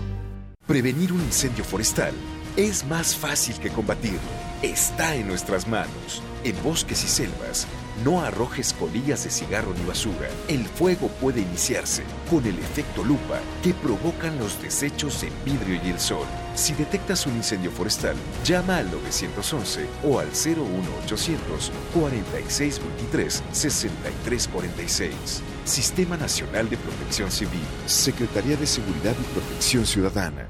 Prevenir un incendio forestal es más fácil que combatirlo. Está en nuestras manos. En bosques y selvas, no arrojes colillas de cigarro ni basura. El fuego puede iniciarse con el efecto lupa que provocan los desechos en vidrio y el sol. Si detectas un incendio forestal, llama al 911 o al 01800 4623 6346. Sistema Nacional de Protección Civil. Secretaría de Seguridad y Protección Ciudadana.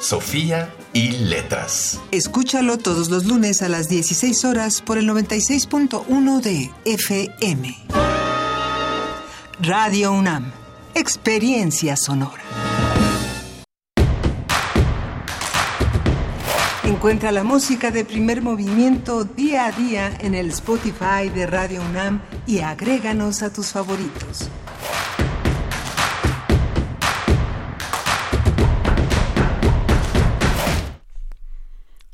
Sofía y Letras. Escúchalo todos los lunes a las 16 horas por el 96.1 de FM. Radio UNAM. Experiencia sonora. Encuentra la música de primer movimiento día a día en el Spotify de Radio UNAM y agréganos a tus favoritos.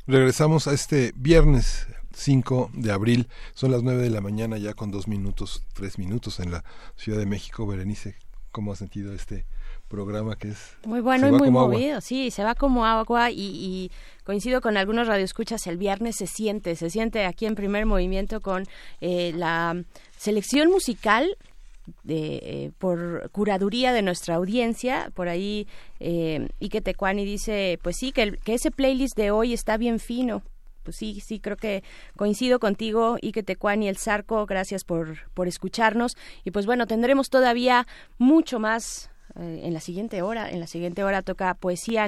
Regresamos a este viernes 5 de abril. Son las 9 de la mañana ya con dos minutos, tres minutos en la Ciudad de México. Berenice, ¿cómo has sentido este programa que es... Muy bueno y muy movido, sí, se va como agua y, y, coincido con algunos radioescuchas, el viernes se siente, se siente aquí en primer movimiento con eh, la selección musical de, eh, por curaduría de nuestra audiencia. Por ahí eh, Ike Tecuani dice, pues sí, que, que ese playlist de hoy está bien fino. Pues sí, sí, creo que coincido contigo, Ike Tecuani, el Zarco, gracias por, por escucharnos. Y pues bueno, tendremos todavía mucho más eh, en la siguiente hora. En la siguiente hora toca poesía,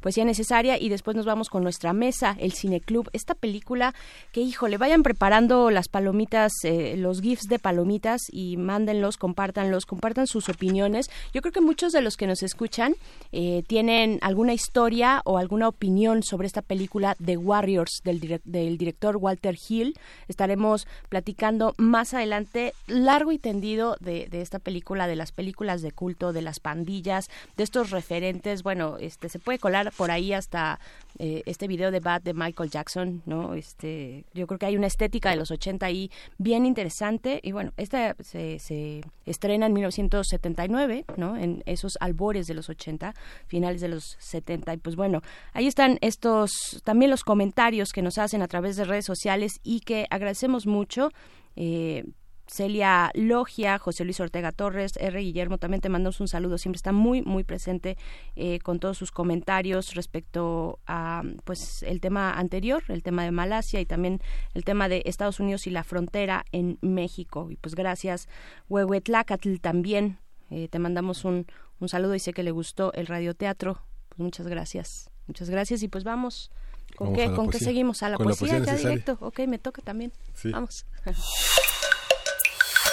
poesía necesaria y después nos vamos con nuestra mesa, el Cineclub. Esta película que, híjole, vayan preparando las palomitas, eh, los GIFs de palomitas y mándenlos, compártanlos, compartan sus opiniones. Yo creo que muchos de los que nos escuchan eh, tienen alguna historia o alguna opinión sobre esta película The Warriors del, del director Walter Hill. Estaremos platicando más adelante largo y tendido de, de esta película, de las películas de culto de las pandillas, de estos referentes, bueno, este se puede colar por ahí hasta eh, este video de Bad de Michael Jackson, ¿no? Este, yo creo que hay una estética de los 80 ahí bien interesante y bueno, esta se, estrena en 1979, ¿no? En esos albores de los 80, finales de los 70 y pues bueno, ahí están estos también los comentarios que nos hacen a través de redes sociales y que agradecemos mucho. Eh, Celia Logia, José Luis Ortega Torres, R. Guillermo, también te mandamos un saludo, siempre está muy, muy presente eh, con todos sus comentarios respecto a pues el tema anterior, el tema de Malasia y también el tema de Estados Unidos y la frontera en México. Y pues gracias, Huehuetlacatl también, eh, te mandamos un, un saludo y sé que le gustó el radioteatro. Pues muchas gracias, muchas gracias y pues vamos. ¿Con qué, ¿con qué seguimos? A la poesía, ya directo. Ok, me toca también. Vamos. [LAUGHS]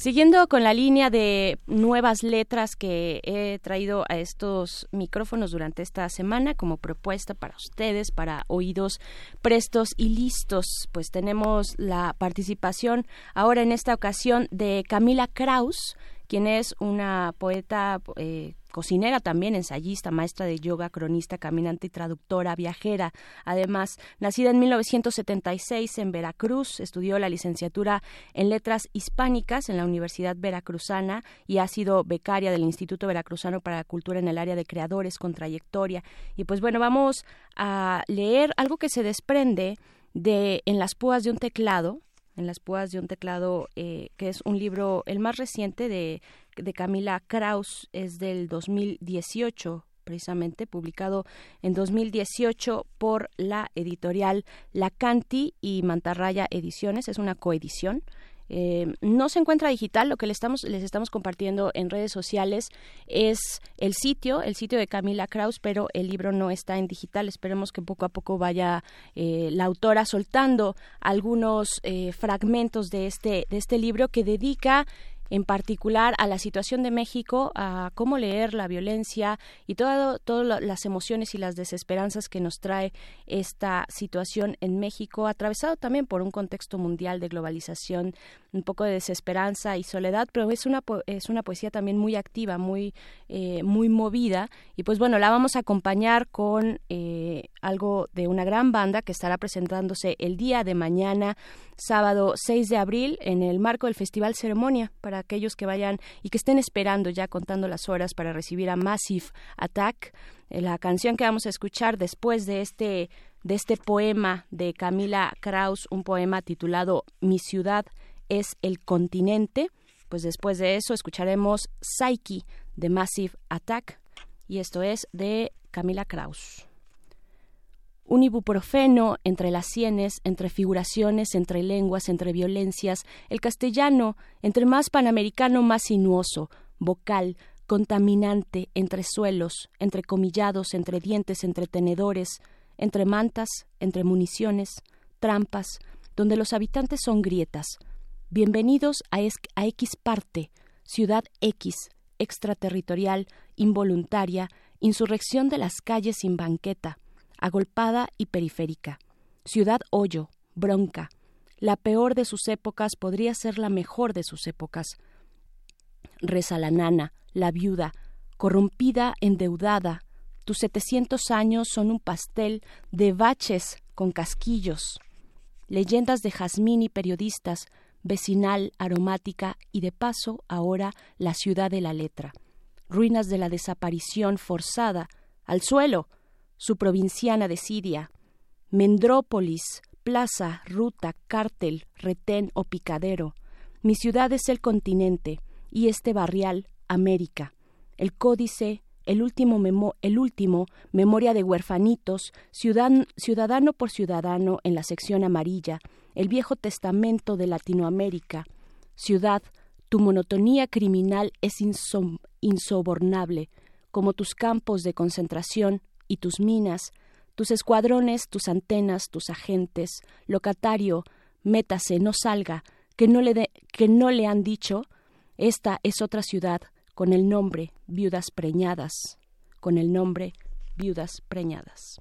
Siguiendo con la línea de nuevas letras que he traído a estos micrófonos durante esta semana como propuesta para ustedes, para oídos prestos y listos, pues tenemos la participación ahora en esta ocasión de Camila Kraus, quien es una poeta eh, cocinera también, ensayista, maestra de yoga, cronista, caminante y traductora, viajera. Además, nacida en 1976 en Veracruz, estudió la licenciatura en Letras Hispánicas en la Universidad Veracruzana y ha sido becaria del Instituto Veracruzano para la Cultura en el área de creadores con trayectoria. Y pues bueno, vamos a leer algo que se desprende de En las púas de un teclado, en las púas de un teclado, eh, que es un libro, el más reciente de, de Camila Kraus, es del 2018 precisamente, publicado en 2018 por la editorial Lacanti y Mantarraya Ediciones, es una coedición. Eh, no se encuentra digital, lo que les estamos, les estamos compartiendo en redes sociales es el sitio, el sitio de Camila Kraus, pero el libro no está en digital. Esperemos que poco a poco vaya eh, la autora soltando algunos eh, fragmentos de este, de este libro que dedica en particular a la situación de México, a cómo leer la violencia y todo, todas las emociones y las desesperanzas que nos trae esta situación en México, atravesado también por un contexto mundial de globalización, un poco de desesperanza y soledad, pero es una, es una poesía también muy activa, muy, eh, muy movida. Y pues bueno, la vamos a acompañar con eh, algo de una gran banda que estará presentándose el día de mañana, sábado 6 de abril, en el marco del Festival Ceremonia, para aquellos que vayan y que estén esperando ya contando las horas para recibir a Massive Attack. Eh, la canción que vamos a escuchar después de este de este poema de Camila Kraus, un poema titulado Mi ciudad es el continente. Pues después de eso escucharemos Psyche de Massive Attack y esto es de Camila Kraus. Un ibuprofeno entre las sienes, entre figuraciones, entre lenguas, entre violencias, el castellano, entre más panamericano, más sinuoso, vocal, contaminante, entre suelos, entre comillados, entre dientes, entre tenedores, entre mantas, entre municiones, trampas, donde los habitantes son grietas, Bienvenidos a, X parte, Ciudad X, extraterritorial, involuntaria, insurrección de las calles sin banqueta, agolpada y periférica. Ciudad Hoyo, bronca. La peor de sus épocas podría ser la mejor de sus épocas. Reza la nana, la viuda, corrompida, endeudada. Tus setecientos años son un pastel de baches con casquillos. Leyendas de jazmín y periodistas, vecinal, aromática y de paso ahora la ciudad de la letra. Ruinas de la desaparición forzada, al suelo, su provinciana de Siria, Mendrópolis, plaza, ruta, cártel, retén o picadero. Mi ciudad es el continente y este barrial, América. El códice, el último, el último memoria de huerfanitos, ciudadano por ciudadano en la sección amarilla, el viejo testamento de Latinoamérica. Ciudad, tu monotonía criminal es insobornable, como tus campos de concentración y tus minas, tus escuadrones, tus antenas, tus agentes, locatario, métase, no salga, que no le, que no le han dicho, esta es otra ciudad, con el nombre Viudas Preñadas, con el nombre Viudas Preñadas.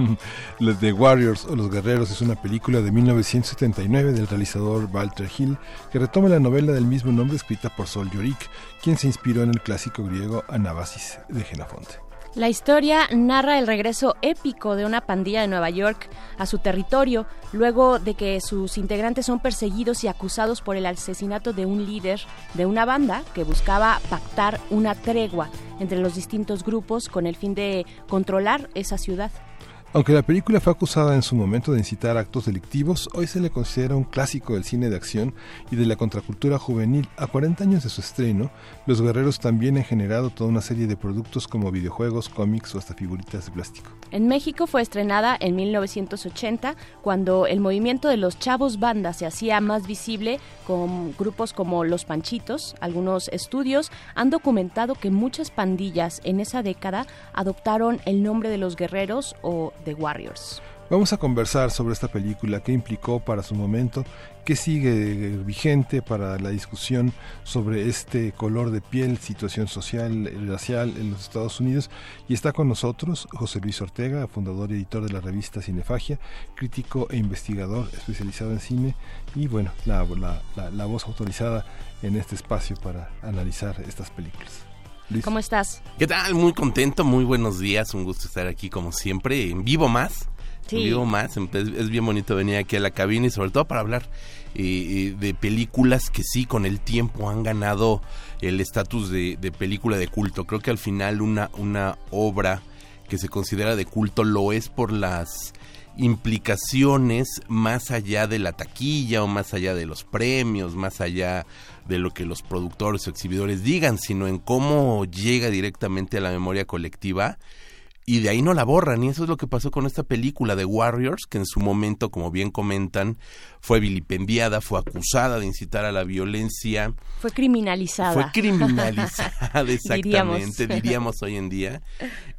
[LAUGHS] Los The Warriors o Los Guerreros es una película de 1979 del realizador Walter Hill que retoma la novela del mismo nombre escrita por Sol Yorick, quien se inspiró en el clásico griego Anabasis de Genofonte. La historia narra el regreso épico de una pandilla de Nueva York a su territorio luego de que sus integrantes son perseguidos y acusados por el asesinato de un líder de una banda que buscaba pactar una tregua entre los distintos grupos con el fin de controlar esa ciudad. Aunque la película fue acusada en su momento de incitar actos delictivos, hoy se le considera un clásico del cine de acción y de la contracultura juvenil. A 40 años de su estreno, los guerreros también han generado toda una serie de productos como videojuegos, cómics o hasta figuritas de plástico. En México fue estrenada en 1980, cuando el movimiento de los chavos banda se hacía más visible con grupos como Los Panchitos. Algunos estudios han documentado que muchas pandillas en esa década adoptaron el nombre de los guerreros o The Warriors. Vamos a conversar sobre esta película, qué implicó para su momento, qué sigue vigente para la discusión sobre este color de piel, situación social, racial en los Estados Unidos. Y está con nosotros José Luis Ortega, fundador y editor de la revista Cinefagia, crítico e investigador especializado en cine y bueno, la, la, voz autorizada en este espacio para analizar estas películas. ¿Cómo estás? ¿Qué tal? Muy contento, muy buenos días, un gusto estar aquí como siempre, en vivo más. Sí. En vivo más, es, es bien bonito venir aquí a la cabina y sobre todo para hablar eh, de películas que sí con el tiempo han ganado el estatus de, de, película de culto. Creo que al final una, una obra que se considera de culto lo es por las implicaciones más allá de la taquilla o más allá de los premios, más allá de lo que los productores o exhibidores digan, sino en cómo llega directamente a la memoria colectiva y de ahí no la borran. Y eso es lo que pasó con esta película de Warriors, que en su momento, como bien comentan, fue vilipendiada, fue acusada de incitar a la violencia. Fue criminalizada. Fue criminalizada, [LAUGHS] exactamente, diríamos. diríamos hoy en día.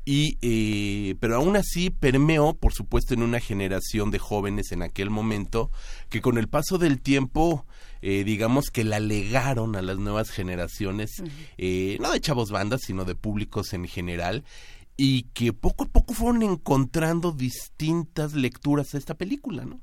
Y, eh, pero aún así permeó, por supuesto, en una generación de jóvenes en aquel momento, que con el paso del tiempo... Eh, digamos que la legaron a las nuevas generaciones, uh -huh. eh, no de chavos bandas, sino de públicos en general, y que poco a poco fueron encontrando distintas lecturas a esta película, ¿no?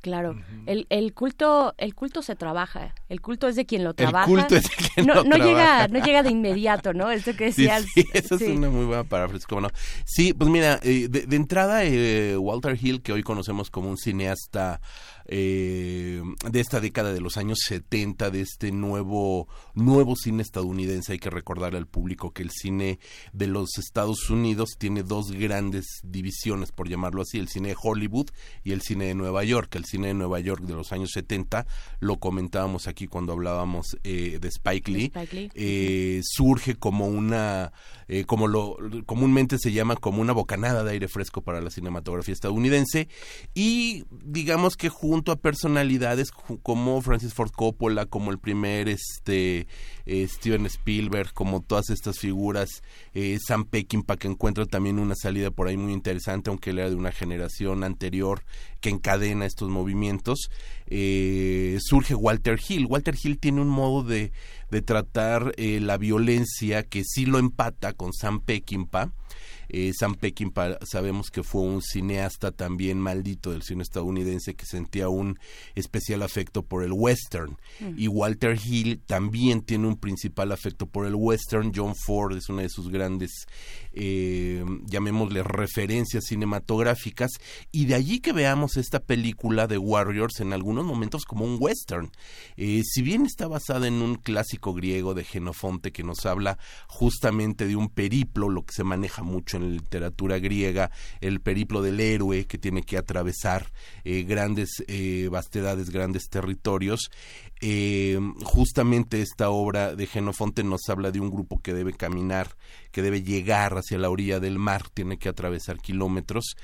Claro, uh -huh. el, el culto el culto se trabaja, el culto es de quien lo trabaja. El culto es de quien no, lo no trabaja. llega no llega de inmediato, ¿no? Esto que decías. Sí, sí esa sí. es una muy buena paráfrasis, ¿cómo no? Sí, pues mira, eh, de, de, entrada eh, Walter Hill, que hoy conocemos como un cineasta eh, de esta década de los años 70, de este nuevo, nuevo cine estadounidense. Hay que recordarle al público que el cine de los Estados Unidos tiene dos grandes divisiones, por llamarlo así, el cine de Hollywood y el cine de Nueva York. El cine de Nueva York de los años 70, lo comentábamos aquí cuando hablábamos eh, de Spike Lee, Spike Lee. Eh, surge como una, eh, como lo comúnmente se llama como una bocanada de aire fresco para la cinematografía estadounidense. Y digamos que junto a personalidades como Francis Ford Coppola, como el primer este eh, Steven Spielberg, como todas estas figuras, eh, Sam Peckinpah que encuentra también una salida por ahí muy interesante, aunque él era de una generación anterior que encadena estos movimientos, eh, surge Walter Hill. Walter Hill tiene un modo de, de tratar la violencia que sí lo empata con Sam Peckinpah, eh, Sam Peckinpah sabemos que fue un cineasta también maldito del cine estadounidense que sentía un especial afecto por el western. Mm. Y Walter Hill también tiene un principal afecto por el western. John Ford es una de sus grandes, eh, llamémosle, referencias cinematográficas. Y de allí que veamos esta película de Warriors en algunos momentos como un western. Eh, si bien está basada en un clásico griego de Genofonte que nos habla justamente de un periplo, lo que se maneja mucho en literatura griega, el periplo del héroe que tiene que atravesar eh, grandes eh, vastedades, grandes territorios. Eh, justamente esta obra de Genofonte nos habla de un grupo que debe caminar, que debe llegar hacia la orilla del mar, tiene que atravesar kilómetros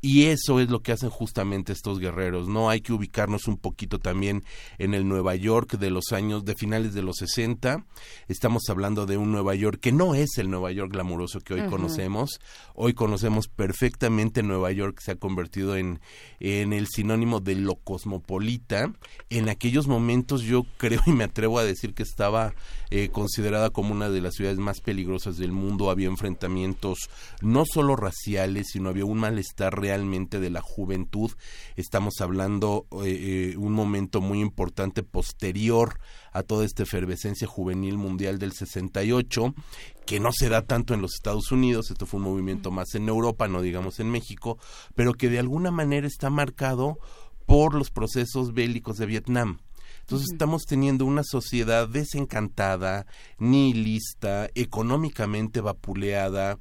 y eso es lo que hacen justamente estos guerreros, ¿no? Hay que ubicarnos un poquito también en el Nueva York de los años, de finales de los 60, estamos hablando de un Nueva York que no es el Nueva York glamuroso que hoy uh -huh. conocemos, hoy conocemos perfectamente Nueva York, se ha convertido en, en el sinónimo de lo cosmopolita, en aquellos momentos yo creo y me atrevo a decir que estaba eh, considerada como una de las ciudades más peligrosas del mundo. Había enfrentamientos no solo raciales, sino había un malestar realmente de la juventud. Estamos hablando eh, eh, un momento muy importante posterior a toda esta efervescencia juvenil mundial del 68 que no se da tanto en los Estados Unidos, esto fue un movimiento más en Europa, no digamos en México, pero que de alguna manera está marcado por los procesos bélicos de Vietnam. Entonces uh -huh. estamos teniendo una sociedad desencantada, nihilista, económicamente vapuleada,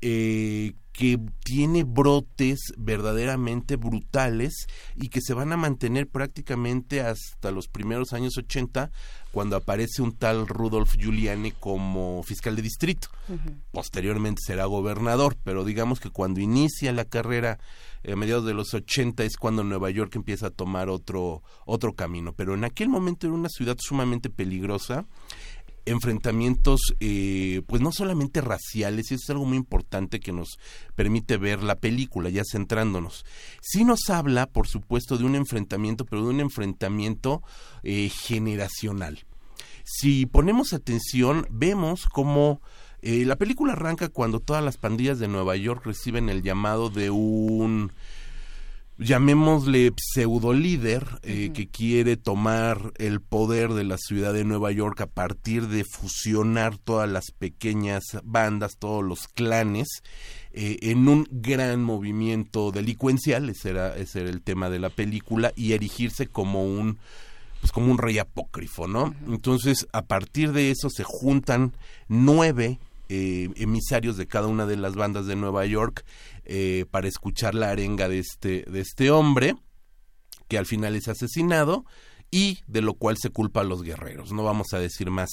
eh, que tiene brotes verdaderamente brutales y que se van a mantener prácticamente hasta los primeros años 80 cuando aparece un tal Rudolf Giuliani como fiscal de distrito. Uh -huh. Posteriormente será gobernador, pero digamos que cuando inicia la carrera a mediados de los 80 es cuando Nueva York empieza a tomar otro otro camino, pero en aquel momento era una ciudad sumamente peligrosa enfrentamientos, eh, pues no solamente raciales, y eso es algo muy importante que nos permite ver la película, ya centrándonos. Sí nos habla, por supuesto, de un enfrentamiento, pero de un enfrentamiento eh, generacional. Si ponemos atención, vemos cómo eh, la película arranca cuando todas las pandillas de Nueva York reciben el llamado de un llamémosle pseudo líder eh, que quiere tomar el poder de la ciudad de Nueva York a partir de fusionar todas las pequeñas bandas, todos los clanes, eh, en un gran movimiento delincuencial, ese era, ese era el tema de la película, y erigirse como un pues como un rey apócrifo, ¿no? Entonces, a partir de eso se juntan nueve eh, emisarios de cada una de las bandas de Nueva York eh, para escuchar la arenga de este, de este hombre, que al final es asesinado y de lo cual se culpa a los guerreros. No vamos a decir más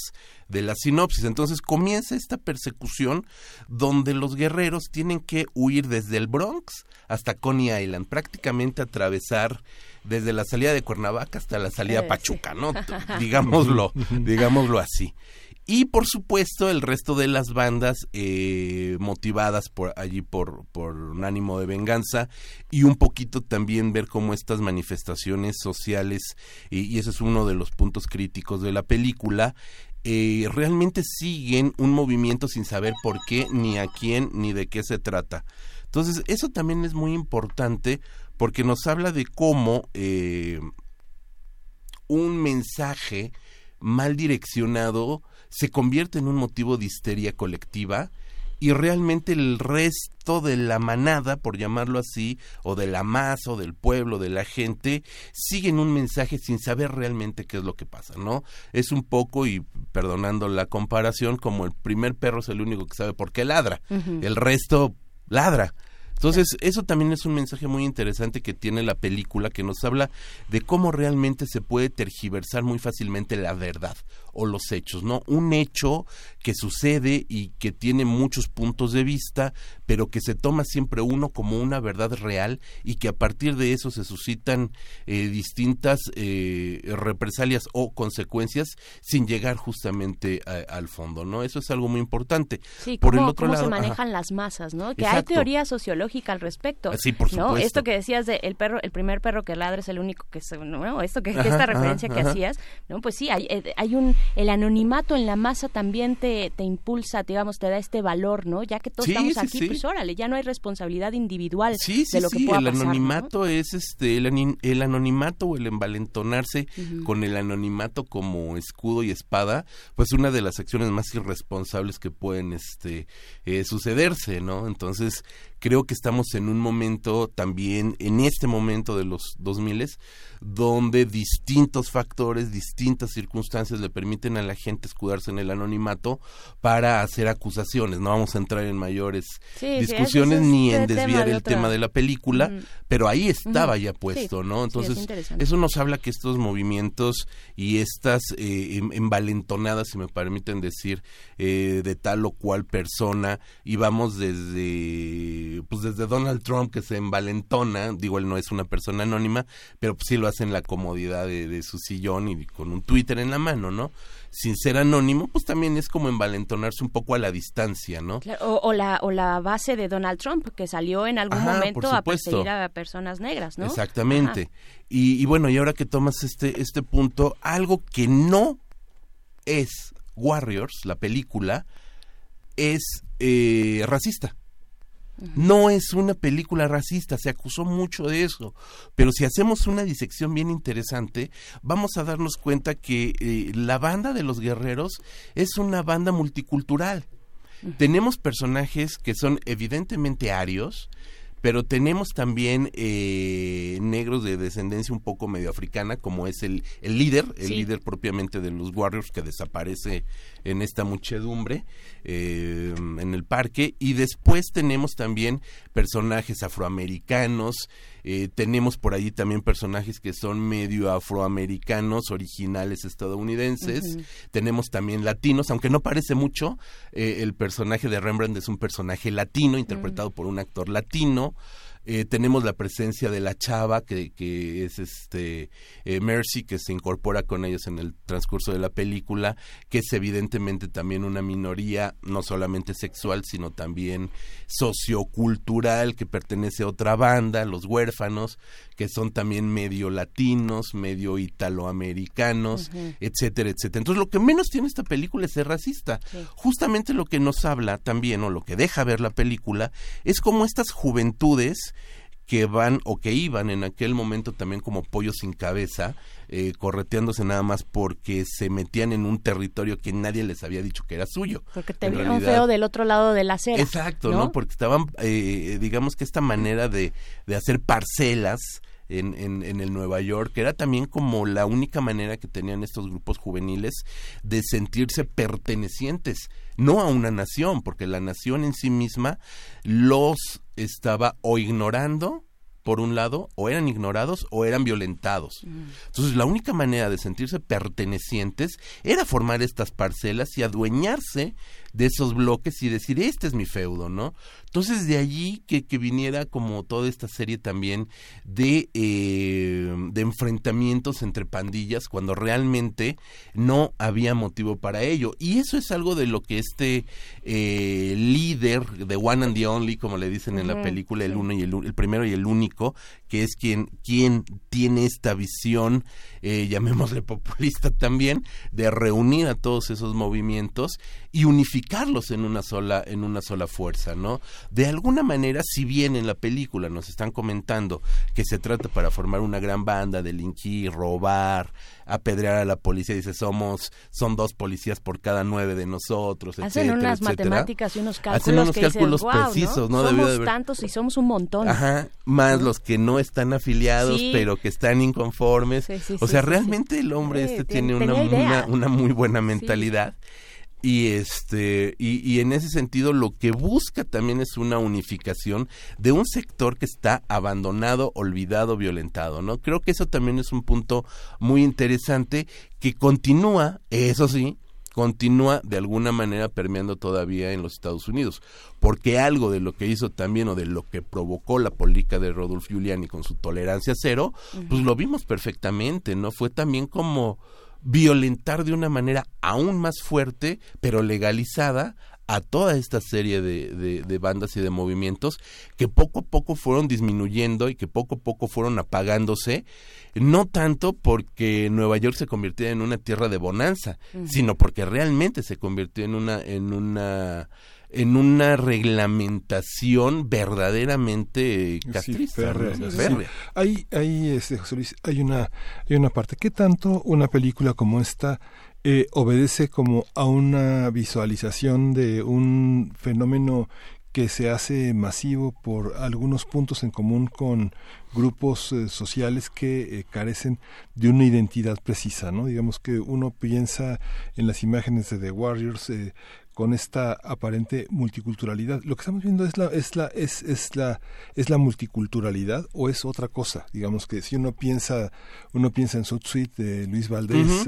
de la sinopsis. Entonces comienza esta persecución donde los guerreros tienen que huir desde el Bronx hasta Coney Island, prácticamente atravesar desde la salida de Cuernavaca hasta la salida a Pachuca, ¿no? [LAUGHS] digámoslo, digámoslo así. Y por supuesto el resto de las bandas eh, motivadas por allí por, por un ánimo de venganza y un poquito también ver cómo estas manifestaciones sociales, y, ese es uno de los puntos críticos de la película, eh, realmente siguen un movimiento sin saber por qué, ni a quién, ni de qué se trata. Entonces eso también es muy importante porque nos habla de cómo eh, un mensaje mal direccionado se convierte en un motivo de histeria colectiva y realmente el resto de la manada, por llamarlo así, o de la masa, o del pueblo, de la gente, siguen un mensaje sin saber realmente qué es lo que pasa, ¿no? Es un poco, y perdonando la comparación, como el primer perro es el único que sabe por qué ladra, el resto ladra. Entonces, eso también es un mensaje muy interesante que tiene la película que nos habla de cómo realmente se puede tergiversar muy fácilmente la verdad o los hechos, ¿no? Un hecho que sucede y que tiene muchos puntos de vista, pero que se toma siempre uno como una verdad real y que a partir de eso se suscitan eh, distintas eh, represalias o consecuencias sin llegar justamente a- al fondo, ¿no? Eso es algo muy importante. Sí, Por cómo, el otro cómo lado, se ajá. manejan las masas, ¿no? Que hay teoría sociológica al respecto. Sí, por ¿no? supuesto. Esto que decías de el perro, el primer perro que ladra es el único que se, ¿no? Esto que, esta ajá, referencia que hacías, ¿no? Pues sí, hay, eh, hay un el anonimato en la masa también te, te impulsa, digamos, te da este valor, ¿no? Ya que todos Sí, estamos sí, aquí, sí. pues órale, ya no hay responsabilidad individual Sí, sí, de lo que sí, pueda el pasar, ¿no? anonimato es este el, el anonimato o el envalentonarse con el anonimato como escudo y espada, pues una de las acciones más irresponsables que pueden este eh, sucederse, ¿no? Entonces, creo que estamos en un momento también en este momento de los 2000 donde distintos factores, distintas circunstancias le permiten a la gente escudarse en el anonimato para hacer acusaciones. No vamos a entrar en mayores Sí, discusiones es ni en tema desviar de el tema de la película, pero ahí estaba ya puesto, ¿no? sí, Entonces, eso nos habla que estos movimientos y estas eh, em- envalentonadas, si me permiten decir, eh, de tal o cual persona, y vamos desde, pues desde Donald Trump que se envalentona, digo, él no es una persona anónima, pero pues sí lo hace en la comodidad de, de su sillón y con un Twitter en la mano, ¿no? Sin ser anónimo, pues también es como envalentonarse un poco a la distancia, ¿no? Claro, o, o la, o la base de Donald Trump, que salió en algún Ajá, momento a perseguir a personas negras, ¿no? Exactamente. Y, y bueno, y ahora que tomas este, este punto, algo que no es Warriors, la película, es eh, racista. No es una película racista, se acusó mucho de eso, pero si hacemos una disección bien interesante, vamos a darnos cuenta que eh, la banda de los guerreros es una banda multicultural. Tenemos personajes que son evidentemente arios, pero tenemos también eh, negros de descendencia un poco medio africana, como es el, el líder, el Sí. líder propiamente de los Warriors que desaparece en esta muchedumbre eh, en el parque. Y después tenemos también personajes afroamericanos, eh, tenemos por allí también personajes que son medio afroamericanos, originales estadounidenses, tenemos también latinos, aunque no parece mucho, eh, el personaje de Rembrandt es un personaje latino, interpretado por un actor latino. Eh, tenemos la presencia de la chava que, que es este eh, Mercy que se incorpora con ellos en el transcurso de la película que es evidentemente también una minoría no solamente sexual sino también sociocultural que pertenece a otra banda los huérfanos que son también medio latinos medio italoamericanos etcétera etcétera. Entonces lo que menos tiene esta película es ser racista. Justamente lo que nos habla también o lo que deja ver la película es como estas juventudes que van o que iban en aquel momento también como pollos sin cabeza, eh, correteándose nada más porque se metían en un territorio que nadie les había dicho que era suyo. Porque te vieron realidad- feo del otro lado de la acera. Exacto, ¿no? Porque estaban, eh, digamos que esta manera de, de hacer parcelas en, en, en el Nueva York era también como la única manera que tenían estos grupos juveniles de sentirse pertenecientes, no a una nación, porque la nación en sí misma los estaba o ignorando por un lado, o eran ignorados o eran violentados. Entonces, la única manera de sentirse pertenecientes era formar estas parcelas y adueñarse de esos bloques y decir, este es mi feudo, ¿no? Entonces, de allí que, que viniera como toda esta serie también de, eh, de enfrentamientos entre pandillas cuando realmente no había motivo para ello. Y eso es algo de lo que este eh, líder de One and the Only, como le dicen en la película, el uno y el, el primero y el único, que es quien, quien tiene esta visión, eh, llamémosle populista también, de reunir a todos esos movimientos y unificarlos en una sola, en una sola fuerza, ¿no? De alguna manera, si bien en la película nos están comentando que se trata para formar una gran banda, delinquir, robar, apedrear a la policía, dice somos, son dos policías por cada nueve de nosotros, Hacen etcétera, unas etcétera. matemáticas y unos cálculos Hacen unos que cálculos dices, "Guau, precisos, ¿no? ¿no? Somos de haber- tantos y somos un montón. Ajá, más los que no están afiliados, Sí. pero que están inconformes. Sí, sí, o sea, realmente el hombre este tien- tiene una, una, una muy buena mentalidad. Y este, y, y en ese sentido lo que busca también es una unificación de un sector que está abandonado, olvidado, violentado, ¿no? Creo que eso también es un punto muy interesante que continúa, eso sí, continúa de alguna manera permeando todavía en los Estados Unidos, porque algo de lo que hizo también o de lo que provocó la política de Rodolfo Giuliani con su tolerancia cero, pues lo vimos perfectamente, ¿no? Fue también como violentar de una manera aún más fuerte, pero legalizada, a toda esta serie de, de- de bandas y de movimientos que poco a poco fueron disminuyendo y que poco a poco fueron apagándose, no tanto porque Nueva York se convirtiera en una tierra de bonanza, sino porque realmente se convirtió en una, en una en una reglamentación verdaderamente castrista, férrea, ¿no? sí. Férrea. Hay, hay, este, José Luis, hay una, hay una parte. ¿Qué tanto una película como esta eh, obedece como a una visualización de un fenómeno que se hace masivo por algunos puntos en común con grupos eh, sociales que eh, carecen de una identidad precisa, ¿no? Digamos que uno piensa en las imágenes de The Warriors eh, con esta aparente multiculturalidad. Lo que estamos viendo es la es la es, es la es la multiculturalidad o es otra cosa. Digamos que si uno piensa uno piensa en South Suite de Luis Valdés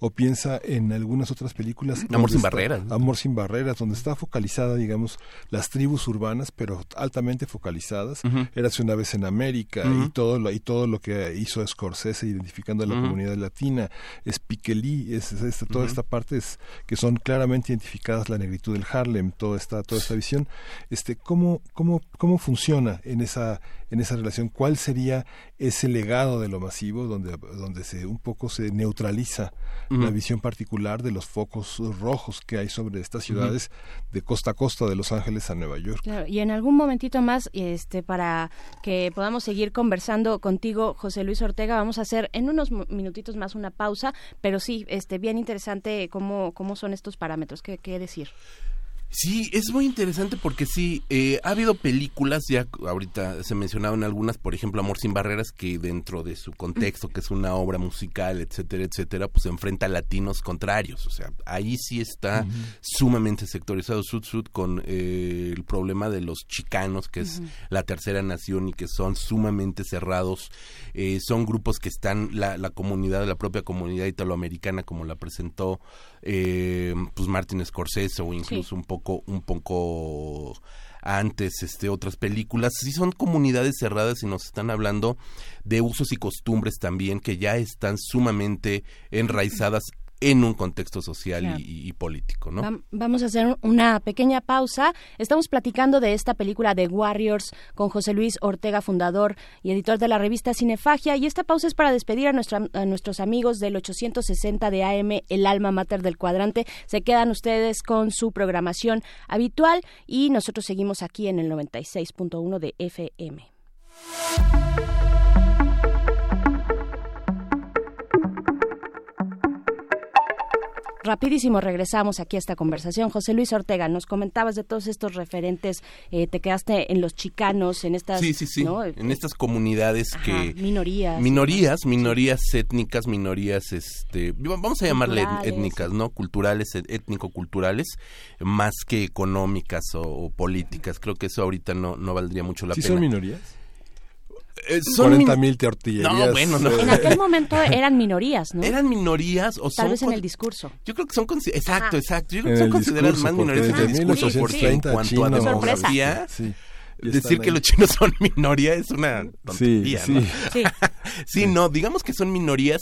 o, piensa en algunas otras películas Amor sin está- barreras. Amor sin barreras, donde está focalizada, digamos, las tribus urbanas, pero altamente focalizadas. Ujú. Érase una vez en América y todo lo, y todo lo que hizo Scorsese identificando a la comunidad latina, Spike Lee, es, es esta- toda esta parte es, que son claramente identificadas la negritud del Harlem, toda esta toda esta visión. Este, cómo cómo cómo funciona en esa en esa relación, cuál sería ese legado de lo masivo donde donde se un poco se neutraliza la visión particular de los focos rojos que hay sobre estas ciudades de costa a costa de Los Ángeles a Nueva York. Claro, y en algún momentito más, este, para que podamos seguir conversando contigo, José Luis Ortega, vamos a hacer en unos minutitos más una pausa, pero sí, este, bien interesante cómo, cómo son estos parámetros, qué, qué decir. Sí, es muy interesante porque sí, eh, ha habido películas, ya ahorita se mencionaban algunas, por ejemplo, Amor sin Barreras, que dentro de su contexto, que es una obra musical, etcétera, etcétera, pues enfrenta a latinos contrarios. O sea, ahí sí está sumamente sectorizado Sud Sud con eh, el problema de los chicanos, que es la tercera nación y que son sumamente cerrados. Eh, son grupos que están, la, la comunidad, la propia comunidad italoamericana, como la presentó eh, pues Martin Scorsese o incluso Sí. un poco, un poco antes este otras películas sí son comunidades cerradas y nos están hablando de usos y costumbres también que ya están sumamente enraizadas en un contexto social Claro. y, y político, ¿no? Vam- Vamos a hacer una pequeña pausa. Estamos platicando de esta película de Warriors con José Luis Ortega, fundador y editor de la revista Cinefagia. Y esta pausa es para despedir a, nuestra- a nuestros amigos del 860 de AM, el alma mater del cuadrante. Se quedan ustedes con su programación habitual y nosotros seguimos aquí en el 96.1 de FM. Rapidísimo regresamos aquí a esta conversación. José Luis Ortega, nos comentabas de todos estos referentes, eh, te quedaste en los chicanos, en estas Sí, sí, sí. ¿no? En estas comunidades Ajá, que minorías. minorías, minorías étnicas, minorías, este, vamos a llamarle Culturales. étnicas, ¿no? Culturales, étnico-culturales, más que económicas o, o políticas. Creo que eso ahorita no, no valdría mucho la ¿Sí pena. son minorías? Eh, son 40 min- mil tortillerías. No, bueno, no. En aquel momento eran minorías, ¿no? Eran minorías o Tal son vez en el discurso. Yo creo que son exacto, Ajá. exacto. Yo creo En que son consideradas discurso, más minorías en el discurso porque en 1830 cuanto a demografía, sí, decir que ahí. los chinos son minoría es una tontería, sí. ¿no? [LAUGHS] Sí. Sí, no, digamos que son minorías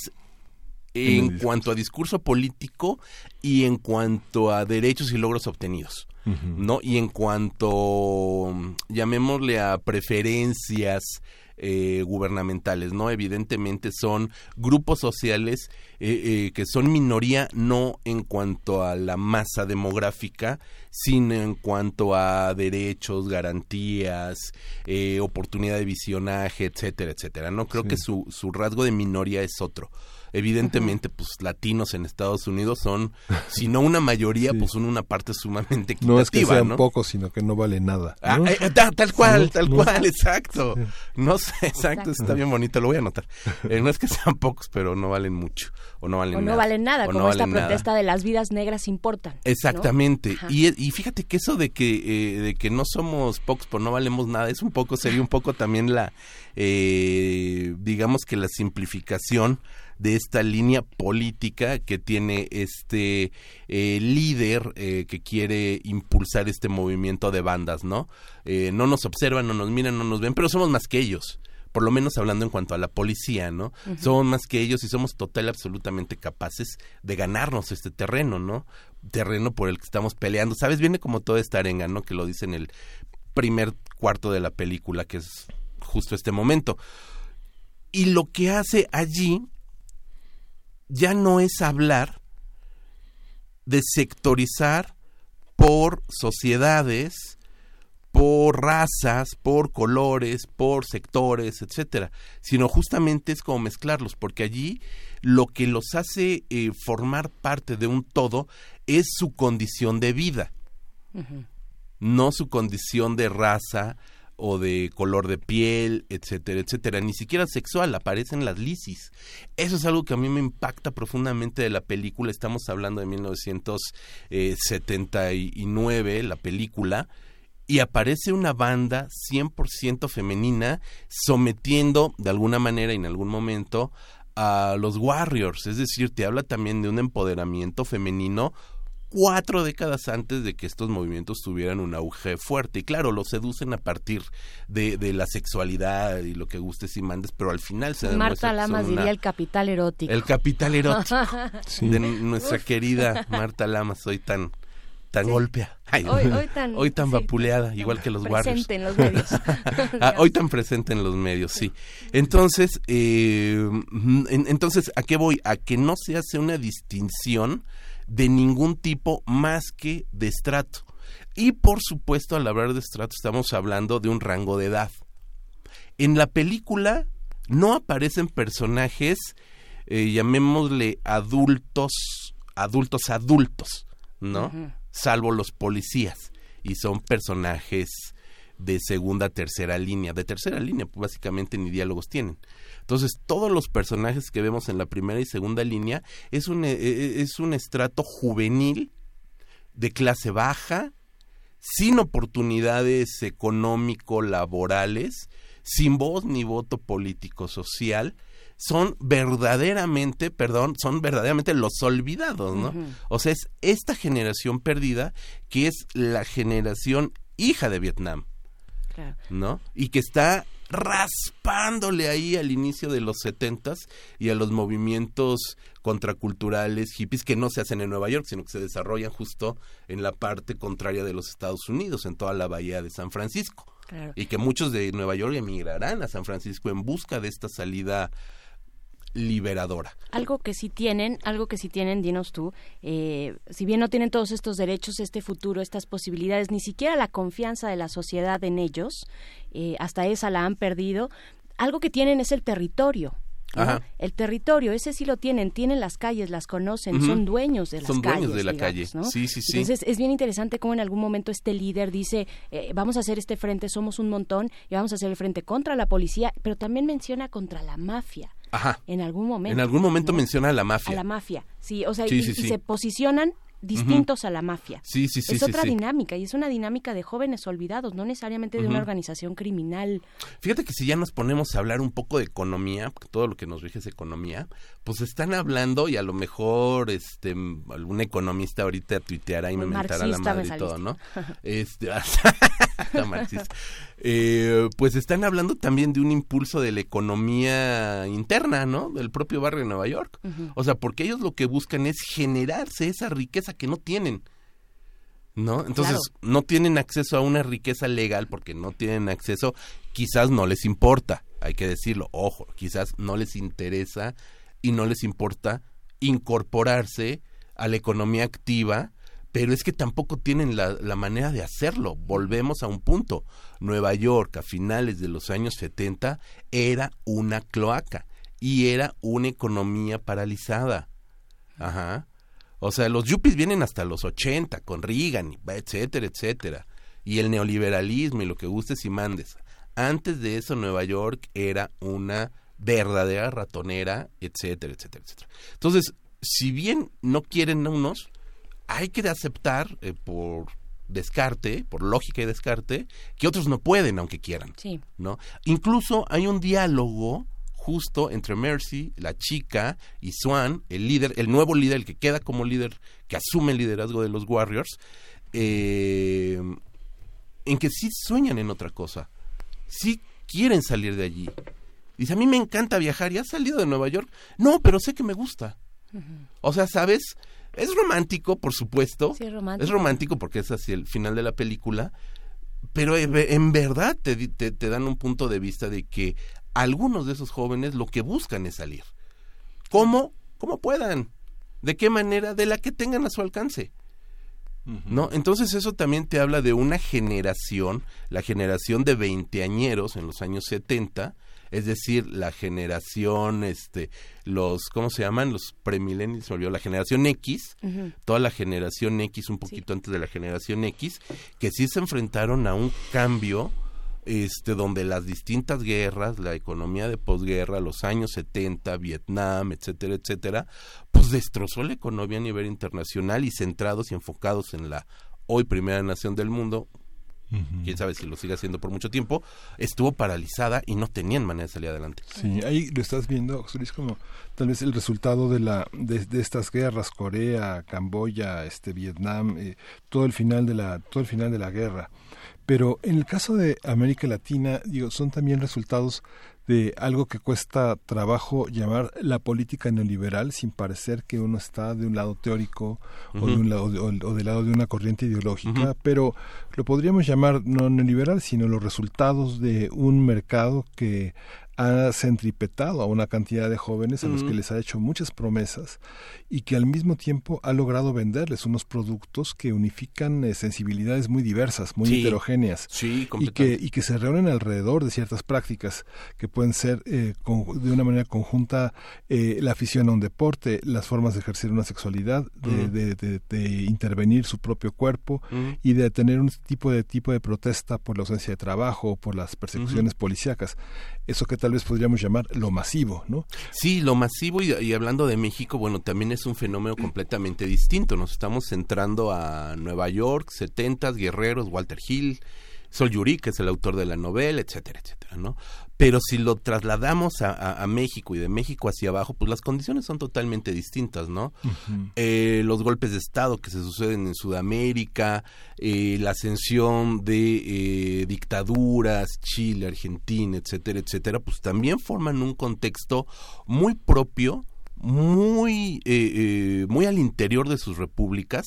en cuanto a discurso político y en cuanto a derechos y logros obtenidos. ¿no? Y en cuanto, mm, llamémosle a preferencias eh, gubernamentales, ¿no? Evidentemente son grupos sociales eh, eh, que son minoría no en cuanto a la masa demográfica, sino en cuanto a derechos, garantías, eh, oportunidad de visionaje, etcétera, etcétera, ¿no? Creo Sí. que su, su rasgo de minoría es otro. Evidentemente, pues latinos en Estados Unidos son, [LAUGHS] si no una mayoría, pues son una parte sumamente equitativa, No es que sean ¿no? pocos, sino que no vale nada. Ah, ¿no? eh, eh, ta- tal cual, No, tal no. cual, exacto. No sé, [LAUGHS] exacto, está bien bonito, lo voy a anotar. [LAUGHS] Eh, no es que sean pocos, pero no valen mucho, o no valen O nada. no valen nada, como no esta nada. protesta de las vidas negras importan. Exactamente. Y, y fíjate que eso de que, eh, de que no somos pocos, por no valemos nada, es un poco, sería un poco también la, eh, digamos que la simplificación de esta línea política que tiene este eh, líder eh, que quiere impulsar este movimiento de bandas, ¿no? Eh, no nos observan, no nos miran, no nos ven, pero somos más que ellos. Por lo menos hablando en cuanto a la policía, ¿no? Somos más que ellos y somos total y absolutamente capaces de ganarnos este terreno, ¿no? Terreno por el que estamos peleando. ¿Sabes? Viene como toda esta arenga, ¿no? Que lo dice en el primer cuarto de la película, que es justo este momento. Y lo que hace allí ya no es hablar de sectorizar por sociedades, por razas, por colores, por sectores, etcétera, sino justamente es como mezclarlos, porque allí lo que los hace eh, formar parte de un todo es su condición de vida no su condición de raza o de color de piel, etcétera, etcétera, ni siquiera sexual, aparecen las lisis. Eso es algo que a mí me impacta profundamente de la película, estamos hablando de 1979, la película, y aparece una banda 100% femenina sometiendo de alguna manera en algún momento a los Warriors, es decir, te habla también de un empoderamiento femenino cuatro décadas antes de que estos movimientos tuvieran un auge fuerte. Y claro, lo seducen a partir de, de la sexualidad y lo que gustes y mandes, pero al final se Marta Lamas una- diría el capital erótico. el capital erótico [LAUGHS] Sí. de nuestra querida Marta Lamas, hoy tan tan golpea. Ay, Hoy- [LAUGHS] hoy tan- hoy tan sí, vapuleada, igual que los presente en los medios. [LAUGHS] Ah, hoy tan presente en los medios, sí. Entonces, eh, mm, en- entonces, ¿a qué voy? A que no se hace una distinción de ningún tipo más que de estrato. Y por supuesto, al hablar de estrato, estamos hablando de un rango de edad. En la película no aparecen personajes, eh, llamémosle adultos, adultos adultos, ¿no? Salvo los policías. Y son personajes de segunda, tercera línea. De tercera línea, pues, básicamente ni diálogos tienen. Entonces, todos los personajes que vemos en la primera y segunda línea es un, eh, eh, es un estrato juvenil de clase baja, sin oportunidades económico-laborales, sin voz ni voto político-social, son verdaderamente, perdón, son verdaderamente los olvidados, ¿no? O sea, es esta generación perdida que es la generación hija de Vietnam, ¿no? Y que está raspándole ahí al inicio de los setentas y a los movimientos contraculturales hippies que no se hacen en Nueva York, sino que se desarrollan justo en la parte contraria de los Estados Unidos, en toda la bahía de San Francisco. Claro. Y que muchos de Nueva York emigrarán a San Francisco en busca de esta salida liberadora. Algo que sí tienen, algo que sí tienen, dinos tú, eh, si bien no tienen todos estos derechos, este futuro, estas posibilidades, ni siquiera la confianza de la sociedad en ellos, eh, hasta esa la han perdido, algo que tienen es el territorio. ¿no? Ajá. El territorio, ese sí lo tienen, tienen las calles, las conocen, son dueños de las Son calles. dueños de la digamos, calle. ¿no? Sí, sí, sí. Entonces es bien interesante cómo en algún momento este líder dice, eh, vamos a hacer este frente, somos un montón y vamos a hacer el frente contra la policía, pero también menciona contra la mafia. Ajá. En algún momento. En algún momento ¿no? menciona a la A mafia. la mafia, sí, o sea, Sí, y, sí, y sí. se posicionan distintos a la mafia. Sí, sí, sí, es otra dinámica y es una dinámica de jóvenes olvidados, no necesariamente de una organización criminal. Fíjate que si ya nos ponemos a hablar un poco de economía, porque todo lo que nos rige es economía, pues están hablando y a lo mejor este algún economista ahorita tuiteará y me Muy mentará la madre y todo, ¿no? [LAUGHS] Este, [LAUGHS] marxista. Eh, pues están hablando también de un impulso de la economía interna, ¿no? Del propio barrio de Nueva York. O sea, porque ellos lo que buscan es generarse esa riqueza que no tienen. ¿No? Entonces, no tienen acceso a una riqueza legal porque no tienen acceso, quizás no les importa, hay que decirlo, ojo, quizás no les interesa y no les importa incorporarse a la economía activa, pero es que tampoco tienen la, la manera de hacerlo. Volvemos a un punto. Nueva York a finales de los años 70 era una cloaca y era una economía paralizada. Ajá. O sea, los yuppies vienen hasta los 80 con Reagan, etcétera, etcétera. Y el neoliberalismo y lo que gustes y mandes. Antes de eso, Nueva York era una verdadera ratonera, etcétera, etcétera, etcétera. Entonces, si bien no quieren unos, hay que aceptar eh, por descarte, por lógica y descarte, que otros no pueden aunque quieran. Sí. ¿no? Incluso hay un diálogo justo entre Mercy, la chica, y Swan, el líder, el nuevo líder, el que queda como líder, que asume el liderazgo de los Warriors, eh, en que sí sueñan en otra cosa, sí quieren salir de allí. Dice, a mí me encanta viajar, ¿y has salido de Nueva York? No, pero sé que me gusta. O sea, ¿sabes? Es romántico, por supuesto. Sí, es romántico. Es romántico porque es hacia el final de la película. Pero en ve- en verdad te, di- te, te dan un punto de vista de que algunos de esos jóvenes lo que buscan es salir. ¿Cómo? ¿Cómo puedan? ¿De qué manera? De la que tengan a su alcance. ¿No? Entonces eso también te habla de una generación, la generación de veinteañeros en los años 70, es decir, la generación, este, los, ¿cómo se llaman? Los premillennials, olvidó, la generación X, toda la generación X, un poquito antes de la generación X, que sí se enfrentaron a un cambio este donde las distintas guerras, la economía de posguerra, los años 70, Vietnam, etcétera, etcétera, pues destrozó la economía a nivel internacional y centrados y enfocados en la hoy primera nación del mundo, quién sabe si lo sigue haciendo por mucho tiempo, estuvo paralizada y no tenían manera de salir adelante. Sí, ahí lo estás viendo, José Luis, como tal vez el resultado de la de, de estas guerras, Corea, Camboya, este Vietnam, eh, todo el final de la todo el final de la guerra. Pero en el caso de América Latina, digo, son también resultados de algo que cuesta trabajo llamar la política neoliberal sin parecer que uno está de un lado teórico o de un lado o, o del lado de una corriente ideológica, pero lo podríamos llamar no neoliberal, sino los resultados de un mercado que ha centripetado a una cantidad de jóvenes a los que les ha hecho muchas promesas y que al mismo tiempo ha logrado venderles unos productos que unifican eh, sensibilidades muy diversas, muy Sí. heterogéneas Sí, y que, y que se reúnen alrededor de ciertas prácticas que pueden ser eh, con- de una manera conjunta eh, la afición a un deporte, las formas de ejercer una sexualidad, de, Ujú. de- de- de intervenir su propio cuerpo Ujú. y de tener un tipo de tipo de protesta por la ausencia de trabajo por las persecuciones policíacas. Eso que tal vez podríamos llamar lo masivo, ¿no? Sí, lo masivo y, y hablando de México, bueno, también es un fenómeno completamente distinto. Nos estamos centrando a Nueva York, 70 Guerreros, Walter Hill, Sol Yuri, que es el autor de la novela, etcétera, etcétera, ¿no? Pero si lo trasladamos a, a- a México y de México hacia abajo, pues las condiciones son totalmente distintas, ¿no? Eh, los golpes de Estado que se suceden en Sudamérica, eh, la ascensión de eh, dictaduras, Chile, Argentina, etcétera, etcétera, pues también forman un contexto muy propio muy eh, eh, muy al interior de sus repúblicas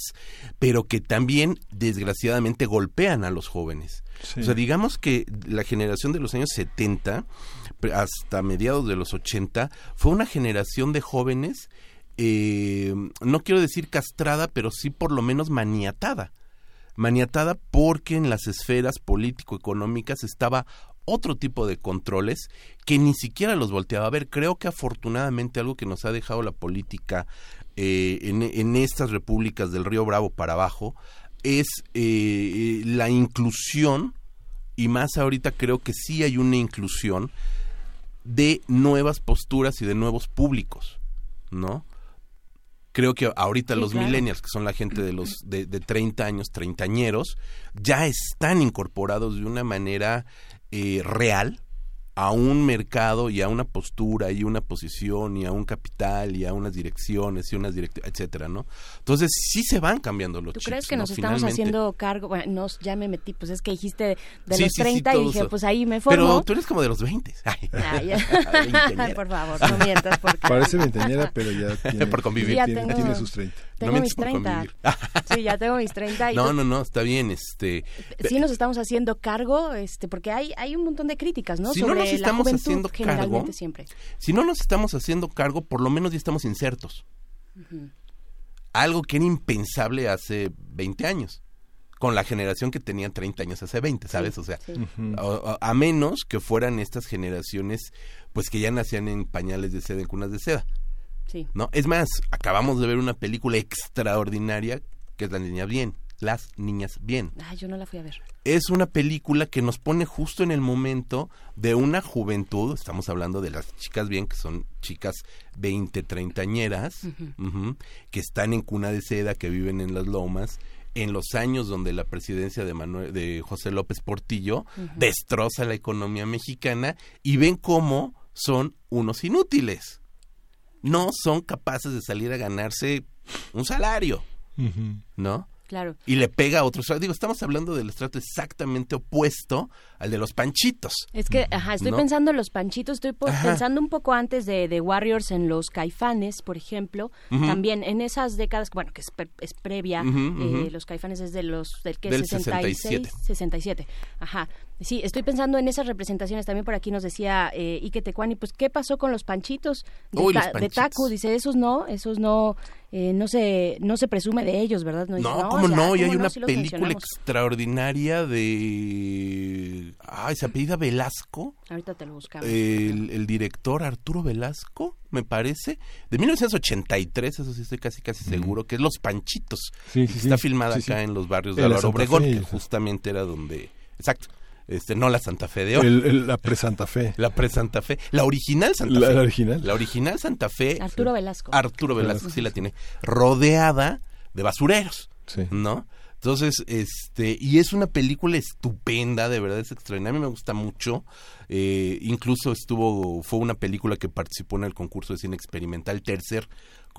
pero que también desgraciadamente golpean a los jóvenes Sí. o sea digamos que la generación de los años 70 pre- hasta mediados de los 80 fue una generación de jóvenes eh, no quiero decir castrada pero sí por lo menos maniatada maniatada porque en las esferas político-económicas estaba otro tipo de controles que ni siquiera los volteaba a ver. Creo que afortunadamente algo que nos ha dejado la política eh, en, en estas repúblicas del Río Bravo para abajo es eh, la inclusión, y más ahorita creo que sí hay una inclusión de nuevas posturas y de nuevos públicos, ¿no? creo que ahorita Sí, los claro. millennials, que son la gente de los de, de 30 años, treintañeros, ya están incorporados de una manera eh, real a un mercado y a una postura y una posición y a un capital y a unas direcciones y unas directivas, etcétera, ¿no? Entonces sí se van cambiando los ¿Tú chips, crees que ¿no? nos estamos haciendo cargo? Bueno, nos, ya me metí, pues es que dijiste de Sí, los sí, sí, 30 y dije, eso. pues ahí me Pero formo. tú eres como de los 20. [LAUGHS] Ay. Veinteañera. [LAUGHS] [LAUGHS] por favor, no mientas. Porque... Parece veinteañera, pero ya tiene, Por convivir. Ya tiene, tengo- tiene sus 30. Tengo No mis mientes por 30. convivir. Sí, ya tengo mis 30. Y No, no, no, está bien, este... Sí nos estamos haciendo cargo, este, porque hay, hay un montón de críticas, ¿no? Si no Sobre nos estamos haciendo cargo, siempre. Si no nos estamos haciendo cargo, por lo menos ya estamos insertos. Algo que era impensable hace 20 años. Con la generación que tenía 30 años hace 20, ¿sabes? o sea, sí. A, a- a menos que fueran estas generaciones, pues que ya nacían en pañales de seda, en cunas de seda. Sí. ¿no? Es más, acabamos de ver una película extraordinaria que es La Niña Bien, Las Niñas Bien. Ay, yo no la fui a ver. Es una película que nos pone justo en el momento de una juventud, estamos hablando de las chicas bien, que son chicas 20, treintañeras, ujú, que están en cuna de seda, que viven en las lomas, en los años donde la presidencia de, Manuel, de José López Portillo destroza la economía mexicana y ven cómo son unos inútiles. No son capaces de salir a ganarse un salario, ¿no? Claro. y le pega a otro estrato. Digo, estamos hablando del estrato exactamente opuesto al de los panchitos. Es que, ajá, estoy ¿no? pensando en los panchitos, estoy Ajá. pensando un poco antes de, de Warriors en los caifanes, por ejemplo, también en esas décadas, bueno, que es, pre- es previa, eh, los caifanes es de los, del que Del 66, 67. 67, ajá. Sí, estoy pensando en esas representaciones, también por aquí nos decía eh, Ike Tecuani, pues, ¿qué pasó con los panchitos de, Uy, los Ta- de panchitos. Taku? Dice, esos no, esos no, eh, no se, no se presume de ellos, ¿verdad? dice, No, ¿cómo ya, no? Y ¿cómo hay no? una Sí película extraordinaria de... Ay, se apellida Velasco. Ahorita te lo buscamos. El, el director Arturo Velasco, me parece, de 1983, eso sí estoy casi casi seguro, que es Los Panchitos. Sí, sí, está filmada Sí, sí. acá en los barrios de Álvaro Obregón, que justamente era donde... Exacto. Este, no la Santa Fe de hoy. El- el- la pre-Santa Fe. [LAUGHS] La pre-Santa Fe. La original Santa La- Fe. la original. La original Santa Fe. Arturo Velasco. Arturo Velasco, Velasco, sí la tiene. Rodeada de basureros. Sí. ¿No? Entonces, este, y es una película estupenda, de verdad es extraordinaria, a mí me gusta mucho. Eh, incluso estuvo, fue una película que participó en el concurso de cine experimental, tercer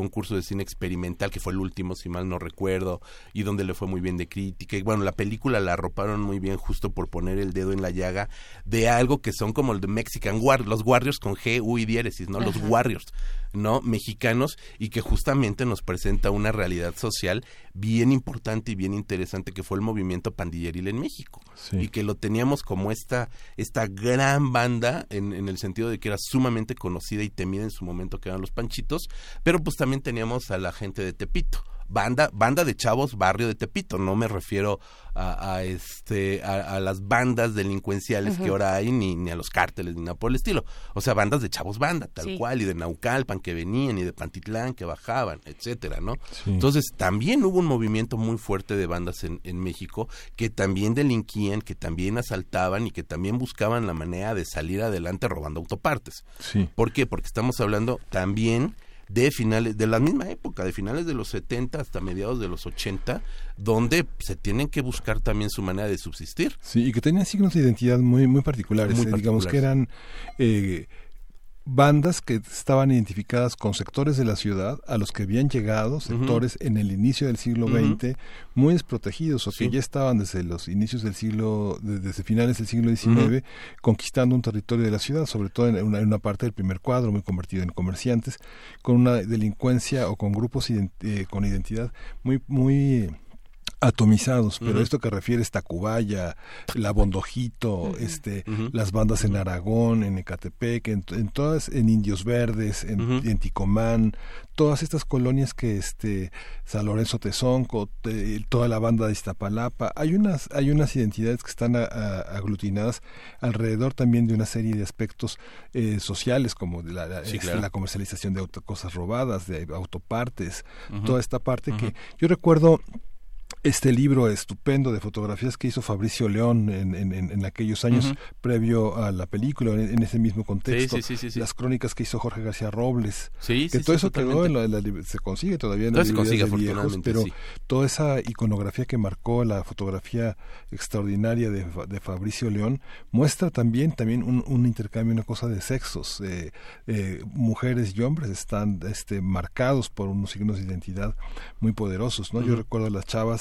concurso de cine experimental, que fue el último, si mal no recuerdo, y donde le fue muy bien de crítica. Y bueno, la película la arroparon muy bien justo por poner el dedo en la llaga de algo que son como el de Mexican War, los Warriors con G, U y diéresis, ¿no? Los Ajá. Warriors, ¿no? Mexicanos y que justamente nos presenta una realidad social bien importante y bien interesante que fue el movimiento pandilleril en México. Y que lo teníamos como esta, esta gran banda en, en el sentido de que era sumamente conocida y temida en su momento que eran los Panchitos, pero pues también teníamos a la gente de Tepito. Banda, banda de chavos, barrio de Tepito. No me refiero a, a, este, a, a las bandas delincuenciales que ahora hay, ni, ni a los cárteles, ni nada por el estilo. O sea, bandas de chavos banda, tal Sí. cual, y de Naucalpan que venían, y de Pantitlán que bajaban, etcétera, ¿no? Sí. Entonces, también hubo un movimiento muy fuerte de bandas en, en México que también delinquían, que también asaltaban y que también buscaban la manera de salir adelante robando autopartes. Sí. ¿Por qué? Porque estamos hablando también de finales, de la misma época, de finales de los 70 hasta mediados de los 80, donde se tienen que buscar también su manera de subsistir. Sí, y que tenían signos de identidad muy, muy particulares. Muy eh, Digamos que eran eh, bandas que estaban identificadas con sectores de la ciudad a los que habían llegado, sectores en el inicio del siglo. XX, muy desprotegidos o que ya estaban desde los inicios del siglo, de- desde finales del siglo XIX, conquistando un territorio de la ciudad, sobre todo en una, en una parte del primer cuadro, muy convertido en comerciantes, con una delincuencia o con grupos ident- eh, con identidad muy, muy atomizados, pero esto que refieres Tacubaya, La Bondojito, este, las bandas en Aragón, en Ecatepec, en, en todas, en Indios Verdes, en, en Ticomán, todas estas colonias que este San Lorenzo Tezonco, te- toda la banda de Iztapalapa, hay unas, hay unas identidades que están a- a- aglutinadas alrededor también de una serie de aspectos eh, sociales como de la, la- Sí, este, claro. la comercialización de auto- cosas robadas, de autopartes, toda esta parte que yo recuerdo este libro estupendo de fotografías que hizo Fabricio León en, en- aquellos años previo a la película, en, en ese mismo contexto. Sí, sí, sí, sí, sí. Las crónicas que hizo Jorge García Robles. Que todo eso quedó en la, la se consigue todavía en las se consigue, de viejos, afortunadamente, pero toda esa iconografía que marcó la fotografía extraordinaria de, de Fabricio León muestra también también un, un intercambio, una cosa de sexos. eh, eh, mujeres y hombres están este, marcados por unos signos de identidad muy poderosos, ¿no? Yo recuerdo a las chavas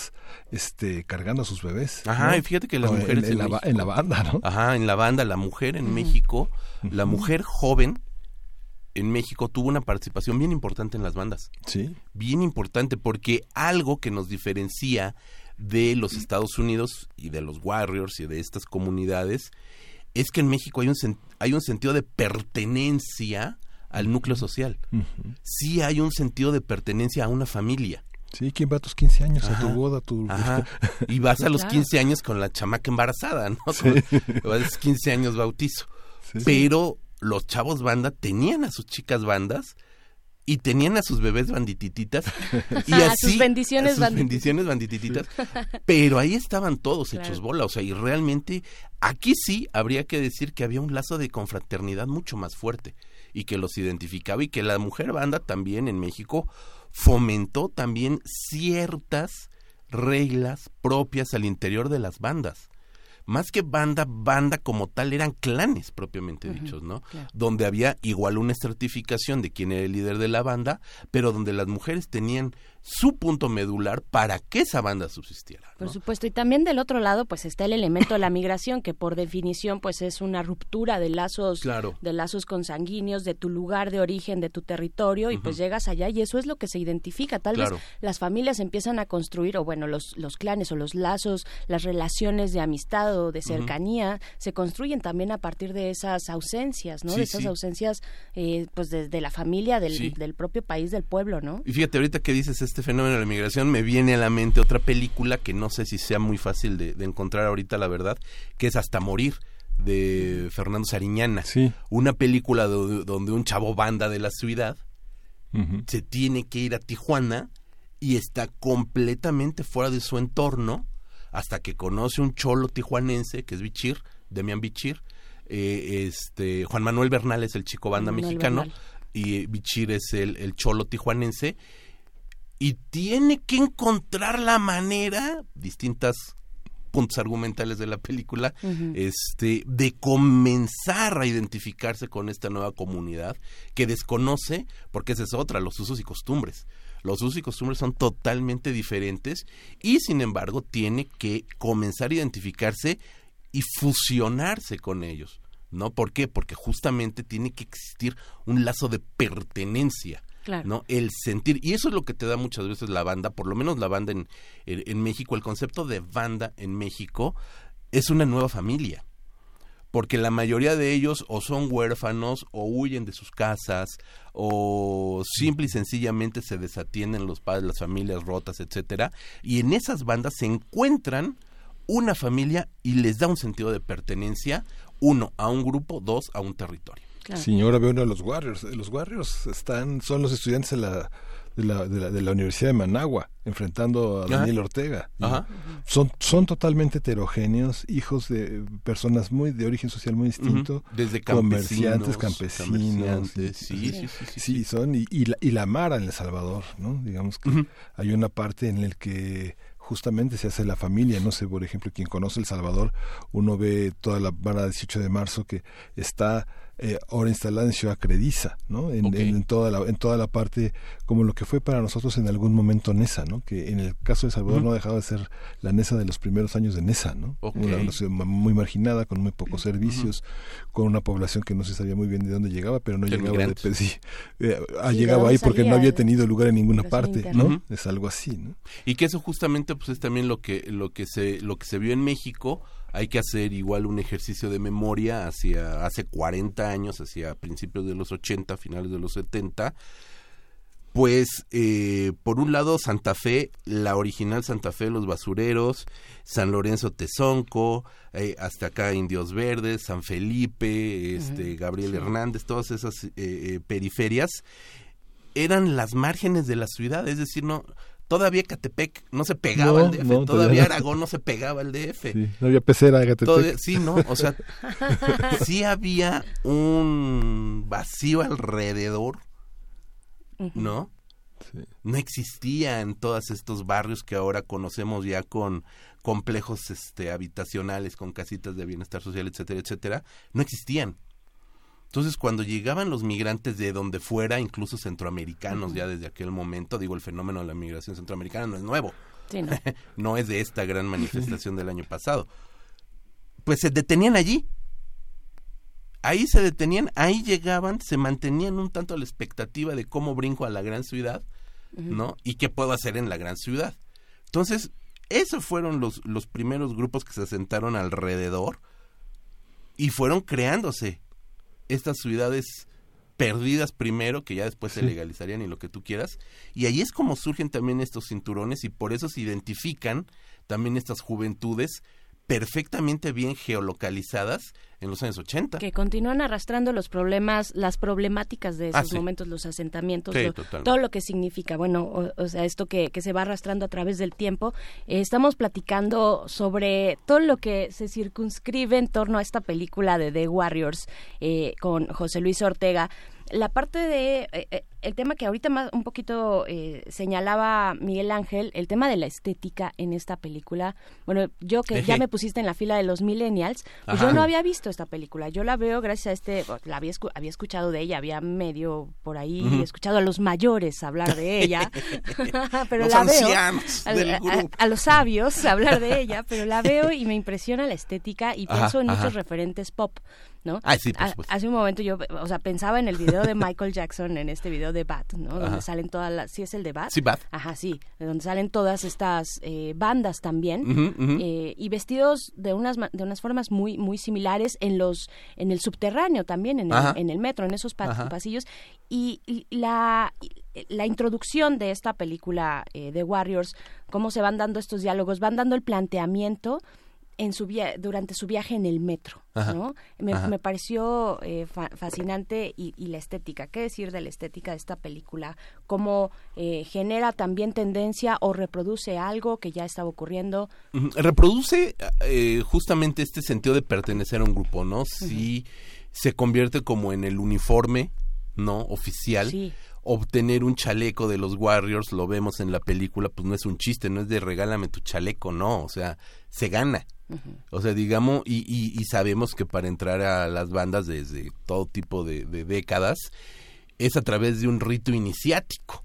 este, cargando a sus bebés. Ajá, ¿no? y fíjate que las en- mujeres en, la, México- en la banda, ¿no? Ajá, en la banda, la mujer en México, la mujer joven en México tuvo una participación bien importante en las bandas. Sí. Bien importante porque algo que nos diferencia de los Estados Unidos y de los Warriors y de estas comunidades es que en México hay un sen- hay un sentido de pertenencia al núcleo social. Ujú. Sí hay un sentido de pertenencia a una familia. Sí, ¿quién va a tus 15 años? A tu boda, a tu... Ajá. Y vas a los Claro. 15 años con la chamaca embarazada, ¿no? Sí. Con- vas a los 15 años bautizo. Sí. Pero los chavos banda tenían a sus chicas bandas y tenían a sus bebés banditititas [LAUGHS] y A así sus bendiciones a sus bandit- bendiciones banditititas [LAUGHS] pero ahí estaban todos Claro. hechos bola o sea y realmente aquí sí habría que decir que había un lazo de confraternidad mucho más fuerte y que los identificaba y que la mujer banda también en México fomentó también ciertas reglas propias al interior de las bandas más que banda, banda como tal eran clanes propiamente dichos, ¿no? claro. Donde había igual una estratificación de quién era el líder de la banda, pero donde las mujeres tenían su punto medular para que esa banda subsistiera. Por supuesto, y también del otro lado, pues está el elemento de la migración, que por definición, pues es una ruptura de lazos, Claro. de lazos consanguíneos, de tu lugar de origen, de tu territorio, y pues llegas allá y eso es lo que se identifica. Tal Claro. vez las familias empiezan a construir, o bueno, los, los clanes o los lazos, las relaciones de amistad o de cercanía, se construyen también a partir de esas ausencias, ¿no? Sí, de esas sí. ausencias, eh, pues desde la familia, del, Sí. del propio país, del pueblo, ¿no? Y fíjate, ahorita que dices este fenómeno de la migración, me viene a la mente otra película que no sé si sea muy fácil de, de encontrar ahorita, la verdad, que es Hasta Morir, de Fernando Sariñana. Una película do- donde un chavo banda de la ciudad se tiene que ir a Tijuana y está completamente fuera de su entorno hasta que conoce un cholo tijuanense que es Bichir, Demian Bichir. eh, este, Juan Manuel Bernal es el chico banda Manuel mexicano Bernal. y Bichir es el, el cholo tijuanense y tiene que encontrar la manera, distintas puntos argumentales de la película, este, de comenzar a identificarse con esta nueva comunidad que desconoce, porque esa es otra, los usos y costumbres. Los usos y costumbres son totalmente diferentes y sin embargo tiene que comenzar a identificarse y fusionarse con ellos. ¿No? ¿Por qué? Porque justamente tiene que existir un lazo de pertenencia. Claro. ¿no? El sentir. Y eso es lo que te da muchas veces la banda, por lo menos la banda en, en, México. El concepto de banda en México es una nueva familia. Porque la mayoría de ellos o son huérfanos o huyen de sus casas o simple y sencillamente se desatienden los padres, las familias rotas, etcétera. Y en esas bandas se encuentran una familia y les da un sentido de pertenencia, uno, a un grupo, dos, a un territorio. Sí, ahora veo uno de los Warriors. Los Warriors están, son los estudiantes de la, de la, de la, de la Universidad de Managua, enfrentando a Ajá. Daniel Ortega. Ajá. Son, son totalmente heterogéneos, hijos de personas muy de origen social muy distinto. Desde comerciantes, campesinos, sí, sí, sí, sí, Sí, son, y, y la, y la Mara en El Salvador, ¿no? Digamos que hay una parte en la que justamente se hace la familia, no sé, por ejemplo, quien conoce El Salvador, uno ve toda la Mara 18 de marzo que está eh, ahora instalada en Ciudad Crediza, ¿no? En, en- en toda la, en toda la parte, como lo que fue para nosotros en algún momento Nesa, ¿no? Que en el caso de El Salvador no ha dejado de ser la Nesa de los primeros años de Nesa, ¿no? Ok. Una, una ciudad muy marginada, con muy pocos servicios, con una población que no se sabía muy bien de dónde llegaba, pero no De llegaba de, pues, sí, eh, ha Sí, ¿de llegado dónde ahí porque no había tenido lugar en ninguna parte. ¿no? Es algo así, ¿no? Y que eso justamente pues es también lo que lo que se lo que se vio en México. Hay que hacer igual un ejercicio de memoria hacia hace 40 años, hacia principios de los 80, finales de los 70. Pues eh, por un lado Santa Fe, la original Santa Fe, los basureros, San Lorenzo Tezonco, eh, hasta acá Indios Verdes, San Felipe, este Gabriel sí. Hernández, todas esas eh, periferias eran las márgenes de la ciudad, es decir, no todavía Catepec no se pegaba No, al DF, no, todavía todavía no. Aragón no se pegaba al DF. Sí, no había pecera, Gatepec. Todavía- sí, no, o sea, [LAUGHS] sí había un vacío alrededor, ¿no? No existían todos estos barrios que ahora conocemos ya con complejos este habitacionales, con casitas de bienestar social, etcétera, etcétera, no existían. Entonces, cuando llegaban los migrantes de donde fuera, incluso centroamericanos, ya desde aquel momento, digo, el fenómeno de la migración centroamericana no es nuevo. Sí, no. [LAUGHS] no es de esta gran [LAUGHS] manifestación del año pasado. Pues se detenían allí. Ahí se detenían, ahí llegaban, se mantenían un tanto a la expectativa de cómo brinco a la gran ciudad, ¿no? Y qué puedo hacer en la gran ciudad. Entonces, esos fueron los, los primeros grupos que se asentaron alrededor y fueron creándose estas ciudades perdidas primero, que ya después se legalizarían y lo que tú quieras. Y ahí es como surgen también estos cinturones y por eso se identifican también estas juventudes perfectamente bien geolocalizadas en los años 80. que continúan arrastrando los problemas, las problemáticas de Ah, esos sí. momentos, los asentamientos, Sí, lo- totalmente. todo lo que significa, bueno, o, o sea, esto que, que se va arrastrando a través del tiempo. Eh, estamos platicando sobre todo lo que se circunscribe en torno a esta película de The Warriors eh, con José Luis Ortega. La parte de eh, el tema que ahorita más un poquito eh, señalaba Miguel Ángel, el tema de la estética en esta película. Bueno, yo que ya me pusiste en la fila de los millennials, pues yo no había visto esta película. Yo la veo gracias a este, bueno, la había, escu- había escuchado de ella, había medio por ahí escuchado a los mayores hablar de ella, [LAUGHS] pero Los la veo ancianos a, del a- grupo. a los sabios hablar de ella, pero la veo y me impresiona la estética y Ajá, pienso en ajá. muchos referentes pop. ¿no? Ah, sí, Ha- supuesto. hace un momento yo, o sea, pensaba en el video de Michael Jackson, en este video de Bat, ¿no? Donde salen todas las, ¿sí es el de Bat? Sí, Bat. Ajá, sí, de donde salen todas estas eh, bandas también eh, y vestidos de unas de unas formas muy muy similares en los en el subterráneo también en el, en el metro en esos Ajá. pasillos y, y la la introducción de esta película eh, de Warriors cómo se van dando estos diálogos van dando el planteamiento en su via- durante su viaje en el metro, Ajá. ¿no? Me, pareció eh, fa- fascinante y, y la estética. ¿Qué decir de la estética de esta película? ¿Cómo eh, genera también tendencia o reproduce algo que ya estaba ocurriendo? Reproduce eh, justamente este sentido de pertenecer a un grupo, ¿no? Si se convierte como en el uniforme, ¿no? Oficial. Sí. Obtener un chaleco de los Warriors, lo vemos en la película, pues no es un chiste, no es de regálame tu chaleco, no, o sea, se gana. O sea, digamos, y, y, y sabemos que para entrar a las bandas desde todo tipo de, de décadas es a través de un rito iniciático.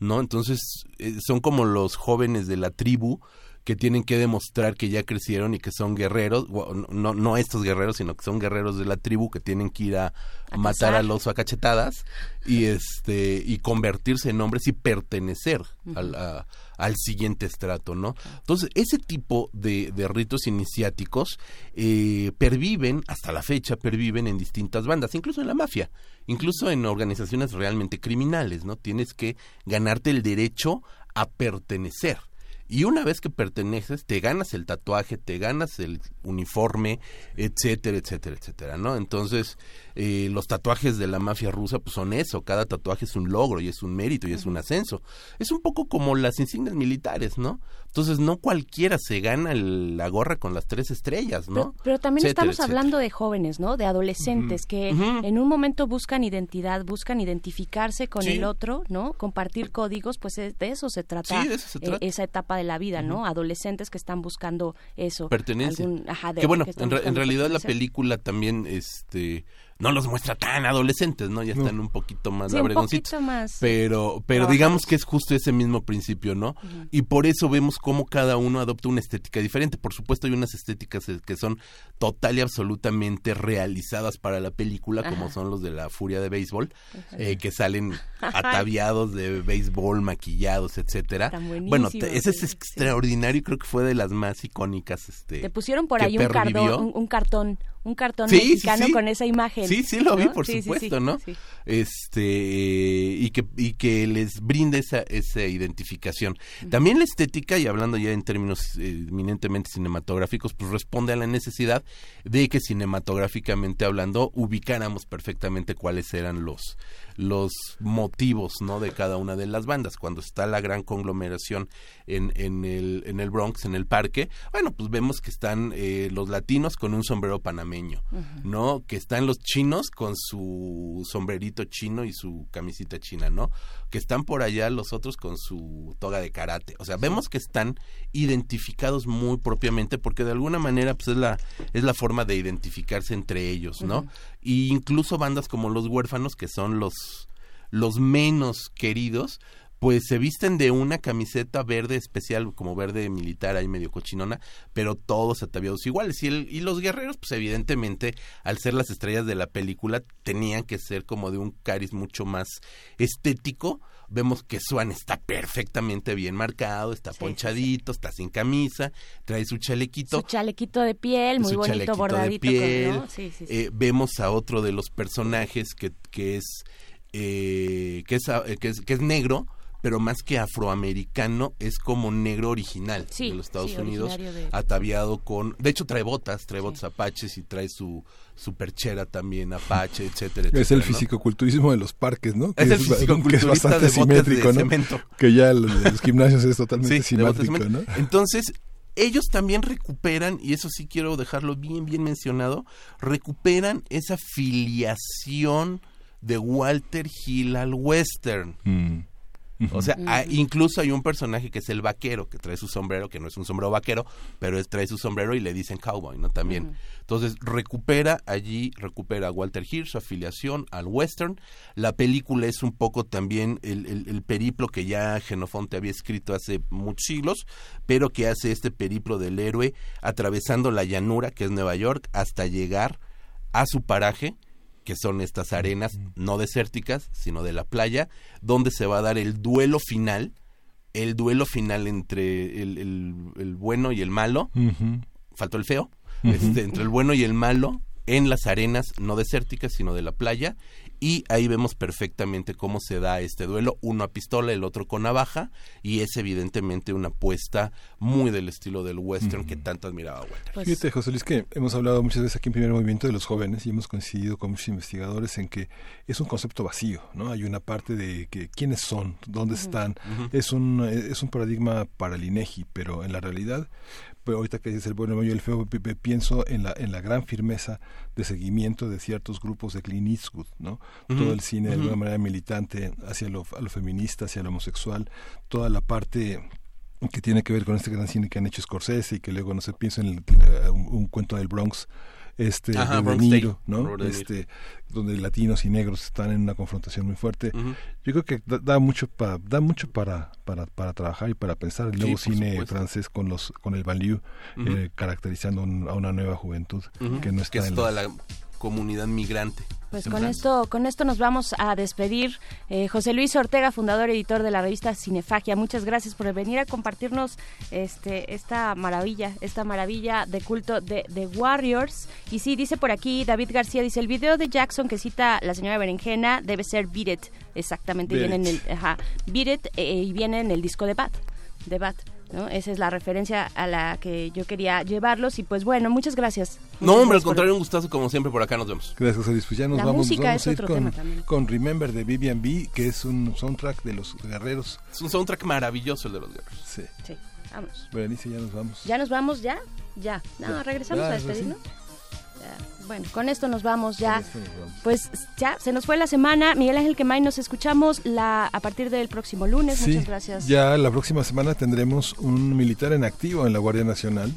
¿No? Entonces, eh, son como los jóvenes de la tribu que tienen que demostrar que ya crecieron y que son guerreros, no, no estos guerreros, sino que son guerreros de la tribu que tienen que ir a, A matar cazar. a los a cachetadas y este y convertirse en hombres y pertenecer al, a- al siguiente estrato, ¿no? Entonces, ese tipo de, de ritos iniciáticos eh, perviven, hasta la fecha, perviven en distintas bandas, incluso en la mafia, incluso en organizaciones realmente criminales, ¿no? Tienes que ganarte el derecho a pertenecer. Y una vez que perteneces, te ganas el tatuaje, te ganas el uniforme, etcétera, etcétera, etcétera, ¿no? Entonces, eh, los tatuajes de la mafia rusa pues son eso, cada tatuaje es un logro y es un mérito y es un ascenso. Es un poco como las insignias militares, ¿no? Entonces, no cualquiera se gana el- la gorra con las tres estrellas, ¿no? Pero, pero también Etcétera, estamos etcétera. hablando de jóvenes, ¿no? De adolescentes que en un momento buscan identidad, buscan identificarse con Sí. el otro, ¿no? Compartir códigos, pues es- de eso se trata, Sí, de eso se eh, trata. esa etapa de la vida, ¿no? Adolescentes que están buscando eso. pertenencia. algún- ajá, de- que bueno, que en, en realidad la película también este no los muestra tan adolescentes, ¿no? Ya están un poquito más Sí, un poquito más Pero pero digamos que es justo ese mismo principio, ¿no? Y por eso vemos cómo cada uno adopta una estética diferente. Por supuesto hay unas estéticas eh, que son total y absolutamente realizadas para la película, como son los de la furia de béisbol, eh, que salen [LAUGHS] ataviados de béisbol, maquillados, etcétera. Están Bueno, te- ese es sí, extraordinario, creo que fue de las más icónicas este Te pusieron por ahí un, cardón, un cartón, un cartón Sí, mexicano sí. con esa imagen. Sí, sí lo vi, por supuesto, ¿no? sí. Este y que y que les brinde esa esa identificación. También la estética y hablando ya en términos eh, eminentemente cinematográficos, pues responde a la necesidad de que cinematográficamente hablando ubicáramos perfectamente cuáles eran los los motivos, ¿no? de cada una de las bandas cuando está la gran conglomeración en, en el en el Bronx, en el parque. Bueno, pues vemos que están eh, los latinos con un sombrero panameño. ¿no? Que están los chinos con su sombrerito chino y su camisita china, ¿no? Que están por allá los otros con su toga de karate. O sea, vemos que están identificados muy propiamente porque de alguna manera pues es la es la forma de identificarse entre ellos, ¿no? Y incluso bandas como Los Huérfanos que son los los menos queridos pues se visten de una camiseta verde especial, como verde militar, ahí medio cochinona, pero todos ataviados iguales. Y, el, y los guerreros, pues evidentemente, al ser las estrellas de la película, tenían que ser como de un cariz mucho más estético. Vemos que Swan está perfectamente bien marcado, está ponchadito, está sin camisa, trae su chalequito. Su chalequito de piel, muy bonito, bordadito. de con- piel. ¿no? Sí, sí, sí. Eh, vemos a otro de los personajes que, que es eh, que es, que es que es negro pero más que afroamericano es como negro original Sí, de los Estados sí, Unidos de- ataviado con de hecho trae botas trae botas apaches y trae su su perchera también apache [LAUGHS] etcétera, Es etcétera, el ¿no? fisicoculturismo de los parques, ¿no? Es el fisicoculturista que es bastante de botas de simétrico, ¿no? cemento. Que ya los, los gimnasios es totalmente simétrico, ¿no? Entonces, ellos también recuperan, y eso sí quiero dejarlo bien, bien mencionado, recuperan esa filiación de Walter Hill al western. Mm. O sea, incluso hay un personaje que es el vaquero, que trae su sombrero, que no es un sombrero vaquero, pero es, trae su sombrero y le dicen cowboy, ¿no? También. Entonces, recupera allí, recupera a Walter Hill, su afiliación al western. La película es un poco también el, el- el periplo que ya Genofonte había escrito hace muchos siglos, pero que hace este periplo del héroe atravesando la llanura, que es Nueva York, hasta llegar a su paraje, que son estas arenas no desérticas, sino de la playa, donde se va a dar el duelo final, el duelo final entre el, el- el bueno y el malo, faltó el feo, este, entre el bueno y el malo, en las arenas no desérticas, sino de la playa, y ahí vemos perfectamente cómo se da este duelo, uno a pistola, el otro con navaja, y es evidentemente una apuesta muy del estilo del western que tanto admiraba Walter. Pues Fíjate, José Luis, que hemos hablado muchas veces aquí en Primer Movimiento de los jóvenes y hemos coincidido con muchos investigadores en que es un concepto vacío, ¿no? Hay una parte de que quiénes son, dónde están, es un es un paradigma para el INEGI, pero en la realidad, ahorita que dices el bueno y el feo, pi- pi- pienso en la en la gran firmeza de seguimiento de ciertos grupos de Clint Eastwood, ¿no? Todo el cine de alguna manera militante hacia lo, a lo feminista, hacia lo homosexual, toda la parte que tiene que ver con este gran cine que han hecho Scorsese y que luego no sé pienso en el- eh, un, un cuento del Bronx este Ajá, de De Niro, ¿no? Niro. Este donde latinos y negros están en una confrontación muy fuerte. Yo creo que da, da mucho para da mucho para, para para trabajar y para pensar el nuevo cine supuesto. francés con los con el Ujú. eh, caracterizando un- a una nueva juventud que no está que es en toda la comunidad migrante. Pues con esto, con esto nos vamos a despedir. Eh, José Luis Ortega, fundador y editor de la revista Cinefagia, muchas gracias por venir a compartirnos este, esta maravilla, esta maravilla de culto de The Warriors. Y sí, dice por aquí David García, dice el video de Jackson que cita la señora Berenjena debe ser Beat It. Exactamente, Beat viene en el, ajá, Beat It eh, y viene en el disco de Bat, de Bat. ¿No? Esa es la referencia a la que yo quería llevarlos y pues bueno, muchas gracias. No, hombre, al gracias por- contrario, un gustazo como siempre por acá nos vemos. Gracias, Luis. Pues ya nos La vamos, nos música vamos es a ir otro con, Remember de Vivian B, que es un soundtrack de los guerreros. Es un soundtrack maravilloso el de los guerreros. Sí. Sí, vámonos. Berenice, ya nos vamos. ¿Ya nos vamos? ¿Ya? Ya. No, Ya. regresamos Ya, a despedirnos. Ya. Bueno, con esto nos vamos ya. Pues ya, se nos fue la semana. Miguel Ángel Quemay, nos escuchamos la, a partir del próximo lunes. Sí, Muchas gracias. Ya la próxima semana tendremos un militar en activo en la Guardia Nacional.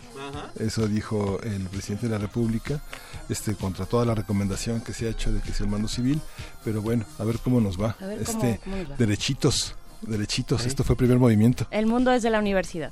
Eso dijo el presidente de la República, este contra toda la recomendación que se ha hecho de que sea el mando civil. Pero bueno, a ver cómo nos va. A ver cómo- este cómo nos va. derechitos, derechitos. Esto fue primer movimiento. El mundo desde la universidad.